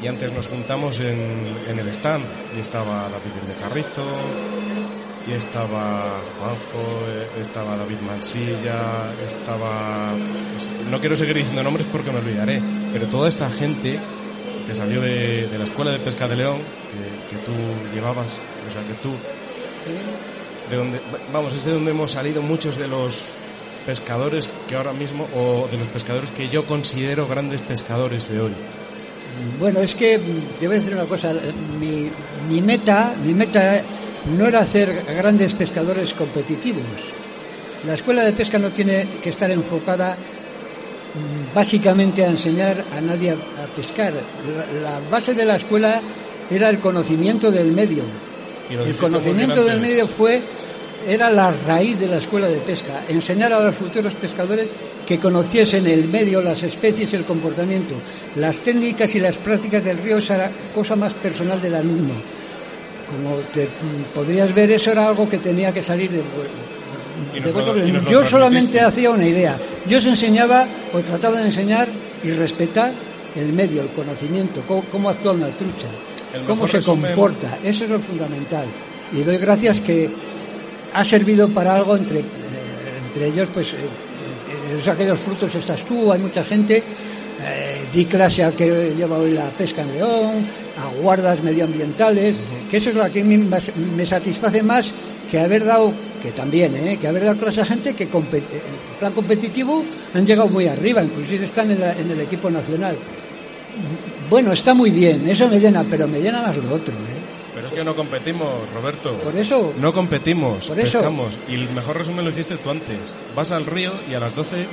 y antes nos juntamos en, en el stand, y estaba David de Carrizo, y estaba Juanjo, eh, estaba David Mansilla, estaba... pues, No quiero seguir diciendo nombres porque me olvidaré, pero toda esta gente que salió de, de la Escuela de Pesca de León, que tú llevabas, o sea, que tú... De donde, vamos, es de donde hemos salido muchos de los pescadores que ahora mismo, o de los pescadores que yo considero grandes pescadores de hoy. Bueno, es que mm, te voy a decir una cosa. eh, Mi, mi meta, mi meta no era hacer grandes pescadores competitivos. La escuela de pesca no tiene que estar enfocada mm, básicamente a enseñar a nadie a, a pescar. La, la base de la escuela era el conocimiento del medio. Y El conocimiento del medio fue era la raíz de la escuela de pesca, enseñar a los futuros pescadores que conociesen el medio, las especies, el comportamiento, las técnicas y las prácticas del río, esa era cosa más personal del alumno. Como te podrías ver, eso era algo que tenía que salir de, Y de y Yo solamente hacía una idea. Yo os enseñaba o trataba de enseñar y respetar el medio, el conocimiento, cómo, cómo actúa una trucha, cómo se resumen- comporta. Eso es lo fundamental. Y doy gracias que ha servido para algo entre, eh, ellos, pues, eh, eh, esos aquellos frutos estás tú, hay mucha gente. eh, di clase al que lleva hoy la pesca en León, a guardas medioambientales, que eso es lo que a mí me satisface más que haber dado, que también, ¿eh? que haber dado clase a gente que en plan competitivo han llegado muy arriba, inclusive están en, la- en el equipo nacional. Bueno, está muy bien, eso me llena, pero me llena más lo otro. ¿eh? Pero es que no competimos, Roberto. Por eso. No competimos, Por eso. pescamos. Y el mejor resumen lo hiciste tú antes. Vas al río y a las 12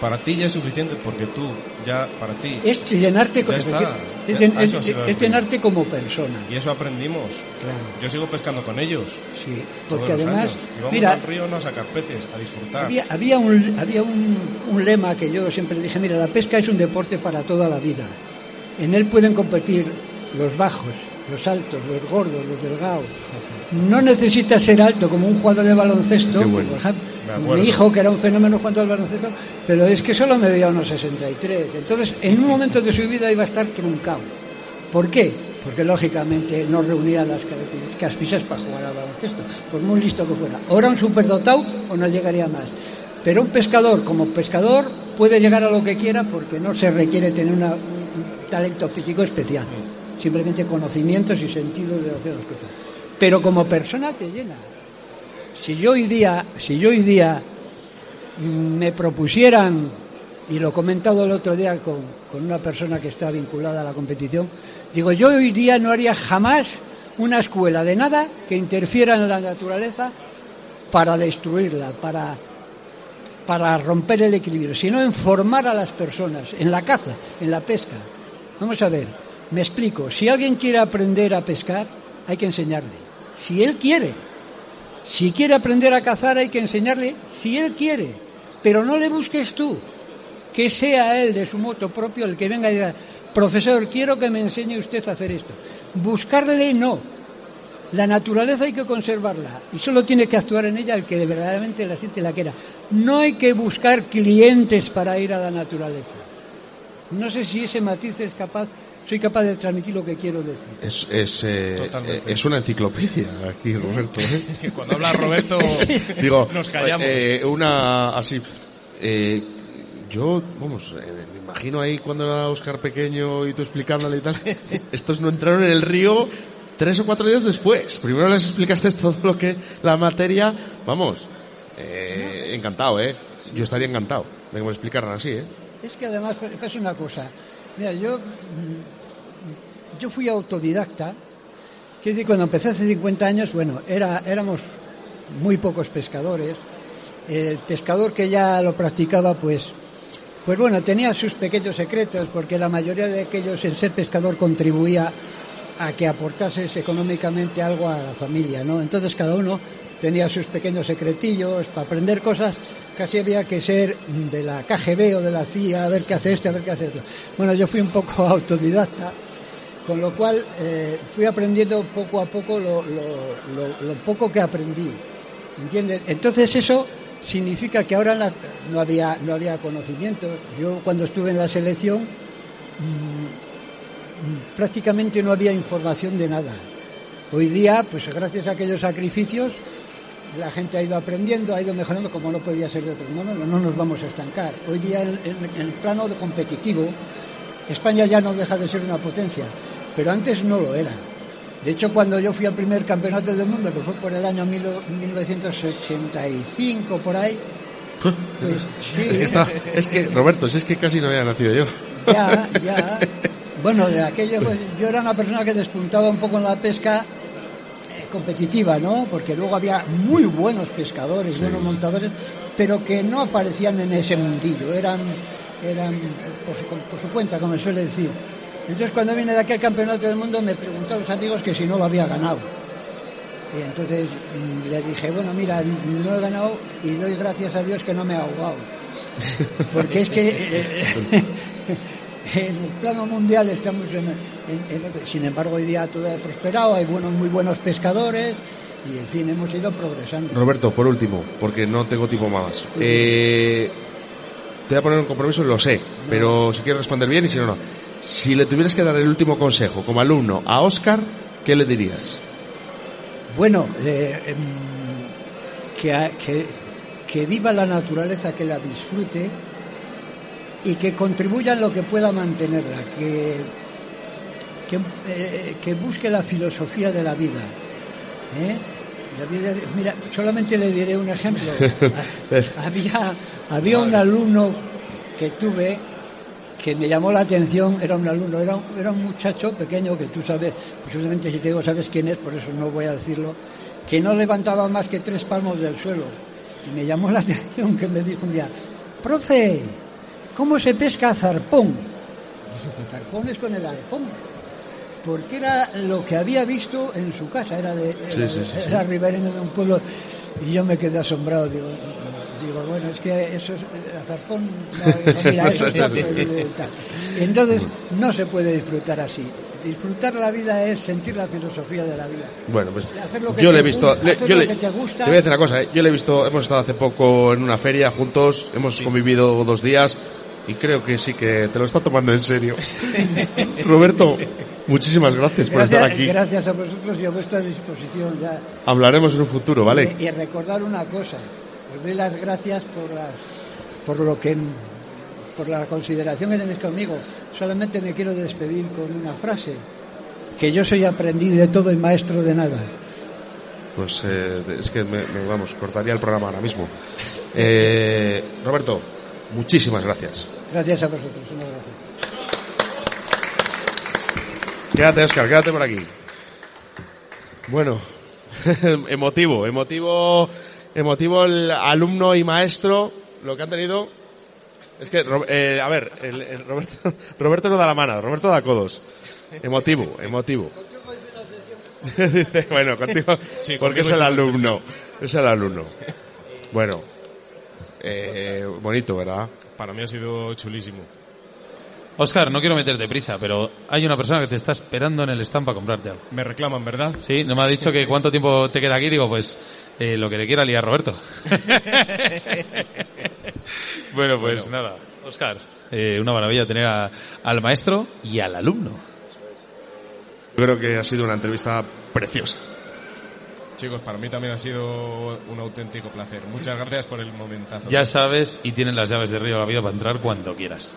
para ti ya es suficiente porque tú ya para ti Es llenarte, como- está. es, Ya- llenarte como persona. y eso aprendimos. Claro. Yo sigo pescando con ellos. Sí, todos porque los además, años. Y vamos mira, al río no a sacar peces, a disfrutar. Había, había, un, había un, un lema que yo siempre dije, mira, la pesca es un deporte para toda la vida. En él pueden competir los bajos, los altos, los gordos, los delgados. No necesitas ser alto como un jugador de baloncesto, bueno. por ejemplo, mi hijo que era un fenómeno jugando al baloncesto, pero es que solo medía unos 63. Entonces, en un momento de su vida iba a estar truncado. ¿Por qué? Porque lógicamente no reunía las características físicas para jugar al baloncesto, por muy listo que fuera. O era un superdotado o no llegaría más. Pero un pescador, como pescador, puede llegar a lo que quiera porque no se requiere tener una- un talento físico especial. Simplemente conocimientos y sentido de las cosas. Pero como persona te llena. Si yo hoy día, si yo hoy día mm, me propusieran, y lo he comentado el otro día con, con una persona que está vinculada a la competición, digo, yo hoy día no haría jamás una escuela de nada que interfiera en la naturaleza para destruirla, para para romper el equilibrio, sino en formar a las personas, en la caza, en la pesca. Vamos a ver, me explico. Si alguien quiere aprender a pescar, hay que enseñarle. Si él quiere. Si quiere aprender a cazar, hay que enseñarle si él quiere. Pero no le busques tú. Que sea él de su moto propio el que venga y diga, profesor, quiero que me enseñe usted a hacer esto. Buscarle no. La naturaleza hay que conservarla y solo tiene que actuar en ella el que verdaderamente la siente y la quiera. No hay que buscar clientes para ir a la naturaleza. No sé si ese matiz es capaz, soy capaz de transmitir lo que quiero decir. Es, es, eh, eh, es una enciclopedia aquí, Roberto. ¿eh? Es que cuando habla Roberto Digo, nos callamos. eh, una así. eh, yo, vamos, eh, me imagino ahí cuando era Oscar pequeño y tú explicándole y tal. Estos no entraron en el río tres o cuatro días después. Primero les explicaste todo lo que la materia. Vamos, eh, encantado, ¿eh? Yo estaría encantado de que me lo explicaran así, ¿eh? Es que además es una cosa. Mira, yo, yo fui autodidacta. Quiero decir, cuando empecé hace 50 años, bueno, era, éramos muy pocos pescadores. El pescador que ya lo practicaba, pues, pues bueno, tenía sus pequeños secretos, porque la mayoría de aquellos, el ser pescador contribuía a que aportases económicamente algo a la familia, ¿no? Entonces cada uno tenía sus pequeños secretillos para aprender cosas. Casi había que ser de la KGB o de la CIA, a ver qué hace este, a ver qué hace otro. Bueno, yo fui un poco autodidacta, con lo cual eh, fui aprendiendo poco a poco lo, poco que aprendí. Entonces eso significa que ahora no había no había conocimiento. Yo cuando estuve en la selección mm, prácticamente no había información de nada. Hoy día, pues gracias a aquellos sacrificios, la gente ha ido aprendiendo, ha ido mejorando, como no podía ser de otro modo, no, no nos vamos a estancar. Hoy día, en, el plano competitivo, España ya no deja de ser una potencia, pero antes no lo era. De hecho, cuando yo fui al primer campeonato del mundo, que fue por el año mil- 1985, por ahí, pues sí, Es que, está- es que, Roberto, si es que casi no había nacido yo. ya, ya. Bueno, de aquello, pues, yo era una persona que despuntaba un poco en la pesca eh, competitiva, ¿no? Porque luego había muy buenos pescadores, buenos montadores, pero que no aparecían en ese mundillo, eran, eran por su, por su cuenta, como se suele decir. Entonces, cuando vine de aquel campeonato del mundo, me preguntaron los amigos que si no lo había ganado. Y entonces mm, le dije, bueno, mira, no he ganado y doy gracias a Dios que no me he ahogado. Porque es que eh, en el plano mundial estamos en, en- en otro. Sin embargo, hoy día todo ha prosperado, hay buenos, muy buenos pescadores y, en fin, hemos ido progresando. Roberto, por último, porque no tengo tiempo más. Eh, te voy a poner un compromiso, lo sé, pero si quieres responder bien y si no, no. Si le tuvieras que dar el último consejo como alumno a Oscar, ¿qué le dirías? Bueno, eh, em, que, que, que viva la naturaleza, que la disfrute y que contribuya en lo que pueda mantenerla, que, que, eh, que busque la filosofía de la vida. ¿eh? La vida- mira, solamente le diré un ejemplo. había, había un alumno que tuve que me llamó la atención, era un alumno, era, un- era un muchacho pequeño que tú sabes, posiblemente si te digo sabes quién es, por eso no voy a decirlo, que no levantaba más que tres palmos del suelo. Y me llamó la atención que me dijo un día, profe, ¿cómo se pesca zarpón? Y zarpón es con el arpón. Porque era lo que había visto en su casa, era, de, era, sí, sí, sí. era ribereño de un pueblo, y yo me quedé asombrado, digo, digo bueno, es que eso es, el zarpón, no, mira, eso. Entonces, no se puede disfrutar así. Disfrutar la vida es sentir la filosofía de la vida. Bueno, pues Hacer lo que yo le he visto, gusta, le- hacer yo lo le, que te gusta. voy a decir una cosa, ¿eh? yo le he visto, hemos estado hace poco en una feria juntos, hemos convivido dos días y creo que sí que te lo está tomando en serio. Roberto, muchísimas gracias por estar Gracias, aquí. gracias a vosotros y a vuestra disposición. Ya. Hablaremos en un futuro, ¿vale? Y, y recordar una cosa, os doy las gracias por las, por lo que, por la consideración que tenéis conmigo. Solamente me quiero despedir con una frase, que yo soy aprendiz de todo y maestro de nada. Pues eh, es que me, me- vamos, cortaría el programa ahora mismo. Eh, Roberto, muchísimas gracias. Gracias a vosotros. un abrazo. Quédate, Oscar, quédate por aquí. Bueno, emotivo, emotivo, emotivo el alumno y maestro, lo que han tenido. Es que, eh, a ver, el, el Roberto, Roberto no da la mano, Roberto da codos. Emotivo, emotivo. Bueno, contigo, sí, porque es el alumno, es el alumno. Bueno, eh, bonito, ¿verdad? Para mí ha sido chulísimo. Oscar, no quiero meterte prisa, pero hay una persona que te está esperando en el stand para comprarte algo. Me reclaman, ¿verdad? Sí, no me ha dicho que cuánto tiempo te queda aquí. Digo, pues eh, lo que le quiera liar Roberto. bueno, pues nada. Oscar, eh, una maravilla tener al maestro y al alumno. Yo creo que ha sido una entrevista preciosa. Chicos, para mí también ha sido un auténtico placer. Muchas gracias por el momentazo. Ya sabes, y tienen las llaves de Río de la Vida para entrar cuando quieras.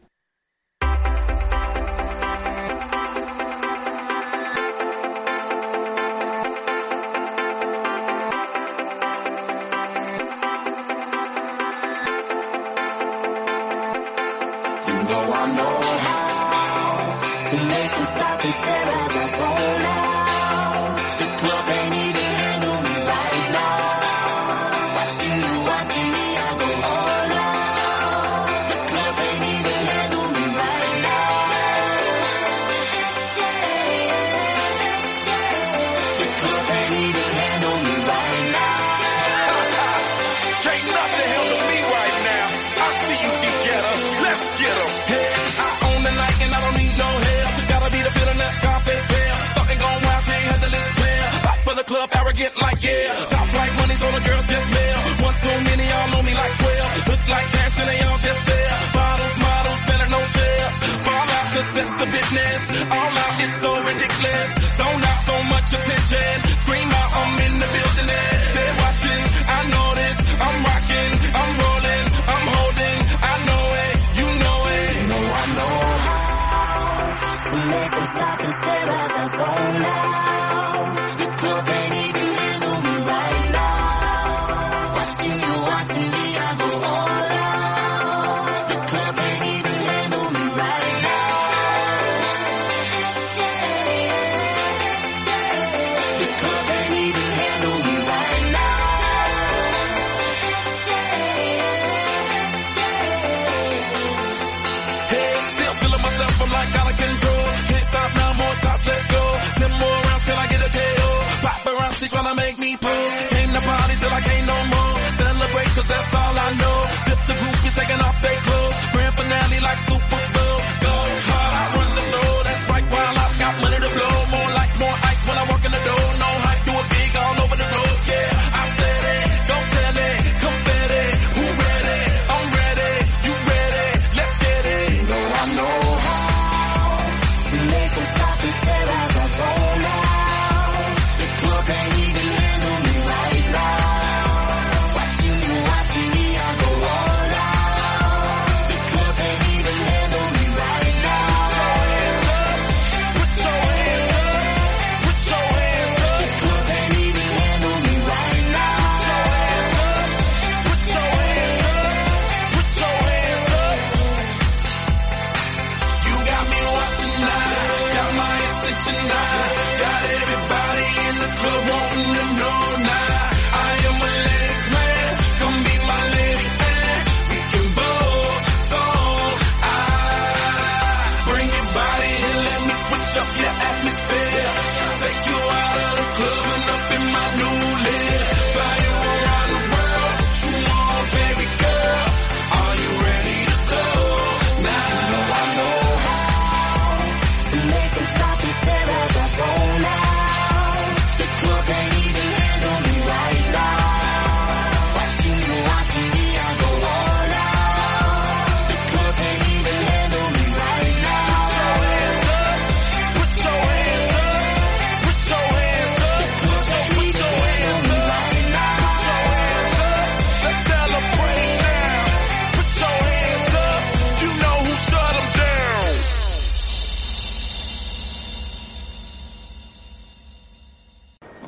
like dancing in your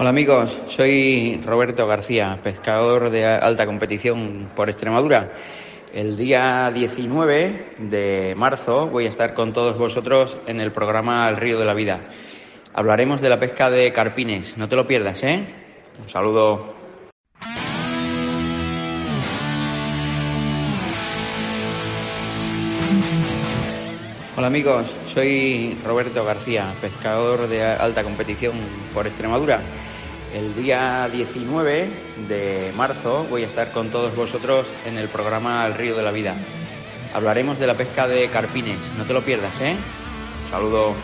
Hola amigos, soy Roberto García, pescador de alta competición por Extremadura. El día 19 de marzo voy a estar con todos vosotros en el programa El Río de la Vida. Hablaremos de la pesca de carpines, no te lo pierdas, ¿eh? Un saludo. Hola amigos, soy Roberto García, pescador de alta competición por Extremadura. El día 19 de marzo voy a estar con todos vosotros en el programa El Río de la Vida. Hablaremos de la pesca de carpines, no te lo pierdas, ¿eh? Un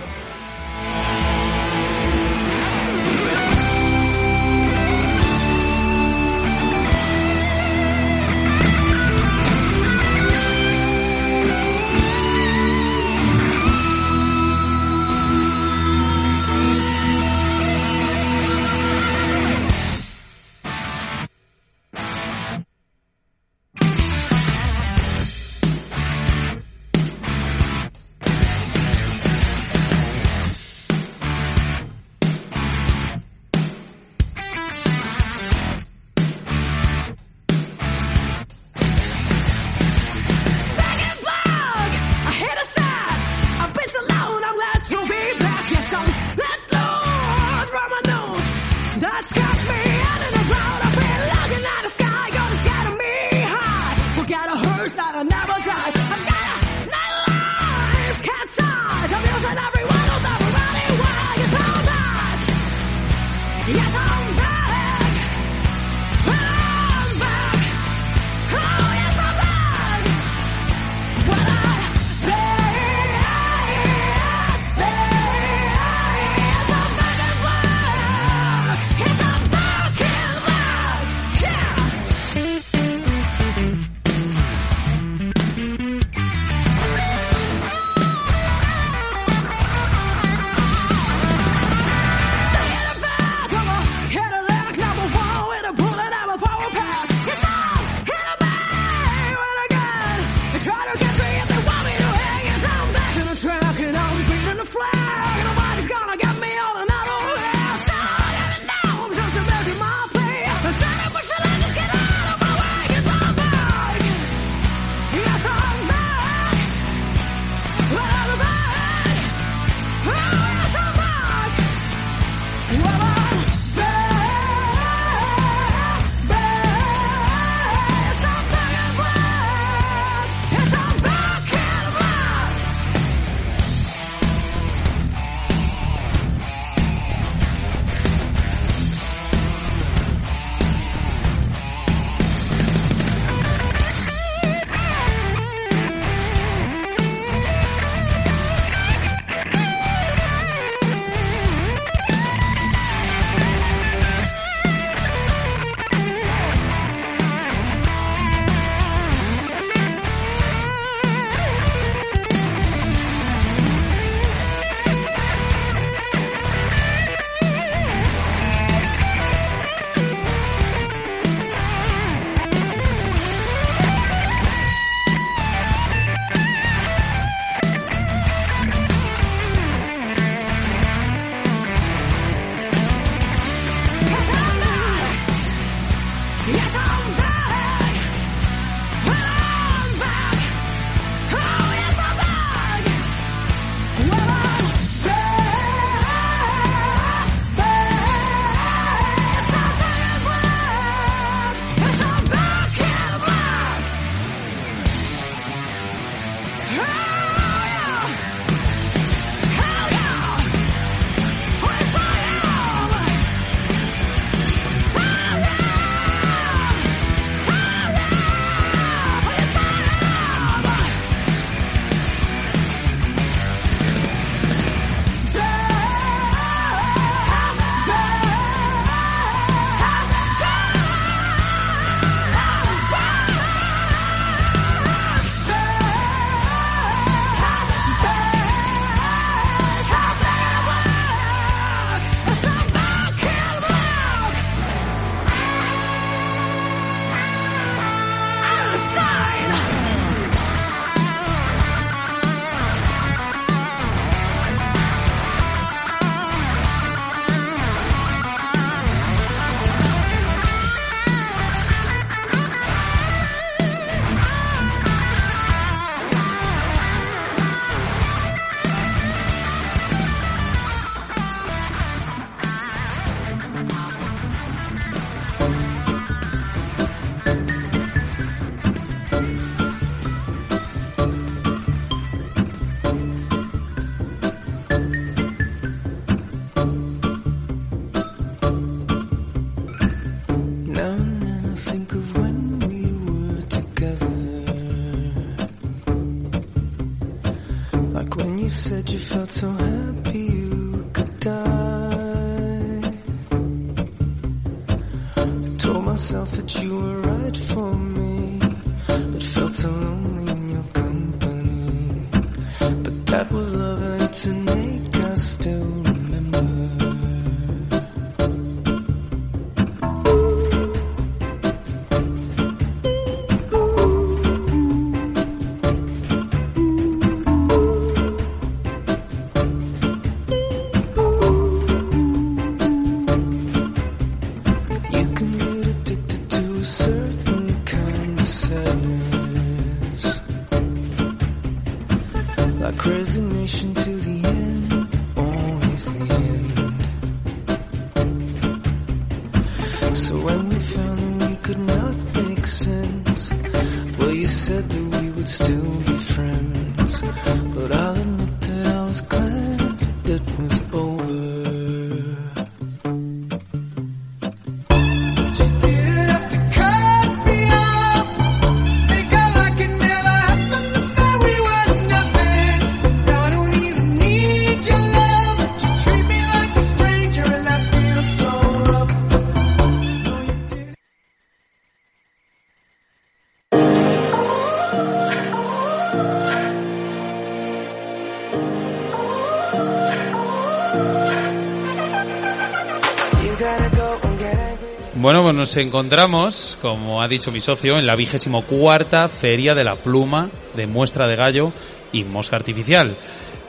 nos encontramos, como ha dicho mi socio, en la vigésimo cuarta Feria de la Pluma de Muestra de Gallo y Mosca Artificial.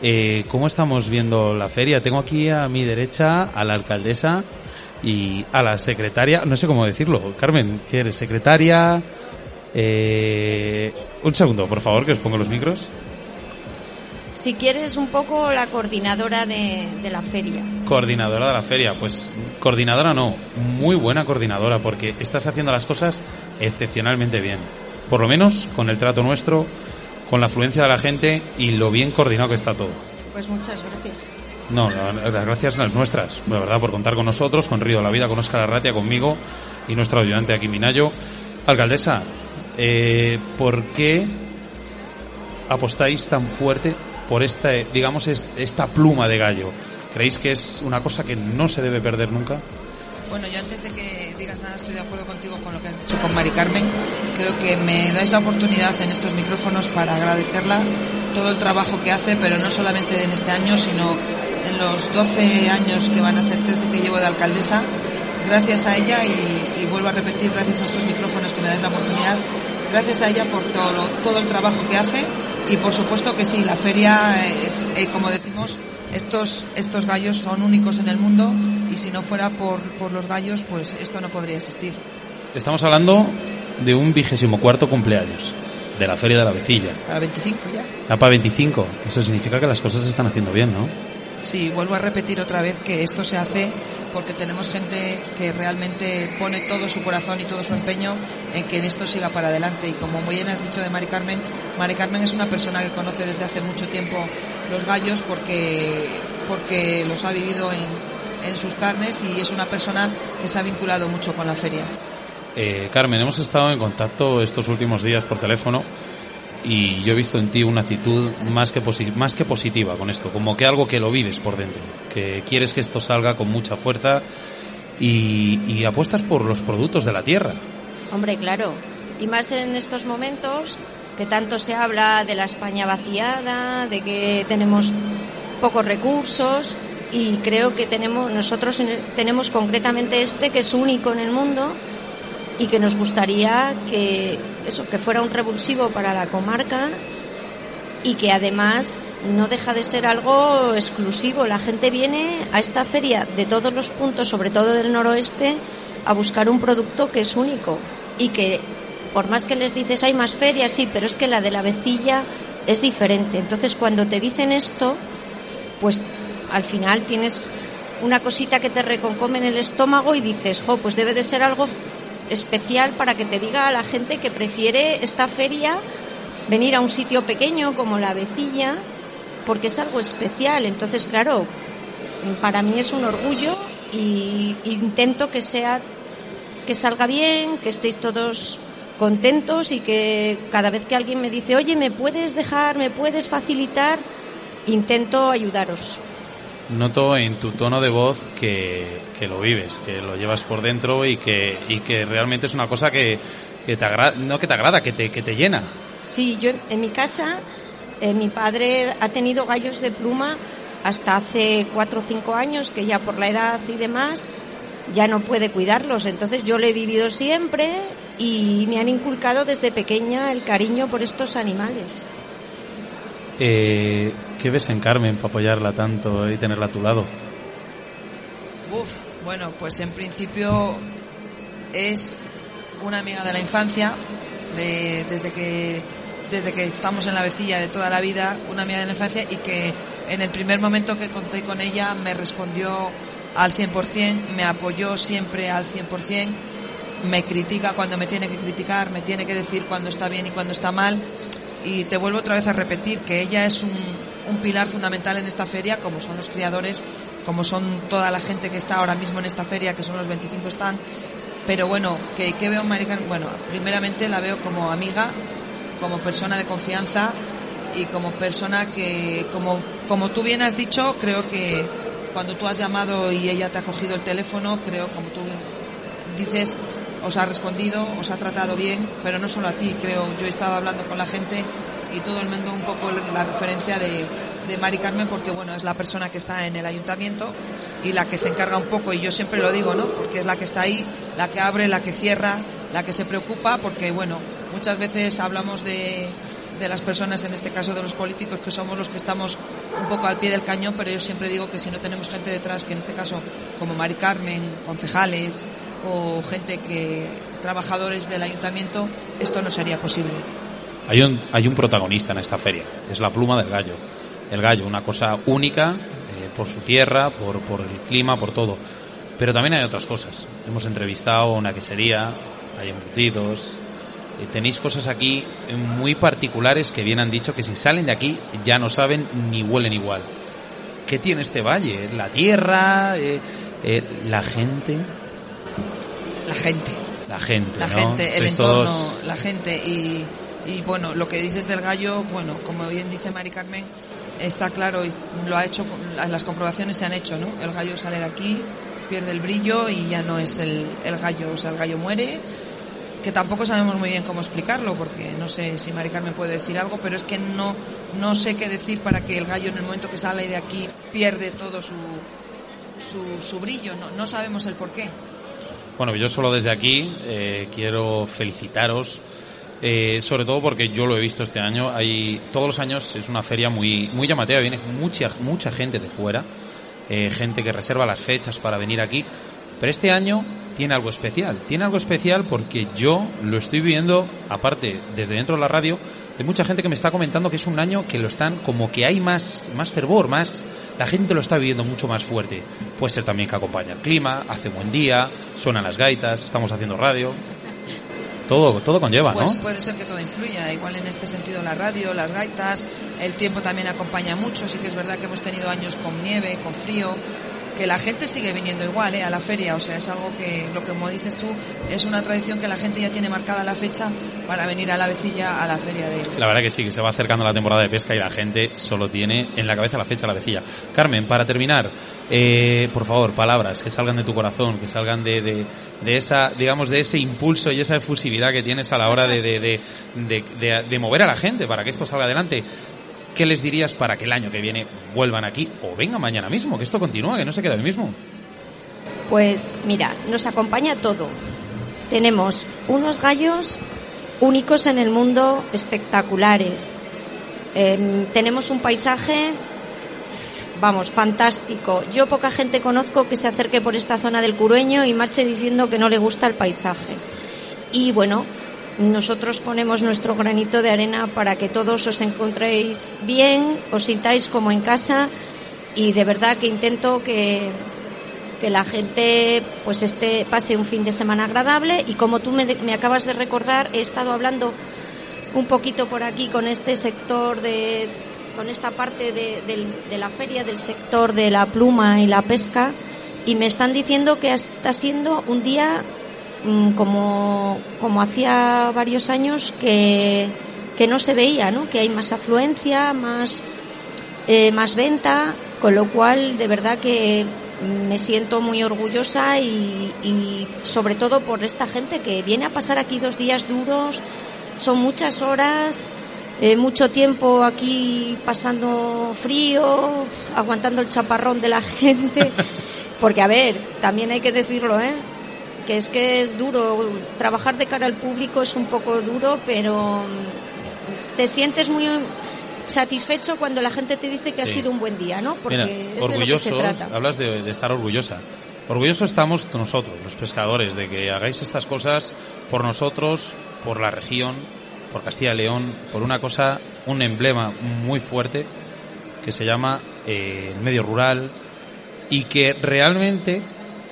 Eh, ¿Cómo estamos viendo la feria? Tengo aquí a mi derecha a la alcaldesa y a la secretaria, no sé cómo decirlo. Carmen, ¿qué eres? ¿Secretaria? Eh, un segundo, por favor, que os pongo los micros. Si quieres, un poco la coordinadora de, de la feria. Coordinadora de la feria, pues coordinadora no, muy buena coordinadora porque estás haciendo las cosas excepcionalmente bien. Por lo menos con el trato nuestro, con la afluencia de la gente y lo bien coordinado que está todo. Pues muchas gracias. No, la- las gracias son las nuestras, la verdad, por contar con nosotros, con Río de la Vida, con Óscar Arratia, conmigo y nuestro ayudante aquí, Minayo. Alcaldesa, eh, ¿por qué apostáis tan fuerte por esta, digamos, es- esta pluma de gallo? ¿Creéis que es una cosa que no se debe perder nunca? Bueno, yo antes de que digas nada estoy de acuerdo contigo con lo que has dicho con Mari Carmen. Creo que me dais la oportunidad en estos micrófonos para agradecerla todo el trabajo que hace, pero no solamente en este año, sino en los 12 años que van a ser 13 que llevo de alcaldesa. Gracias a ella y, y vuelvo a repetir, gracias a estos micrófonos que me dais la oportunidad, gracias a ella por todo, todo el trabajo que hace y por supuesto que sí, la feria es, eh, como decimos, estos, estos gallos son únicos en el mundo y si no fuera por, por los gallos, pues esto no podría existir. Estamos hablando de un vigésimo cuarto cumpleaños de la Feria de la Vecilla. Para 25 ya. Ya para 25. Eso significa que las cosas se están haciendo bien, ¿no? Sí, vuelvo a repetir otra vez que esto se hace porque tenemos gente que realmente pone todo su corazón y todo su empeño en que esto siga para adelante. Y como muy bien has dicho de Mari Carmen, Mari Carmen es una persona que conoce desde hace mucho tiempo los gallos porque, porque los ha vivido en, en sus carnes y es una persona que se ha vinculado mucho con la feria. Eh, Carmen, hemos estado en contacto estos últimos días por teléfono y yo he visto en ti una actitud más que, posi- más que positiva con esto, como que algo que lo vives por dentro, que quieres que esto salga con mucha fuerza y, y apuestas por los productos de la tierra. Hombre, claro. Y más en estos momentos que tanto se habla de la España vaciada, de que tenemos pocos recursos y creo que tenemos nosotros tenemos concretamente este que es único en el mundo y que nos gustaría que eso que fuera un revulsivo para la comarca y que además no deja de ser algo exclusivo. La gente viene a esta feria de todos los puntos, sobre todo del noroeste, a buscar un producto que es único y que por más que les dices hay más ferias, sí, pero es que la de la vecilla es diferente. Entonces cuando te dicen esto, pues al final tienes una cosita que te reconcome en el estómago y dices, jo, pues debe de ser algo especial para que te diga a la gente que prefiere esta feria venir a un sitio pequeño como la vecilla porque es algo especial. Entonces, claro, para mí es un orgullo y intento que sea que salga bien, que estéis todos contentos y que cada vez que alguien me dice, oye, ¿me puedes dejar, me puedes facilitar? intento ayudaros. Noto en tu tono de voz que, que lo vives, que lo llevas por dentro y que, y que realmente es una cosa que, que te agrada, no que te agrada, que te, que te llena. Sí, yo en mi casa, eh, mi padre ha tenido gallos de pluma hasta hace cuatro o cinco años, que ya por la edad y demás ya no puede cuidarlos. Entonces yo lo he vivido siempre y me han inculcado desde pequeña el cariño por estos animales. Eh, ¿Qué ves en Carmen para apoyarla tanto y tenerla a tu lado? Uf, bueno, pues en principio es una amiga de la infancia, de- desde que desde que estamos en la vecilla de toda la vida, una amiga de la infancia y que en el primer momento que conté con ella me respondió al 100%, me apoyó siempre al 100%, me critica cuando me tiene que criticar, me tiene que decir cuando está bien y cuando está mal y te vuelvo otra vez a repetir que ella es un, pilar fundamental en esta feria, como son los criadores, como son toda la gente que está ahora mismo en esta feria, que son los 25 están. Pero bueno, que, veo a Mari Carmen? Bueno, primeramente la veo como amiga, como persona de confianza y como persona que, como, como tú bien has dicho, creo que cuando tú has llamado y ella te ha cogido el teléfono, creo, como tú dices, os ha respondido, os ha tratado bien, pero no solo a ti, creo, yo he estado hablando con la gente y todo el mundo un poco la referencia de, de Mari Carmen porque bueno, es la persona que está en el ayuntamiento y la que se encarga un poco, y yo siempre lo digo, ¿no? Porque es la que está ahí, la que abre, la que cierra, la que se preocupa, porque bueno, muchas veces hablamos de, de las personas, en este caso de los políticos, que somos los que estamos un poco al pie del cañón, pero yo siempre digo que si no tenemos gente detrás, que en este caso como Mari Carmen, concejales o gente que trabajadores del ayuntamiento, esto no sería posible. Hay un, hay un protagonista en esta feria, es la pluma del gallo. El gallo, una cosa única eh, por su tierra, por, por el clima, por todo. Pero también hay otras cosas. Hemos entrevistado una quesería, hay embutidos. eh, tenéis cosas aquí muy particulares que bien han dicho que si salen de aquí ya no saben ni huelen igual. ¿Qué tiene este valle? La tierra, eh, eh, la gente. La gente. La gente, la ¿no? gente, el entorno, todos- la gente y, y bueno, lo que dices del gallo, bueno, como bien dice Mari Carmen, está claro y lo ha hecho, las comprobaciones se han hecho, ¿no? El gallo sale de aquí, pierde el brillo y ya no es el, el gallo, o sea, el gallo muere, que tampoco sabemos muy bien cómo explicarlo, porque no sé si Mari Carmen puede decir algo, pero es que no, no sé qué decir para que el gallo en el momento que sale de aquí pierde todo su, su, su brillo, no, no sabemos el por qué. Bueno, yo solo desde aquí eh, quiero felicitaros, eh, sobre todo porque yo lo he visto este año. Hay todos los años es una feria muy muy llamativa, viene mucha mucha gente de fuera, eh, gente que reserva las fechas para venir aquí. Pero este año tiene algo especial, tiene algo especial porque yo lo estoy viendo, aparte desde dentro de la radio, hay mucha gente que me está comentando que es un año que lo están como que hay más más fervor, más la gente lo está viviendo mucho más fuerte. Puede ser también que acompaña el clima, hace buen día, suenan las gaitas, estamos haciendo radio. Todo, todo conlleva, Pues puede ser que todo influya, igual en este sentido la radio, las gaitas, el tiempo también acompaña mucho, sí que es verdad que hemos tenido años con nieve, con frío, que la gente sigue viniendo igual ¿eh? a la feria, o sea, es algo que, lo que como dices tú, es una tradición que la gente ya tiene marcada la fecha para venir a la vecilla a la feria de La verdad que sí, que se va acercando la temporada de pesca y la gente solo tiene en la cabeza la fecha la vecilla. Carmen, para terminar, eh, por favor, palabras que salgan de tu corazón, que salgan de, de, de esa, digamos, de ese impulso y esa efusividad que tienes a la hora de- de- de mover a la gente para que esto salga adelante. ¿Qué les dirías para que el año que viene vuelvan aquí o vengan mañana mismo? Que esto continúa, que no se queda hoy mismo. Pues mira, nos acompaña todo. Tenemos unos gallos únicos en el mundo, espectaculares. Em, tenemos un paisaje, vamos, fantástico. Yo poca gente conozco que se acerque por esta zona del Curueño y marche diciendo que no le gusta el paisaje. Y bueno, nosotros ponemos nuestro granito de arena para que todos os encontréis bien, os sintáis como en casa y de verdad que intento que, que la gente pues este pase un fin de semana agradable y como tú me, de- me acabas de recordar he estado hablando un poquito por aquí con este sector de con esta parte de, del- de la feria del sector de la pluma y la pesca y me están diciendo que está siendo un día como como hacía varios años que que no se veía no que hay más afluencia más eh, más venta, con lo cual de verdad que me siento muy orgullosa y, y sobre todo por esta gente que viene a pasar aquí dos días duros, son muchas horas, eh, mucho tiempo aquí pasando frío, aguantando el chaparrón de la gente, porque a ver, también hay que decirlo, ¿eh? Que es que es duro, trabajar de cara al público es un poco duro, pero mm, te sientes muy satisfecho cuando la gente te dice que ha sido un buen día, ¿no? Porque Mira, es de lo que se orgullosos, trata. hablas de, de estar orgullosa. Orgullosos estamos nosotros, los pescadores, de que hagáis estas cosas por nosotros, por la región, por Castilla y León, por una cosa, un emblema muy fuerte que se llama eh, el medio rural y que realmente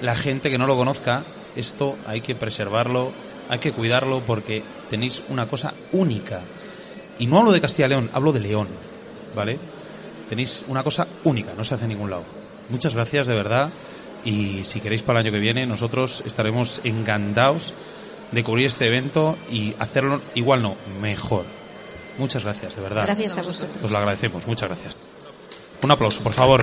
la gente que no lo conozca, esto hay que preservarlo, hay que cuidarlo porque tenéis una cosa única. Y no hablo de Castilla y León, hablo de León, ¿vale? Tenéis una cosa única, no se hace en ningún lado. Muchas gracias, de verdad. Y si queréis para el año que viene, nosotros estaremos encantados de cubrir este evento y hacerlo igual no, mejor. Muchas gracias, de verdad. Gracias a vosotros. Os lo agradecemos, muchas gracias. Un aplauso, por favor.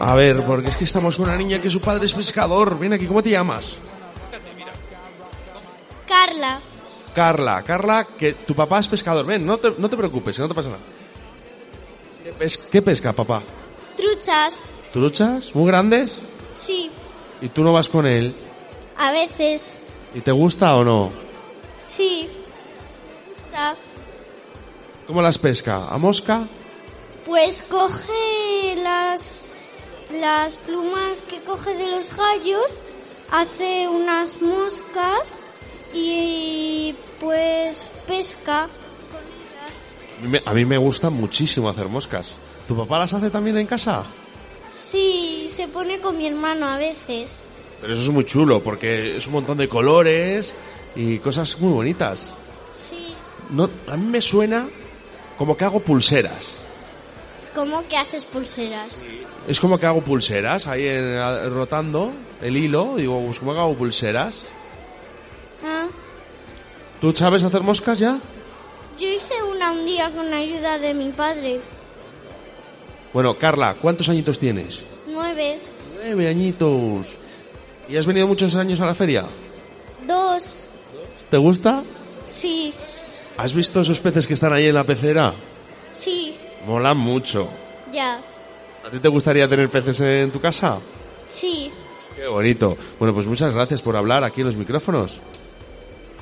A ver, porque es que estamos con una niña que su padre es pescador. Ven aquí, ¿cómo te llamas? Carla, Carla. Carla, que tu papá es pescador. Ven, no te, no te preocupes, no te pasa nada. ¿Qué, pes- qué pesca, papá? truchas, ¿Truchas? ¿Muy grandes? sí, ¿Y tú no vas con él? a veces, ¿Y te gusta o no? sí. Está. ¿Cómo las pesca? ¿A mosca? Pues coge las, las plumas que coge de los gallos, hace unas moscas y pues pesca con ellas. A mí, me, a mí me gusta muchísimo hacer moscas. ¿Tu papá las hace también en casa? Sí, se pone con mi hermano a veces. Pero eso es muy chulo, porque es un montón de colores y cosas muy bonitas. Sí. No, a mí me suena como que hago pulseras. ¿Cómo que haces pulseras? Es como que hago pulseras, ahí en- rotando el hilo, digo, pues como que hago pulseras. Ah, ¿Tú sabes hacer moscas ya? yo hice una un día con la ayuda de mi padre. Bueno, Carla, ¿cuántos añitos tienes? Nueve, Nueve añitos. ¿Y has venido muchos años a la feria? dos, ¿Te gusta? sí, ¿Has visto esos peces que están ahí en la pecera? sí, Molan mucho. ya, ¿A ti te gustaría tener peces en tu casa? sí, Qué bonito. Bueno, pues muchas gracias por hablar aquí en los micrófonos.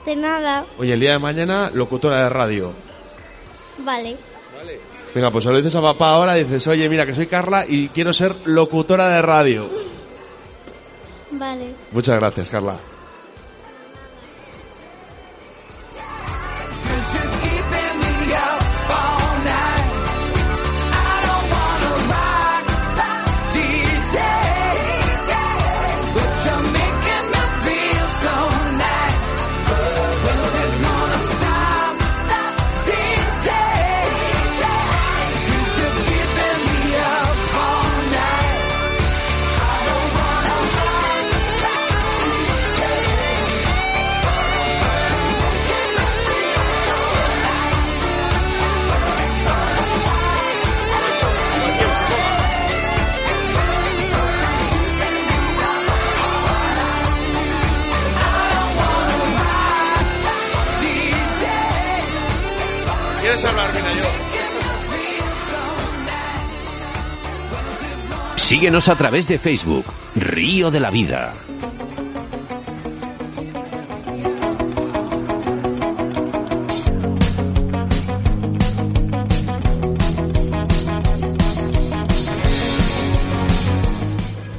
de nada, Oye, el día de mañana, locutora de radio. vale, Venga, pues se lo dices a papá ahora y dices, oye, mira que soy Carla y quiero ser locutora de radio. vale. Muchas gracias, Carla. Síguenos a través de Facebook, Río de la Vida.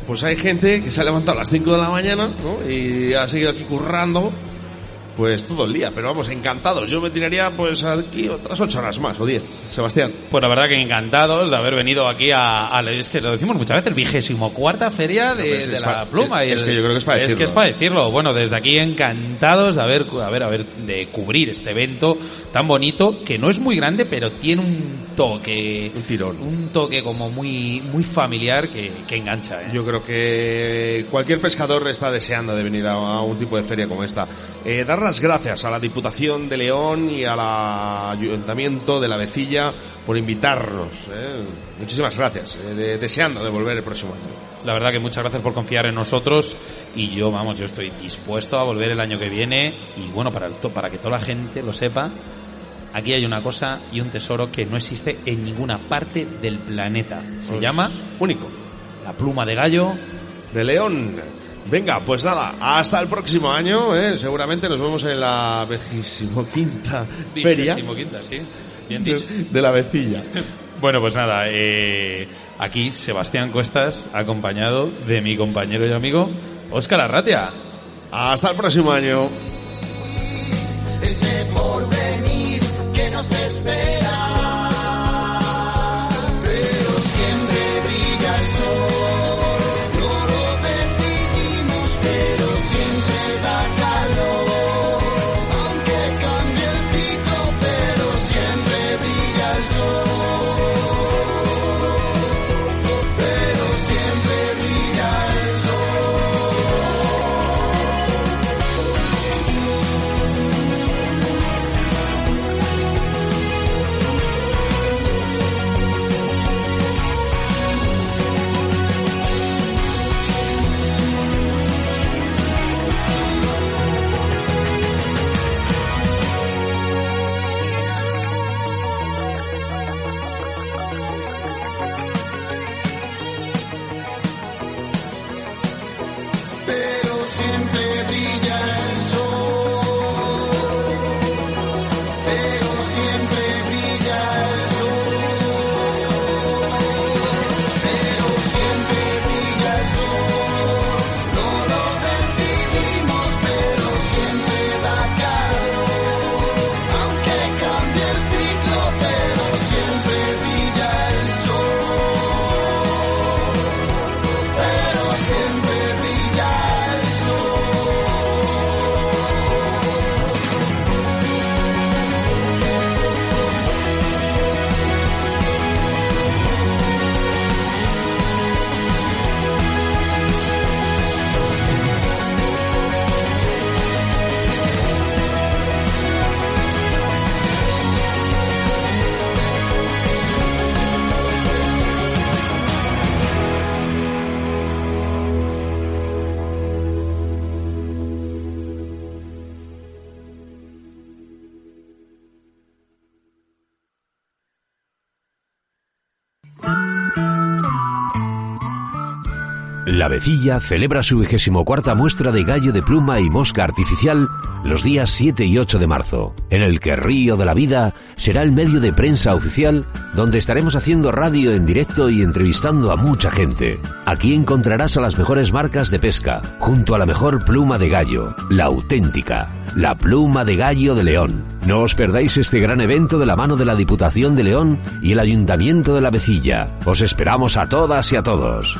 Pues hay gente que se ha levantado a las 5 de la mañana ¿no? y ha seguido aquí currando pues todo el día. Pero vamos, encantados. Yo me tiraría pues aquí otras 8 horas más o 10. Sebastián. Pues la verdad que encantados de haber venido aquí a, a- es que lo decimos muchas veces, vigésimo cuarta feria de, Hombre, es- de es la pluma. es- y es el- que yo creo que es para Es que decirlo. es para decirlo. Bueno, desde aquí encantados de haber, a ver, a ver, de cubrir este evento tan bonito, que no es muy grande, pero tiene un toque. Un tirón. Un toque como muy, muy familiar que, que engancha, ¿eh? Yo creo que cualquier pescador está deseando de venir a, a un tipo de feria como esta. Eh, dar las gracias a la Diputación de León y al Ayuntamiento de la Vecilla por invitarnos. eh. Muchísimas gracias. eh, de- deseando de volver el próximo año. La verdad que muchas gracias por confiar en nosotros y yo, vamos, yo estoy dispuesto a volver el año que viene y bueno, para, el to- para que toda la gente lo sepa, aquí hay una cosa y un tesoro que no existe en ninguna parte del planeta. Se Pues, llama único. La pluma de gallo de León. Venga, pues nada, hasta el próximo año. eh. Seguramente nos vemos en la vigésimoquinta feria Vigésimoquinta, sí. Bien de, dicho. de la Vecilla. Bueno, pues nada, eh, aquí Sebastián Cuestas, acompañado de mi compañero y amigo Óscar Arratia. Hasta el próximo año. ese porvenir que nos espera. La Vecilla celebra su vigésimo cuarta muestra de gallo de pluma y mosca artificial los días 7 y 8 de marzo, en el que Río de la Vida será el medio de prensa oficial donde estaremos haciendo radio en directo y entrevistando a mucha gente. Aquí encontrarás a las mejores marcas de pesca, junto a la mejor pluma de gallo, la auténtica, la pluma de gallo de León. No os perdáis este gran evento de la mano de la Diputación de León y el Ayuntamiento de la Vecilla. Os esperamos a todas y a todos.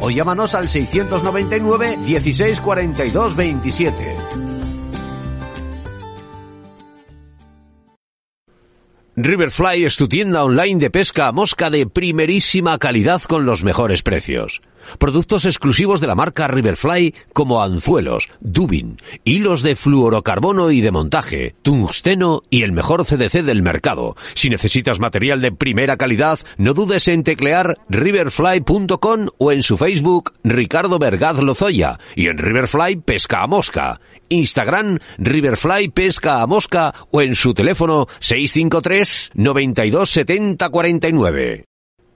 o llámanos al 699 16 42 27. Riverfly es tu tienda online de pesca a mosca de primerísima calidad con los mejores precios. Productos exclusivos de la marca Riverfly como anzuelos, dubin, hilos de fluorocarbono y de montaje, tungsteno y el mejor CDC del mercado. Si necesitas material de primera calidad, no dudes en teclear riverfly.com o en su Facebook Ricardo Vergaz Lozoya y en Riverfly Pesca a Mosca. Instagram Riverfly Pesca a Mosca o en su teléfono 653 92 70 49.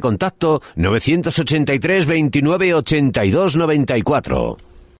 contacto 983 29 82 94.